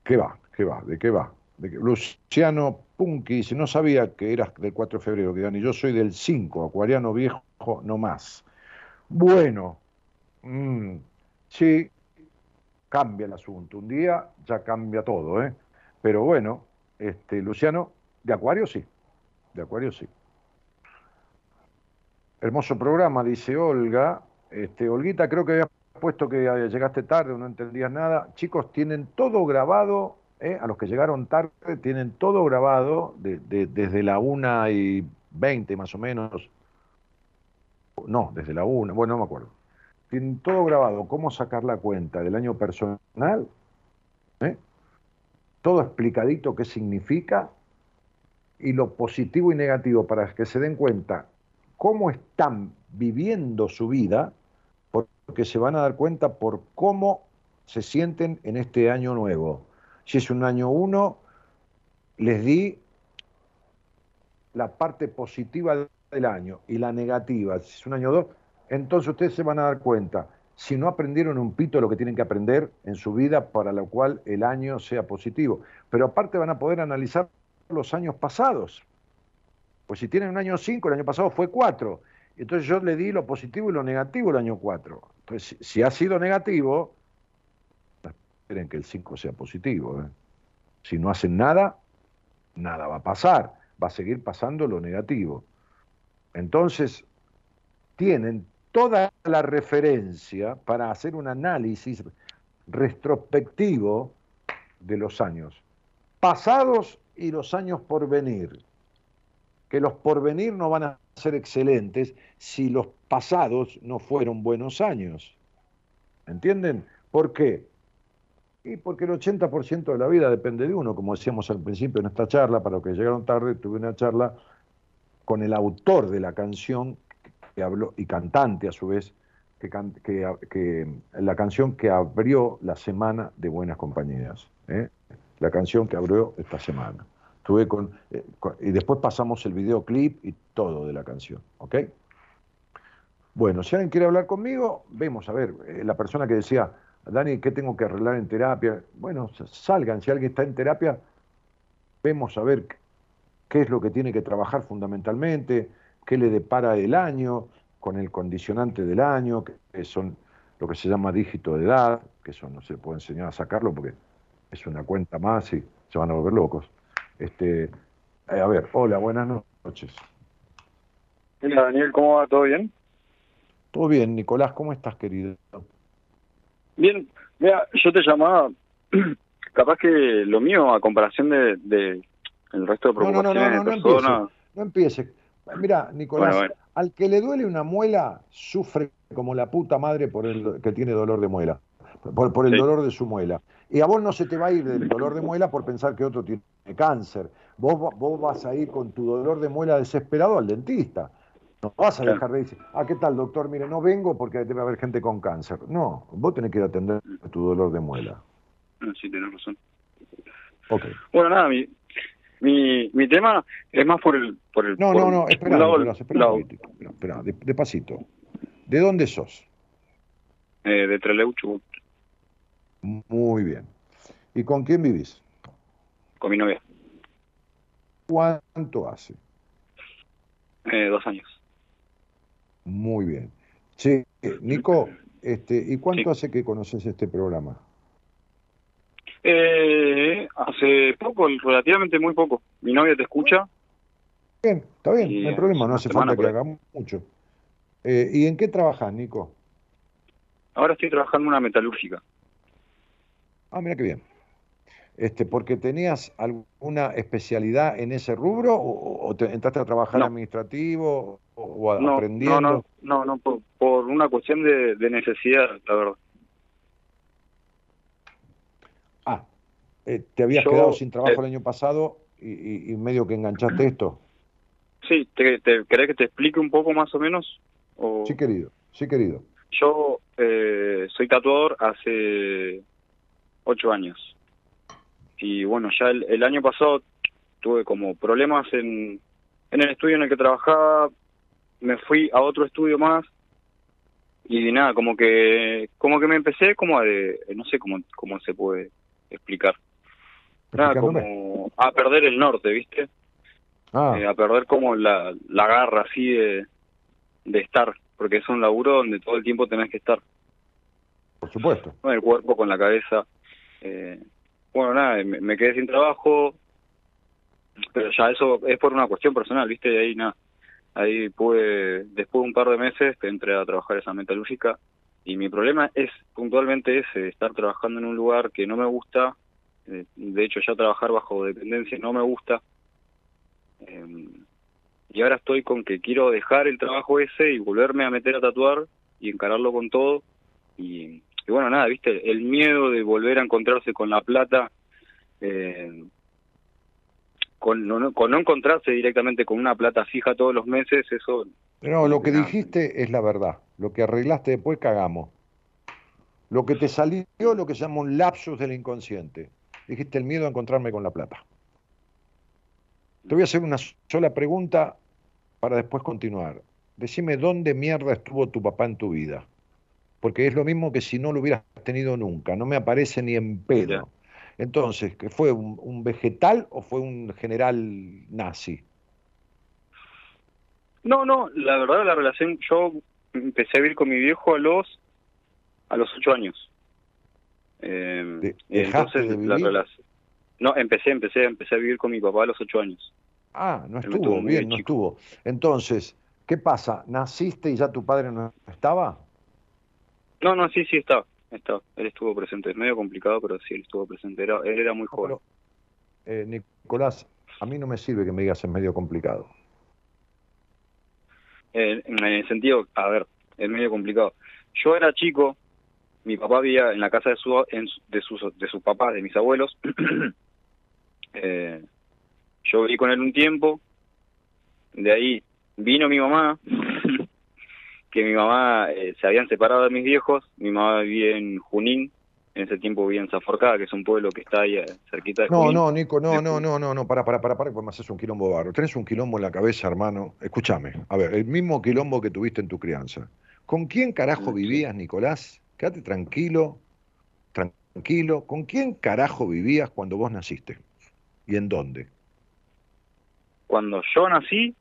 Speaker 2: ¿Qué va? ¿Qué va? ¿De qué va? Luciano Punky dice, no sabía que eras del 4 de febrero, que yo soy del 5, acuariano viejo, no más. Bueno, mmm, sí, cambia el asunto. Un día ya cambia todo, ¿eh? Pero bueno, este, Luciano, de Acuario sí, de Acuario sí. Hermoso programa, dice Olga. Este, Olguita, creo que habías puesto que llegaste tarde o no entendías nada. Chicos, tienen todo grabado, ¿eh? a los que llegaron tarde, tienen todo grabado de, de, desde la una y veinte más o menos no, desde la 1, bueno, no me acuerdo. Tienen todo grabado, cómo sacar la cuenta del año personal, ¿eh? todo explicadito qué significa y lo positivo y negativo para que se den cuenta cómo están viviendo su vida, porque se van a dar cuenta por cómo se sienten en este año nuevo. Si es un año 1, les di la parte positiva del año y la negativa, si es un año 2, entonces ustedes se van a dar cuenta si no aprendieron un pito lo que tienen que aprender en su vida para lo cual el año sea positivo. Pero aparte van a poder analizar los años pasados. Pues si tienen un año 5, el año pasado fue 4. Entonces yo le di lo positivo y lo negativo el año 4. Entonces, si ha sido negativo, esperen que el 5 sea positivo. ¿eh? Si no hacen nada, nada va a pasar. Va a seguir pasando lo negativo. Entonces, tienen toda la referencia para hacer un análisis retrospectivo de los años pasados y los años por venir. Que los por venir no van a ser excelentes si los pasados no fueron buenos años. ¿Entienden? ¿Por qué? Y porque el 80% de la vida depende de uno, como decíamos al principio en esta charla, para los que llegaron tarde, tuve una charla con el autor de la canción que habló, y cantante a su vez, que, la canción que abrió la semana de Buenas Compañías, ¿eh? la canción que abrió esta semana. Estuve con, eh, y después pasamos el videoclip y todo de la canción, ¿ok? Bueno, si alguien quiere hablar conmigo, vemos, a ver, eh, la persona que decía, Dani, ¿qué tengo que arreglar en terapia? Bueno, salgan, si alguien está en terapia, vemos a ver qué es lo que tiene que trabajar fundamentalmente, qué le depara el año, con el condicionante del año, que son lo que se llama dígito de edad, que eso no se puede enseñar a sacarlo porque es una cuenta más y se van a volver locos. Este, eh, a ver, hola, buenas noches.
Speaker 3: Hola Daniel, ¿cómo va? ¿Todo bien?
Speaker 2: Todo bien, Nicolás, ¿cómo estás, querido?
Speaker 3: Bien, mira, yo te llamaba, capaz que lo mío a comparación de, de el resto de preocupaciones
Speaker 2: no, no, no,
Speaker 3: no,
Speaker 2: de personas... No empiece, Mira, Nicolás, al que le duele una muela, sufre como la puta madre por el que tiene dolor de muela, por, por el dolor de su muela. Y a vos no se te va a ir del dolor de muela por pensar que otro tiene cáncer. Vos, vos vas a ir con tu dolor de muela desesperado al dentista. No vas a dejar de decir, ah, ¿qué tal, doctor? Mire, no vengo porque debe haber gente con cáncer. No, vos tenés que ir a atender tu dolor de muela.
Speaker 3: Ah, sí, tenés razón.
Speaker 2: Ok.
Speaker 3: Bueno, nada, mi, mi, mi tema es más por el... Por el
Speaker 2: no, no, no, espera, espera, despacito. ¿De dónde sos?
Speaker 3: Eh, de Trelew, Chubut.
Speaker 2: Muy bien. ¿Y con quién vivís?
Speaker 3: Con mi novia.
Speaker 2: ¿Cuánto hace?
Speaker 3: Eh, dos años.
Speaker 2: Muy bien. Sí, Nico, este, ¿y cuánto hace que conoces este programa?
Speaker 3: Eh, hace poco, relativamente muy poco. Mi novia te escucha.
Speaker 2: Bien, está bien, no hay problema, no hace falta que hagamos mucho. Eh, ¿Y en qué trabajas, Nico?
Speaker 3: Ahora estoy trabajando en una metalúrgica.
Speaker 2: Ah, mira qué bien. Este, ¿Porque tenías alguna especialidad en ese rubro o, te, entraste a trabajar administrativo o, aprendiendo?
Speaker 3: No, no, no, por, una cuestión de, de necesidad, la verdad.
Speaker 2: Eh, ¿Te habías quedado sin trabajo el año pasado y, medio que enganchaste esto?
Speaker 3: Sí, te, ¿querés que te explique un poco más o menos?
Speaker 2: Sí, querido, sí, querido.
Speaker 3: Yo eh, soy tatuador hace ocho años. Y bueno, ya el, año pasado tuve como problemas en, en el estudio en el que trabajaba, me fui a otro estudio más y nada, como que como que me empecé como a de, no sé cómo, cómo se puede explicar nada, como a perder el norte, ¿viste? Ah. Eh, a perder como la, la garra así de, de estar, porque es un laburo donde todo el tiempo tenés que estar.
Speaker 2: Por supuesto.
Speaker 3: Con el cuerpo, con la cabeza. Eh, bueno, nada, me, quedé sin trabajo, pero ya eso es por una cuestión personal, ¿viste? Y ahí nada. Ahí pude, después de un par de meses, entré a trabajar esa metalúrgica y mi problema es puntualmente ese, estar trabajando en un lugar que no me gusta de hecho ya trabajar bajo dependencia no me gusta. Eh, y ahora estoy con que quiero dejar el trabajo ese y volverme a meter a tatuar y encararlo con todo. Y, bueno, nada, viste, el miedo de volver a encontrarse con la plata, eh, con, no, con no encontrarse directamente con una plata fija todos los meses, eso...
Speaker 2: No, lo que dijiste es la verdad. Lo que arreglaste después cagamos. Lo que te salió, lo que se llama un lapsus del inconsciente dijiste el miedo a encontrarme con la plata. Te voy a hacer una sola pregunta para después continuar. Decime dónde mierda estuvo tu papá en tu vida. porque es lo mismo que si no lo hubieras tenido nunca, no me aparece ni en pedo. Entonces, ¿que fue un, un vegetal o fue un general nazi?
Speaker 3: No, no, la verdad la relación, yo empecé a vivir con mi viejo a los a los ocho años. Eh,
Speaker 2: De- ¿Dejaste
Speaker 3: entonces
Speaker 2: de
Speaker 3: la relación. No, empecé, empecé, empecé a vivir con mi papá a los ocho años.
Speaker 2: Ah, no estuvo, bien, no estuvo. Entonces, ¿qué pasa? ¿Naciste y ya tu padre no estaba?
Speaker 3: No, no, sí, sí estaba, estaba. Él estuvo presente. Es medio complicado, pero sí, él estuvo presente. Era, él era muy
Speaker 2: No,
Speaker 3: joven.
Speaker 2: pero, eh, Nicolás, a mí no me sirve que me digas es medio complicado.
Speaker 3: Eh, en el sentido, a ver, es medio complicado. Yo era chico, mi papá vivía en la casa de su, en de sus de sus papás, de mis abuelos. Eh, yo viví con él un tiempo. De ahí vino mi mamá, que mi mamá eh, se habían separado de mis viejos. Mi mamá vivía en Junín. En ese tiempo vivía en Zaforcada, que es un pueblo que está ahí eh, cerquita de
Speaker 2: No,
Speaker 3: Junín.
Speaker 2: no, Nico, no, no, no, no, no, para, para, para, para, porque me haces un quilombo barro. Tenés un quilombo en la cabeza, hermano. Escúchame, a ver, el mismo quilombo que tuviste en tu crianza. ¿Con quién carajo vivías, Nicolás? Quédate tranquilo, tranquilo. ¿Con quién carajo vivías cuando vos naciste? ¿Y en dónde?
Speaker 3: Cuando yo nací,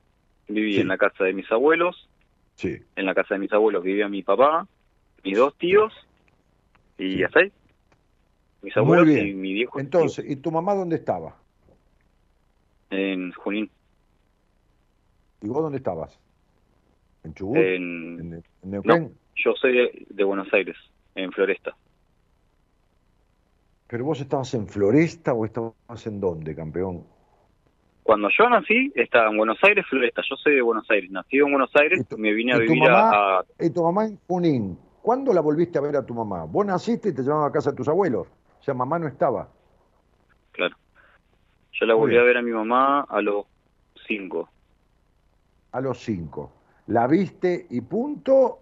Speaker 3: viví
Speaker 2: Sí.
Speaker 3: en la casa de mis abuelos,
Speaker 2: Sí.
Speaker 3: en la casa de mis abuelos vivía mi papá, mis dos tíos y
Speaker 2: Sí.
Speaker 3: hasta ahí. Mis
Speaker 2: Muy
Speaker 3: abuelos
Speaker 2: bien.
Speaker 3: y mi viejo
Speaker 2: Entonces, ¿y tu mamá dónde estaba?
Speaker 3: en Junín,
Speaker 2: ¿Y vos dónde estabas? ¿En Chubut?
Speaker 3: en,
Speaker 2: ¿En, en Neuquén?
Speaker 3: Yo soy de, de Buenos Aires, en Floresta.
Speaker 2: ¿Pero vos estabas en Floresta o estabas en dónde, campeón?
Speaker 3: Cuando yo nací, estaba en Buenos Aires, Floresta. Yo soy de Buenos Aires, nacido en Buenos Aires,
Speaker 2: ¿Y tu-
Speaker 3: me vine a vivir a-
Speaker 2: mamá?
Speaker 3: a,
Speaker 2: Y tu mamá en Junín. ¿Cuándo la volviste a ver a tu mamá? Vos naciste y te llevaban a casa de tus abuelos. O sea, mamá no estaba.
Speaker 3: Claro. Yo la volví a ver a mi mamá a los cinco.
Speaker 2: A los cinco. ¿La viste y punto?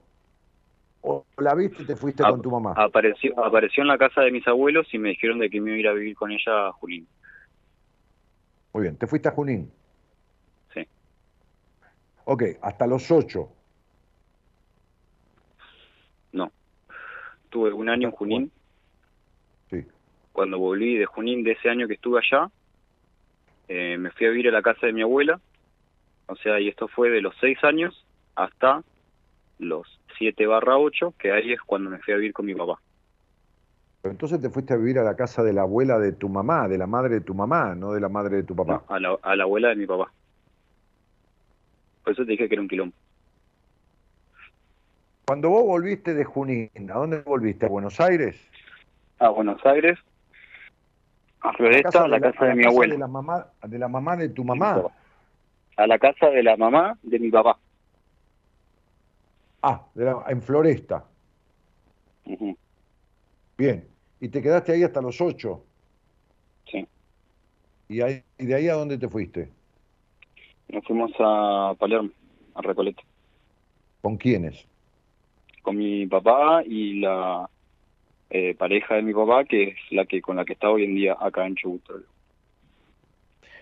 Speaker 2: ¿O la viste y te fuiste
Speaker 3: Ah,
Speaker 2: con tu mamá?
Speaker 3: Apareció, apareció en la casa de mis abuelos y me dijeron de que me iba a ir a vivir con ella a Junín.
Speaker 2: Muy bien, te fuiste a Junín.
Speaker 3: Sí.
Speaker 2: Ok, hasta los ocho.
Speaker 3: No. Tuve un año en Junín.
Speaker 2: Sí.
Speaker 3: Cuando volví de Junín de ese año que estuve allá, eh, me fui a vivir a la casa de mi abuela. O sea, y esto fue de los seis años hasta los siete barra ocho, que ahí es cuando me fui a vivir con mi papá.
Speaker 2: Pero entonces te fuiste a vivir a la casa de la abuela de tu mamá, de la madre de tu mamá, no de la madre de tu papá.
Speaker 3: ¿no? A, la, a la abuela de mi papá. Por eso te dije que era un quilombo.
Speaker 2: Cuando vos volviste de Junín, ¿a dónde volviste? ¿A Buenos Aires?
Speaker 3: A Buenos Aires, a Floresta, a la casa de, mi abuela.
Speaker 2: De la mamá, de la mamá de tu mamá.
Speaker 3: A la casa de la mamá de mi papá.
Speaker 2: Ah, de la- en Floresta. Bien. ¿Y te quedaste ahí hasta los ocho?
Speaker 3: Sí.
Speaker 2: ¿Y, ahí- y de ahí a dónde te fuiste?
Speaker 3: Nos fuimos a Palermo, a Recoleta,
Speaker 2: ¿Con quiénes?
Speaker 3: con mi papá y la eh, pareja de mi papá, que es la que con la que está hoy en día acá en Chubut.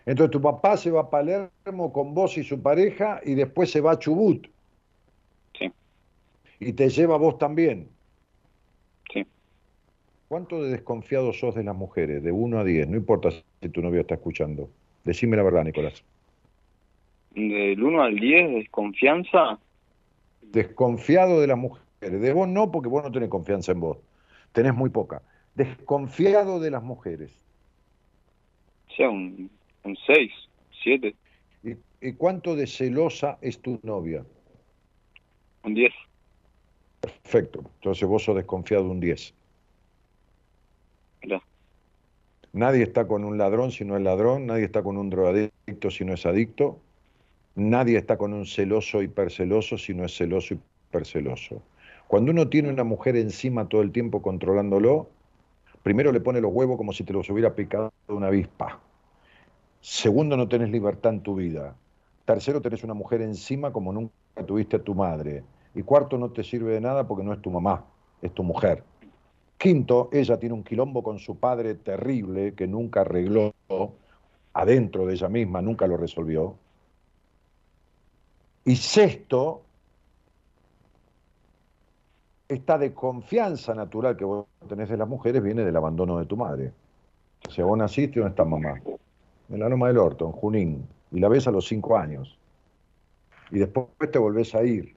Speaker 2: Entonces tu papá se va a Palermo con vos y su pareja y después se va a Chubut. Y te lleva a vos también.
Speaker 3: Sí.
Speaker 2: ¿Cuánto de desconfiado sos de las mujeres? De 1 a 10. No importa si tu novio está escuchando. Decime la verdad, Nicolás.
Speaker 3: Del 1 al 10, desconfianza,
Speaker 2: Desconfiado de las mujeres. De vos no, porque vos no tenés confianza en vos. Tenés muy poca. Desconfiado de las mujeres.
Speaker 3: o sea, un, un 6, 7,
Speaker 2: ¿Y, y cuánto de celosa es tu novia?
Speaker 3: un 10.
Speaker 2: Perfecto. Entonces vos sos desconfiado de un 10.
Speaker 3: Mirá.
Speaker 2: Nadie está con un ladrón si no es ladrón, nadie está con un drogadicto si no es adicto, nadie está con un celoso hiperceloso si no es celoso hiperceloso. Cuando uno tiene una mujer encima todo el tiempo controlándolo, primero le pone los huevos como si te los hubiera picado una avispa. Segundo, no tenés libertad en tu vida. Tercero, tenés una mujer encima como nunca tuviste a tu madre. Y cuarto, no te sirve de nada porque no es tu mamá, es tu mujer. Quinto, ella tiene un quilombo con su padre terrible que nunca arregló adentro de ella misma, nunca lo resolvió. Y sexto, esta de confianza natural que vos tenés de las mujeres viene del abandono de tu madre. O sea, vos naciste, ¿dónde está mamá? En la Loma del Orto, en Junín, y la ves a los cinco años. Y después te volvés a ir.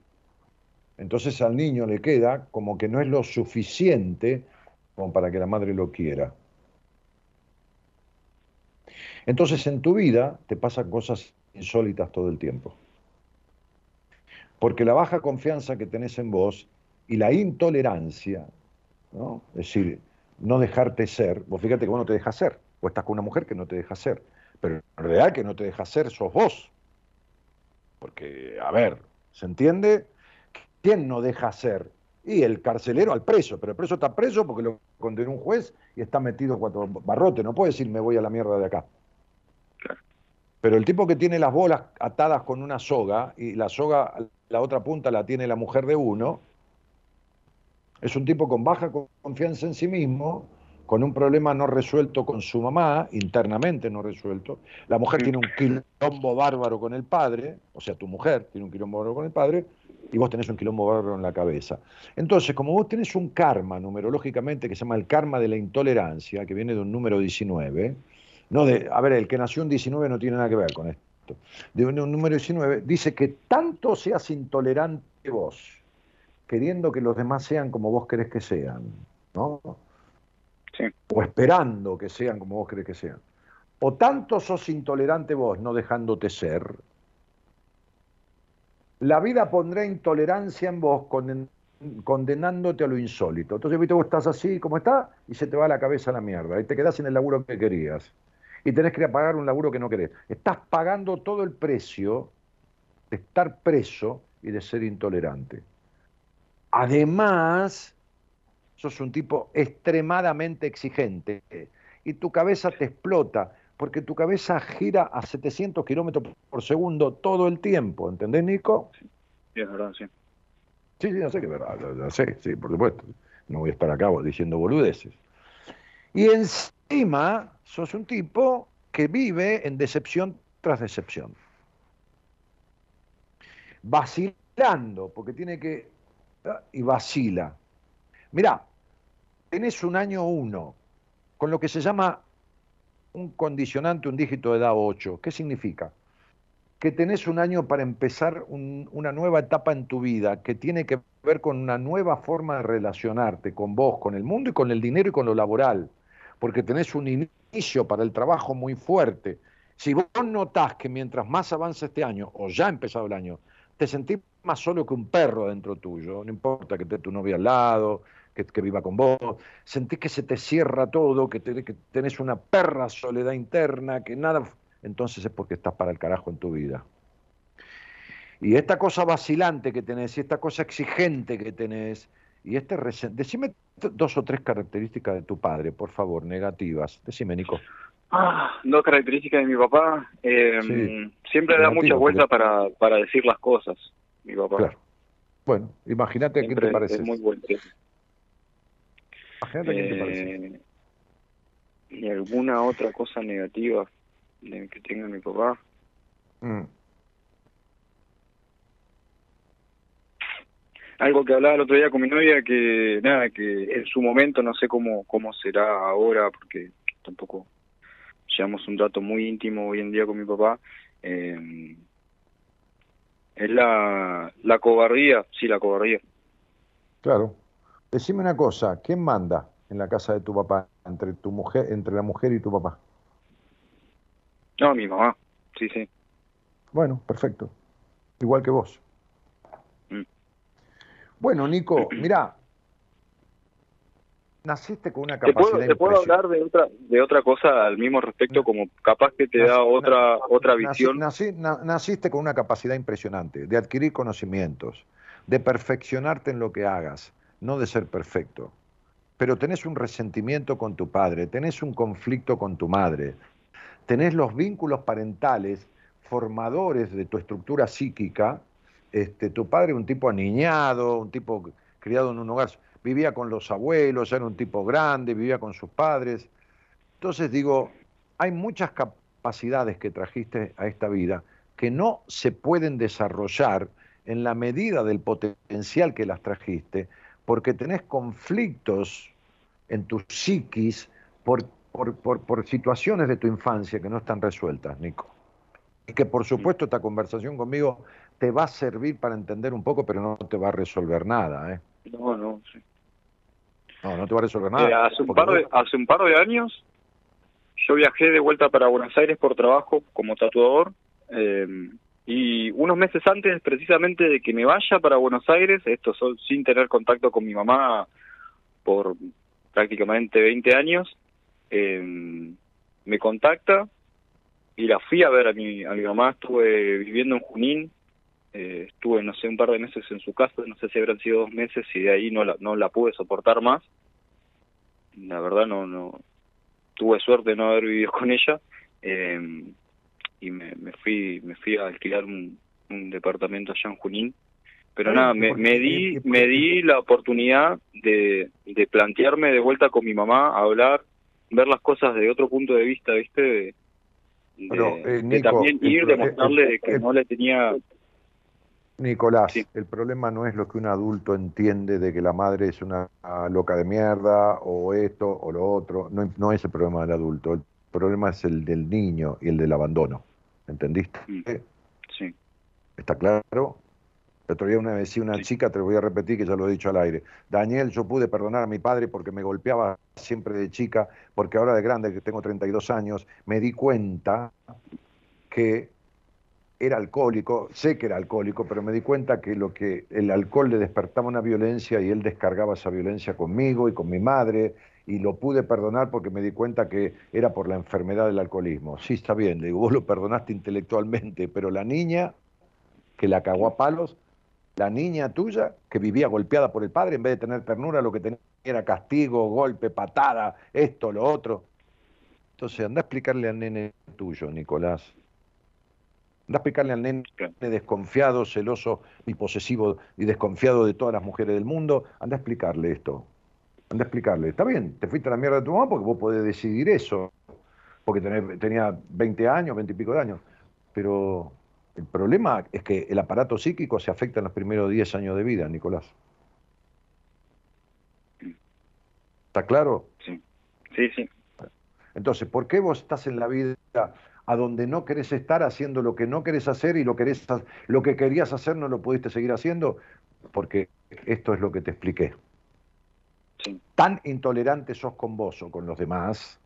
Speaker 2: Entonces al niño le queda como que no es lo suficiente como para que la madre lo quiera. Entonces en tu vida te pasan cosas insólitas todo el tiempo. Porque la baja confianza que tenés en vos y la intolerancia, ¿no? es decir, no dejarte ser, vos fíjate que vos no te dejas ser, o estás con una mujer que no te deja ser, pero en realidad que no te deja ser sos vos. Porque, a ver, ¿se entiende? ¿Quién no deja ser? Y el carcelero al preso, pero el preso está preso porque lo condenó un juez y está metido cuatro barrotes, no puede decir me voy a la mierda de acá. Pero el tipo que tiene las bolas atadas con una soga y la soga, la otra punta la tiene la mujer de uno, es un tipo con baja confianza en sí mismo, con un problema no resuelto con su mamá, internamente no resuelto. La mujer tiene un quilombo bárbaro con el padre, o sea, tu mujer tiene un quilombo bárbaro con el padre, y vos tenés un quilombo bárbaro en la cabeza. Entonces, como vos tenés un karma numerológicamente que se llama el karma de la intolerancia, que viene de un número 19, no de, a ver, el que nació en 19 no tiene nada que ver con esto, de un, un número 19, dice que tanto seas intolerante vos, queriendo que los demás sean como vos querés que sean, ¿no? O esperando que sean como vos querés que sean. O tanto sos intolerante vos, no dejándote ser. La vida pondrá intolerancia en vos condenándote a lo insólito. Entonces, viste, vos estás así como está y se te va la cabeza a la mierda y te quedás en el laburo que querías. Y tenés que pagar un laburo que no querés. Estás pagando todo el precio de estar preso y de ser intolerante. Además, sos un tipo extremadamente exigente y tu cabeza te explota porque tu cabeza gira a 700 kilómetros por segundo todo el tiempo, ¿entendés, Nico?
Speaker 6: Sí, es verdad, sí.
Speaker 2: Sí, sí, no sé qué verdad, lo, sé, sí, por supuesto. No voy a estar acá diciendo boludeces. Y encima sos un tipo que vive en decepción tras decepción. Vacilando, porque tiene que... Ah, y vacila. Mirá, tenés un año 1, con lo que se llama un condicionante, un dígito de edad 8. ¿Qué significa? Que tenés un año para empezar una nueva etapa en tu vida que tiene que ver con una nueva forma de relacionarte con vos, con el mundo y con el dinero y con lo laboral. Porque tenés un inicio para el trabajo muy fuerte. Si vos notás que mientras más avanza este año, o ya ha empezado el año, te sentís más solo que un perro dentro tuyo, no importa que esté tu novia al lado, que, viva con vos, sentís que se te cierra todo, que, que tenés una perra soledad interna, que nada, entonces es porque estás para el carajo en tu vida. Y esta cosa vacilante que tenés, y esta cosa exigente que tenés, y este decime dos o tres características de tu padre, por favor, negativas. Decime, Nico.
Speaker 6: Ah, dos características de mi papá. Eh, siempre da mucha vuelta para, para decir las cosas, mi papá. Claro.
Speaker 2: Bueno, imagínate qué te parece.
Speaker 6: Es muy bueno.
Speaker 2: Eh,
Speaker 6: ¿Y alguna otra cosa negativa que tenga mi papá? Mm. Algo que hablaba el otro día con mi novia que nada que en su momento no sé cómo cómo será ahora porque tampoco llevamos un dato muy íntimo hoy en día con mi papá eh, es la la cobardía sí la cobardía
Speaker 2: claro Decime una cosa, ¿quién manda en la casa de tu papá entre tu mujer, entre la mujer y tu papá?
Speaker 6: No, mi mamá. Sí, sí.
Speaker 2: Bueno, perfecto. Igual que vos. Mm. Bueno, Nico, mira, naciste con una capacidad.
Speaker 6: ¿Te puedo, hablar de otra de otra cosa al mismo respecto, como capaz que te da otra otra visión?
Speaker 2: naciste con una capacidad impresionante de adquirir conocimientos, de perfeccionarte en lo que hagas no de ser perfecto, pero tenés un resentimiento con tu padre, tenés un conflicto con tu madre, tenés los vínculos parentales formadores de tu estructura psíquica, este, tu padre un tipo aniñado, un tipo criado en un hogar, vivía con los abuelos, era un tipo grande, vivía con sus padres. Entonces digo, hay muchas capacidades que trajiste a esta vida que no se pueden desarrollar en la medida del potencial que las trajiste, porque tenés conflictos en tu psiquis por, por, por, por situaciones de tu infancia que no están resueltas, Nico. Y que por supuesto esta conversación conmigo te va a servir para entender un poco, pero no te va a resolver nada. ¿eh?
Speaker 3: No, no, sí.
Speaker 2: No, no te va a resolver nada.
Speaker 3: Eh, hace, un par de, hace un par de años yo viajé de vuelta para Buenos Aires por trabajo como tatuador eh, y unos meses antes precisamente de que me vaya para Buenos Aires, esto sin tener contacto con mi mamá por prácticamente 20 años, eh, me contacta y la fui a ver a mi, a mi mamá, estuve viviendo en Junín, eh, estuve no sé un par de meses en su casa, no sé si habrán sido dos meses y de ahí no la, no la pude soportar más. La verdad no no tuve suerte de no haber vivido con ella. Eh, y me, me fui me fui a alquilar un, un departamento allá en Junín pero
Speaker 2: Está
Speaker 3: nada me, di me di la oportunidad de, de plantearme de vuelta con mi mamá hablar ver las cosas de otro punto de vista viste de,
Speaker 2: eh,
Speaker 3: de también ir demostrarle de que
Speaker 2: el-
Speaker 3: no le tenía
Speaker 2: Nicolás,
Speaker 3: Sí.
Speaker 2: el problema no es lo que un adulto entiende de que la madre es una loca de mierda o esto o lo otro. No, no es el problema del adulto, el problema es el del niño y el del abandono. ¿Entendiste?
Speaker 3: Mm. sí
Speaker 2: ¿Está claro? El otro día una vez una
Speaker 3: Sí.
Speaker 2: chica, te lo voy a repetir que ya lo he dicho al aire. Daniel, yo pude perdonar a mi padre porque me golpeaba siempre de chica, porque ahora de grande, que tengo 32 años, me di cuenta que era alcohólico, sé que era alcohólico, pero me di cuenta que lo que el alcohol le despertaba una violencia y él descargaba esa violencia conmigo y con mi madre y lo pude perdonar porque me di cuenta que era por la enfermedad del alcoholismo. Sí, está bien, le digo, vos lo perdonaste intelectualmente, pero la niña que la cagó a palos, la niña tuya que vivía golpeada por el padre, en vez de tener ternura, lo que tenía era castigo, golpe, patada, esto, lo otro. Entonces, anda a explicarle al nene tuyo, Nicolás. Anda a explicarle al nene desconfiado, celoso y posesivo y desconfiado de todas las mujeres del mundo. Anda a explicarle esto. Anda a explicarle. Está bien, te fuiste a la mierda de tu mamá porque vos podés decidir eso. Porque tenés- tenía 20 años, 20 y pico de años. Pero el problema es que el aparato psíquico se afecta en los primeros 10 años de vida, Nicolás. ¿Está claro?
Speaker 3: sí sí sí
Speaker 2: Entonces, ¿por qué vos estás en la vida a donde no querés estar haciendo lo que no querés hacer y lo, querés, lo que querías hacer no lo pudiste seguir haciendo? Porque esto es lo que te expliqué.
Speaker 3: Sí.
Speaker 2: Tan intolerante sos con vos o con los demás,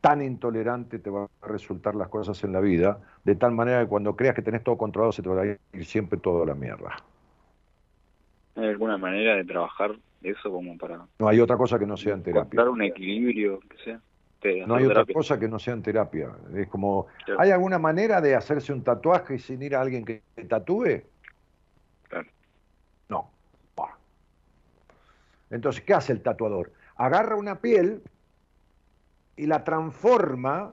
Speaker 2: tan intolerante te van a resultar las cosas en la vida, de tal manera que cuando creas que tenés todo controlado se te va a ir siempre todo a la mierda.
Speaker 3: ¿Hay alguna manera de trabajar eso como para
Speaker 2: No hay otra cosa que no sea en terapia.
Speaker 3: un equilibrio, que sea?
Speaker 2: No hay otra cosa que no sea en terapia. Es como. ¿hay alguna manera de hacerse un tatuaje sin ir a alguien que te tatúe?
Speaker 3: Claro.
Speaker 2: No. Buah. Entonces, ¿qué hace el tatuador? Agarra una piel y la transforma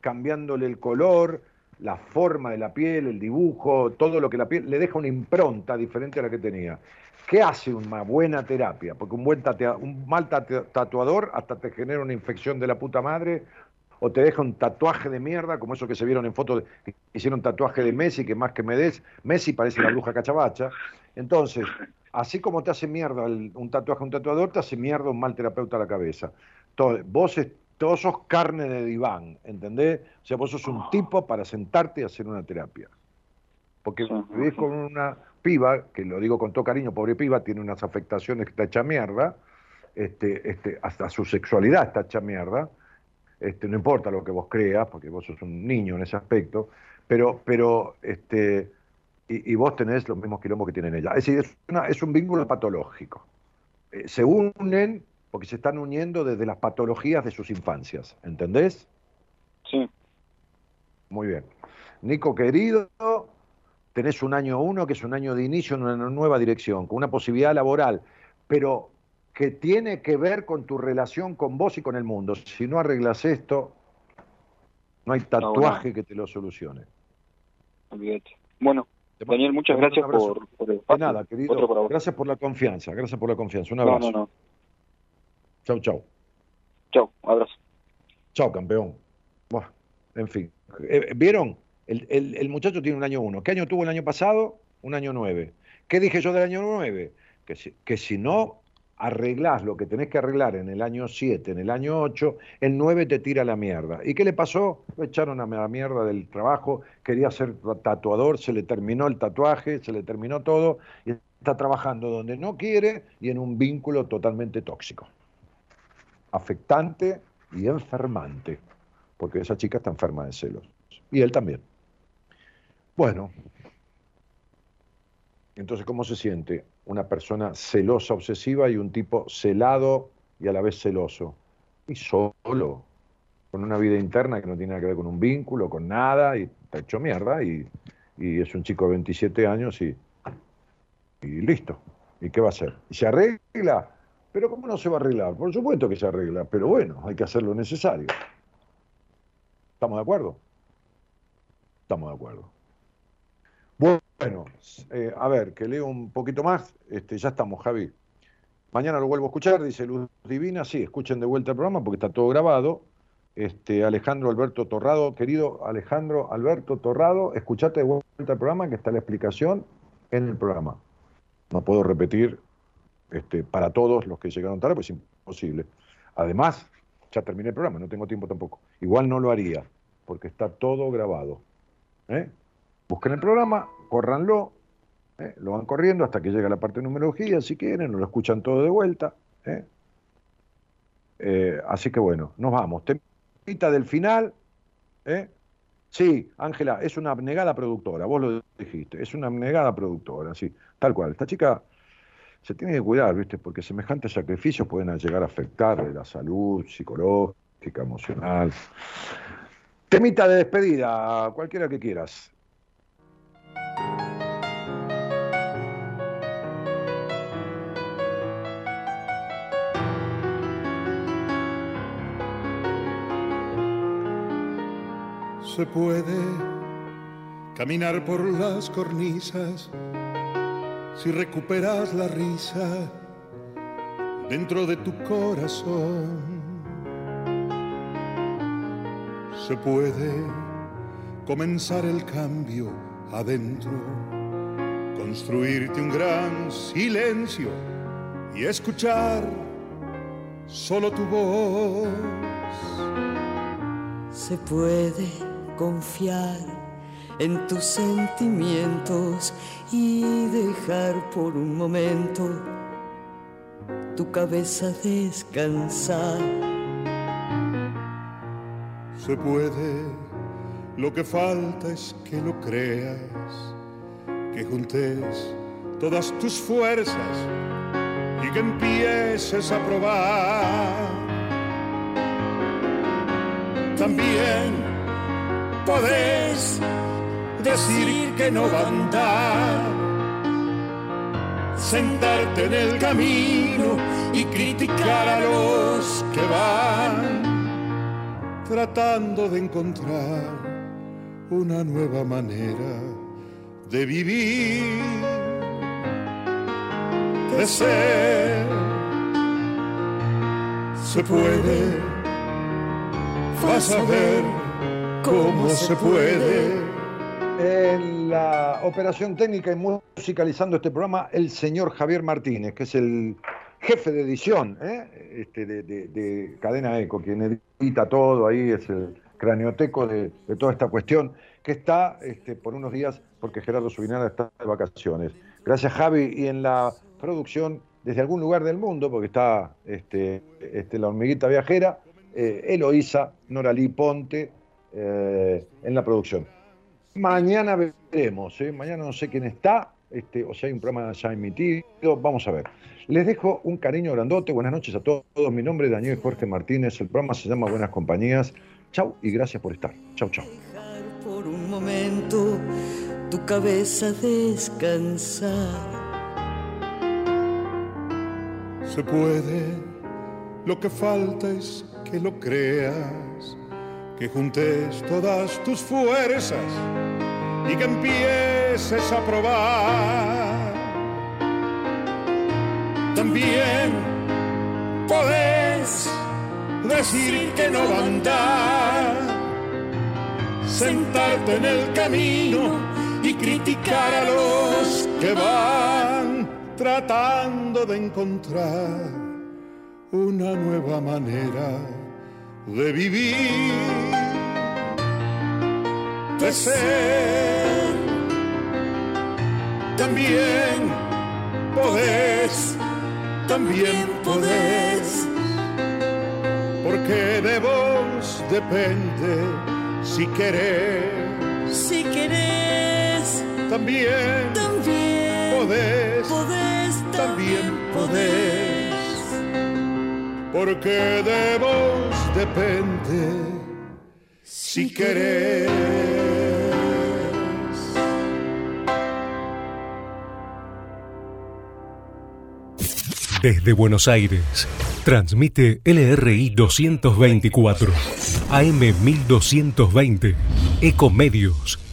Speaker 2: cambiándole el color, la forma de la piel, el dibujo, todo lo que la piel le deja una impronta diferente a la que tenía. ¿Qué hace una buena terapia? Porque un buen un mal tatuador hasta te genera una infección de la puta madre o te deja un tatuaje de mierda, como esos que se vieron en fotos, que hicieron tatuaje de Messi, que más que me des, Messi parece la bruja cachabacha. Entonces, así como te hace mierda el- un tatuaje a un tatuador, te hace mierda un mal terapeuta a la cabeza. Todo- vos, todos sos carne de diván, ¿entendés? O sea, vos sos un tipo para sentarte y hacer una terapia. Porque vivís con una piba, que lo digo con todo cariño, pobre piba, tiene unas afectaciones que está hecha mierda, este, este, hasta su sexualidad está hecha mierda, este, no importa lo que vos creas, porque vos sos un niño en ese aspecto, pero, pero este, y, y vos tenés los mismos quilombos que tienen ella. Es decir, es, una- es un vínculo patológico. Eh, se unen porque se están uniendo desde las patologías de sus infancias, ¿entendés?
Speaker 3: Sí,
Speaker 2: Muy bien. Nico, querido, tenés un año uno, que es un año de inicio en una nueva dirección, con una posibilidad laboral, pero que tiene que ver con tu relación con vos y con el mundo. Si no arreglas esto, no hay tatuaje que te lo solucione.
Speaker 3: olvídate. Bueno, Daniel, muchas gracias por, por el
Speaker 2: De nada, querido.
Speaker 3: Otro.
Speaker 2: Gracias por la confianza, gracias por la confianza. Un
Speaker 3: No,
Speaker 2: abrazo.
Speaker 3: no, no.
Speaker 2: Chau, chau.
Speaker 3: Chao, abrazo.
Speaker 2: Chao, campeón. Buah, en fin. Eh, ¿Vieron? El, el- el muchacho tiene un año uno. ¿Qué año tuvo el año pasado? Un año nueve. ¿Qué dije yo del año nueve? que si, que si no arreglás lo que tenés que arreglar en el año 7, en el año 8, el 9 te tira la mierda. ¿Y qué le pasó? Lo echaron a la mierda del trabajo, quería ser tatuador, se le terminó el tatuaje, se le terminó todo, y está trabajando donde no quiere y en un vínculo totalmente tóxico, afectante y enfermante, porque esa chica está enferma de celos, y él también. Bueno, entonces, ¿cómo se siente una persona celosa, obsesiva y un tipo celado y a la vez celoso? Y solo, con una vida interna que no tiene nada que ver con un vínculo, con nada, y está hecho mierda, y, es un chico de 27 años y, y listo. ¿Y qué va a hacer? ¿Y se arregla? Pero ¿cómo no se va a arreglar? Por supuesto que se arregla, pero bueno, hay que hacer lo necesario. ¿Estamos de acuerdo? Estamos de acuerdo. Bueno, eh, a ver, que leo un poquito más. Este, ya estamos, Javi. Mañana lo vuelvo a escuchar, dice Luz Divina. Sí, escuchen de vuelta el programa porque está todo grabado. Este, Alejandro Alberto Torrado, querido Alejandro Alberto Torrado, escuchate de vuelta el programa que está la explicación en el programa. No puedo repetir este, para todos los que llegaron tarde, pues es imposible. Además, ya terminé el programa, no tengo tiempo tampoco. Igual no lo haría, porque está todo grabado. ¿eh? Busquen el programa, córranlo, ¿eh? lo van corriendo hasta que llega la parte de numerología, si quieren, lo escuchan todo de vuelta. ¿eh? Eh, así que bueno, nos vamos. Temita del final. Sí, Ángela, es una abnegada productora, vos lo dijiste, es una abnegada productora, sí, tal cual. Esta chica se tiene que cuidar, ¿viste? Porque semejantes sacrificios pueden llegar a afectar la salud psicológica, emocional. Temita de despedida, cualquiera que quieras.
Speaker 7: Se puede caminar por las cornisas si recuperas la risa dentro de tu corazón. Se puede comenzar el cambio adentro, construirte un gran silencio y escuchar solo tu voz.
Speaker 5: Se puede confiar en tus sentimientos y dejar por un momento tu cabeza descansar.
Speaker 7: Se puede lo que falta es que lo creas, que juntes todas tus fuerzas y que empieces a probar. También podés decir que no va a andar, sentarte en el camino y criticar a los que van, tratando de encontrar una nueva manera de vivir, de ser. Se puede, vas a ver cómo se puede.
Speaker 2: En la operación técnica y musicalizando este programa, el señor Javier Martínez, que es el jefe de edición ¿eh? este, de, de Cadena Eco, quien edita todo ahí, es el cranioteco de, toda esta cuestión, que está este, por unos días, porque Gerardo Subinara está de vacaciones. Gracias, Javi, y en la producción, desde algún lugar del mundo, porque está este, este, la hormiguita viajera, eh, Eloísa, Noralí Ponte, eh, en la producción. Mañana veremos, ¿eh? mañana no sé quién está, este, o sea, hay un programa ya emitido, vamos a ver. Les dejo un cariño grandote, buenas noches a todos, mi nombre es Daniel Jorge Martínez, el programa se llama Buenas Compañías, Chau y gracias por estar. Chau, chau.
Speaker 5: Por un momento tu cabeza descansar.
Speaker 7: Se puede, lo que falta es que lo creas, que juntes todas tus fuerzas y que empieces a probar. También podés decir que no va a andar, sentarte en el camino y criticar a los que van, tratando de encontrar una nueva manera de vivir, de ser. También podés, también podés, porque de vos depende si querés.
Speaker 5: Si querés,
Speaker 7: también,
Speaker 5: también
Speaker 7: podés,
Speaker 5: podés,
Speaker 7: también podés, porque de vos depende si querés.
Speaker 8: Desde Buenos Aires, transmite LRI 224, AM 1220, Ecomedios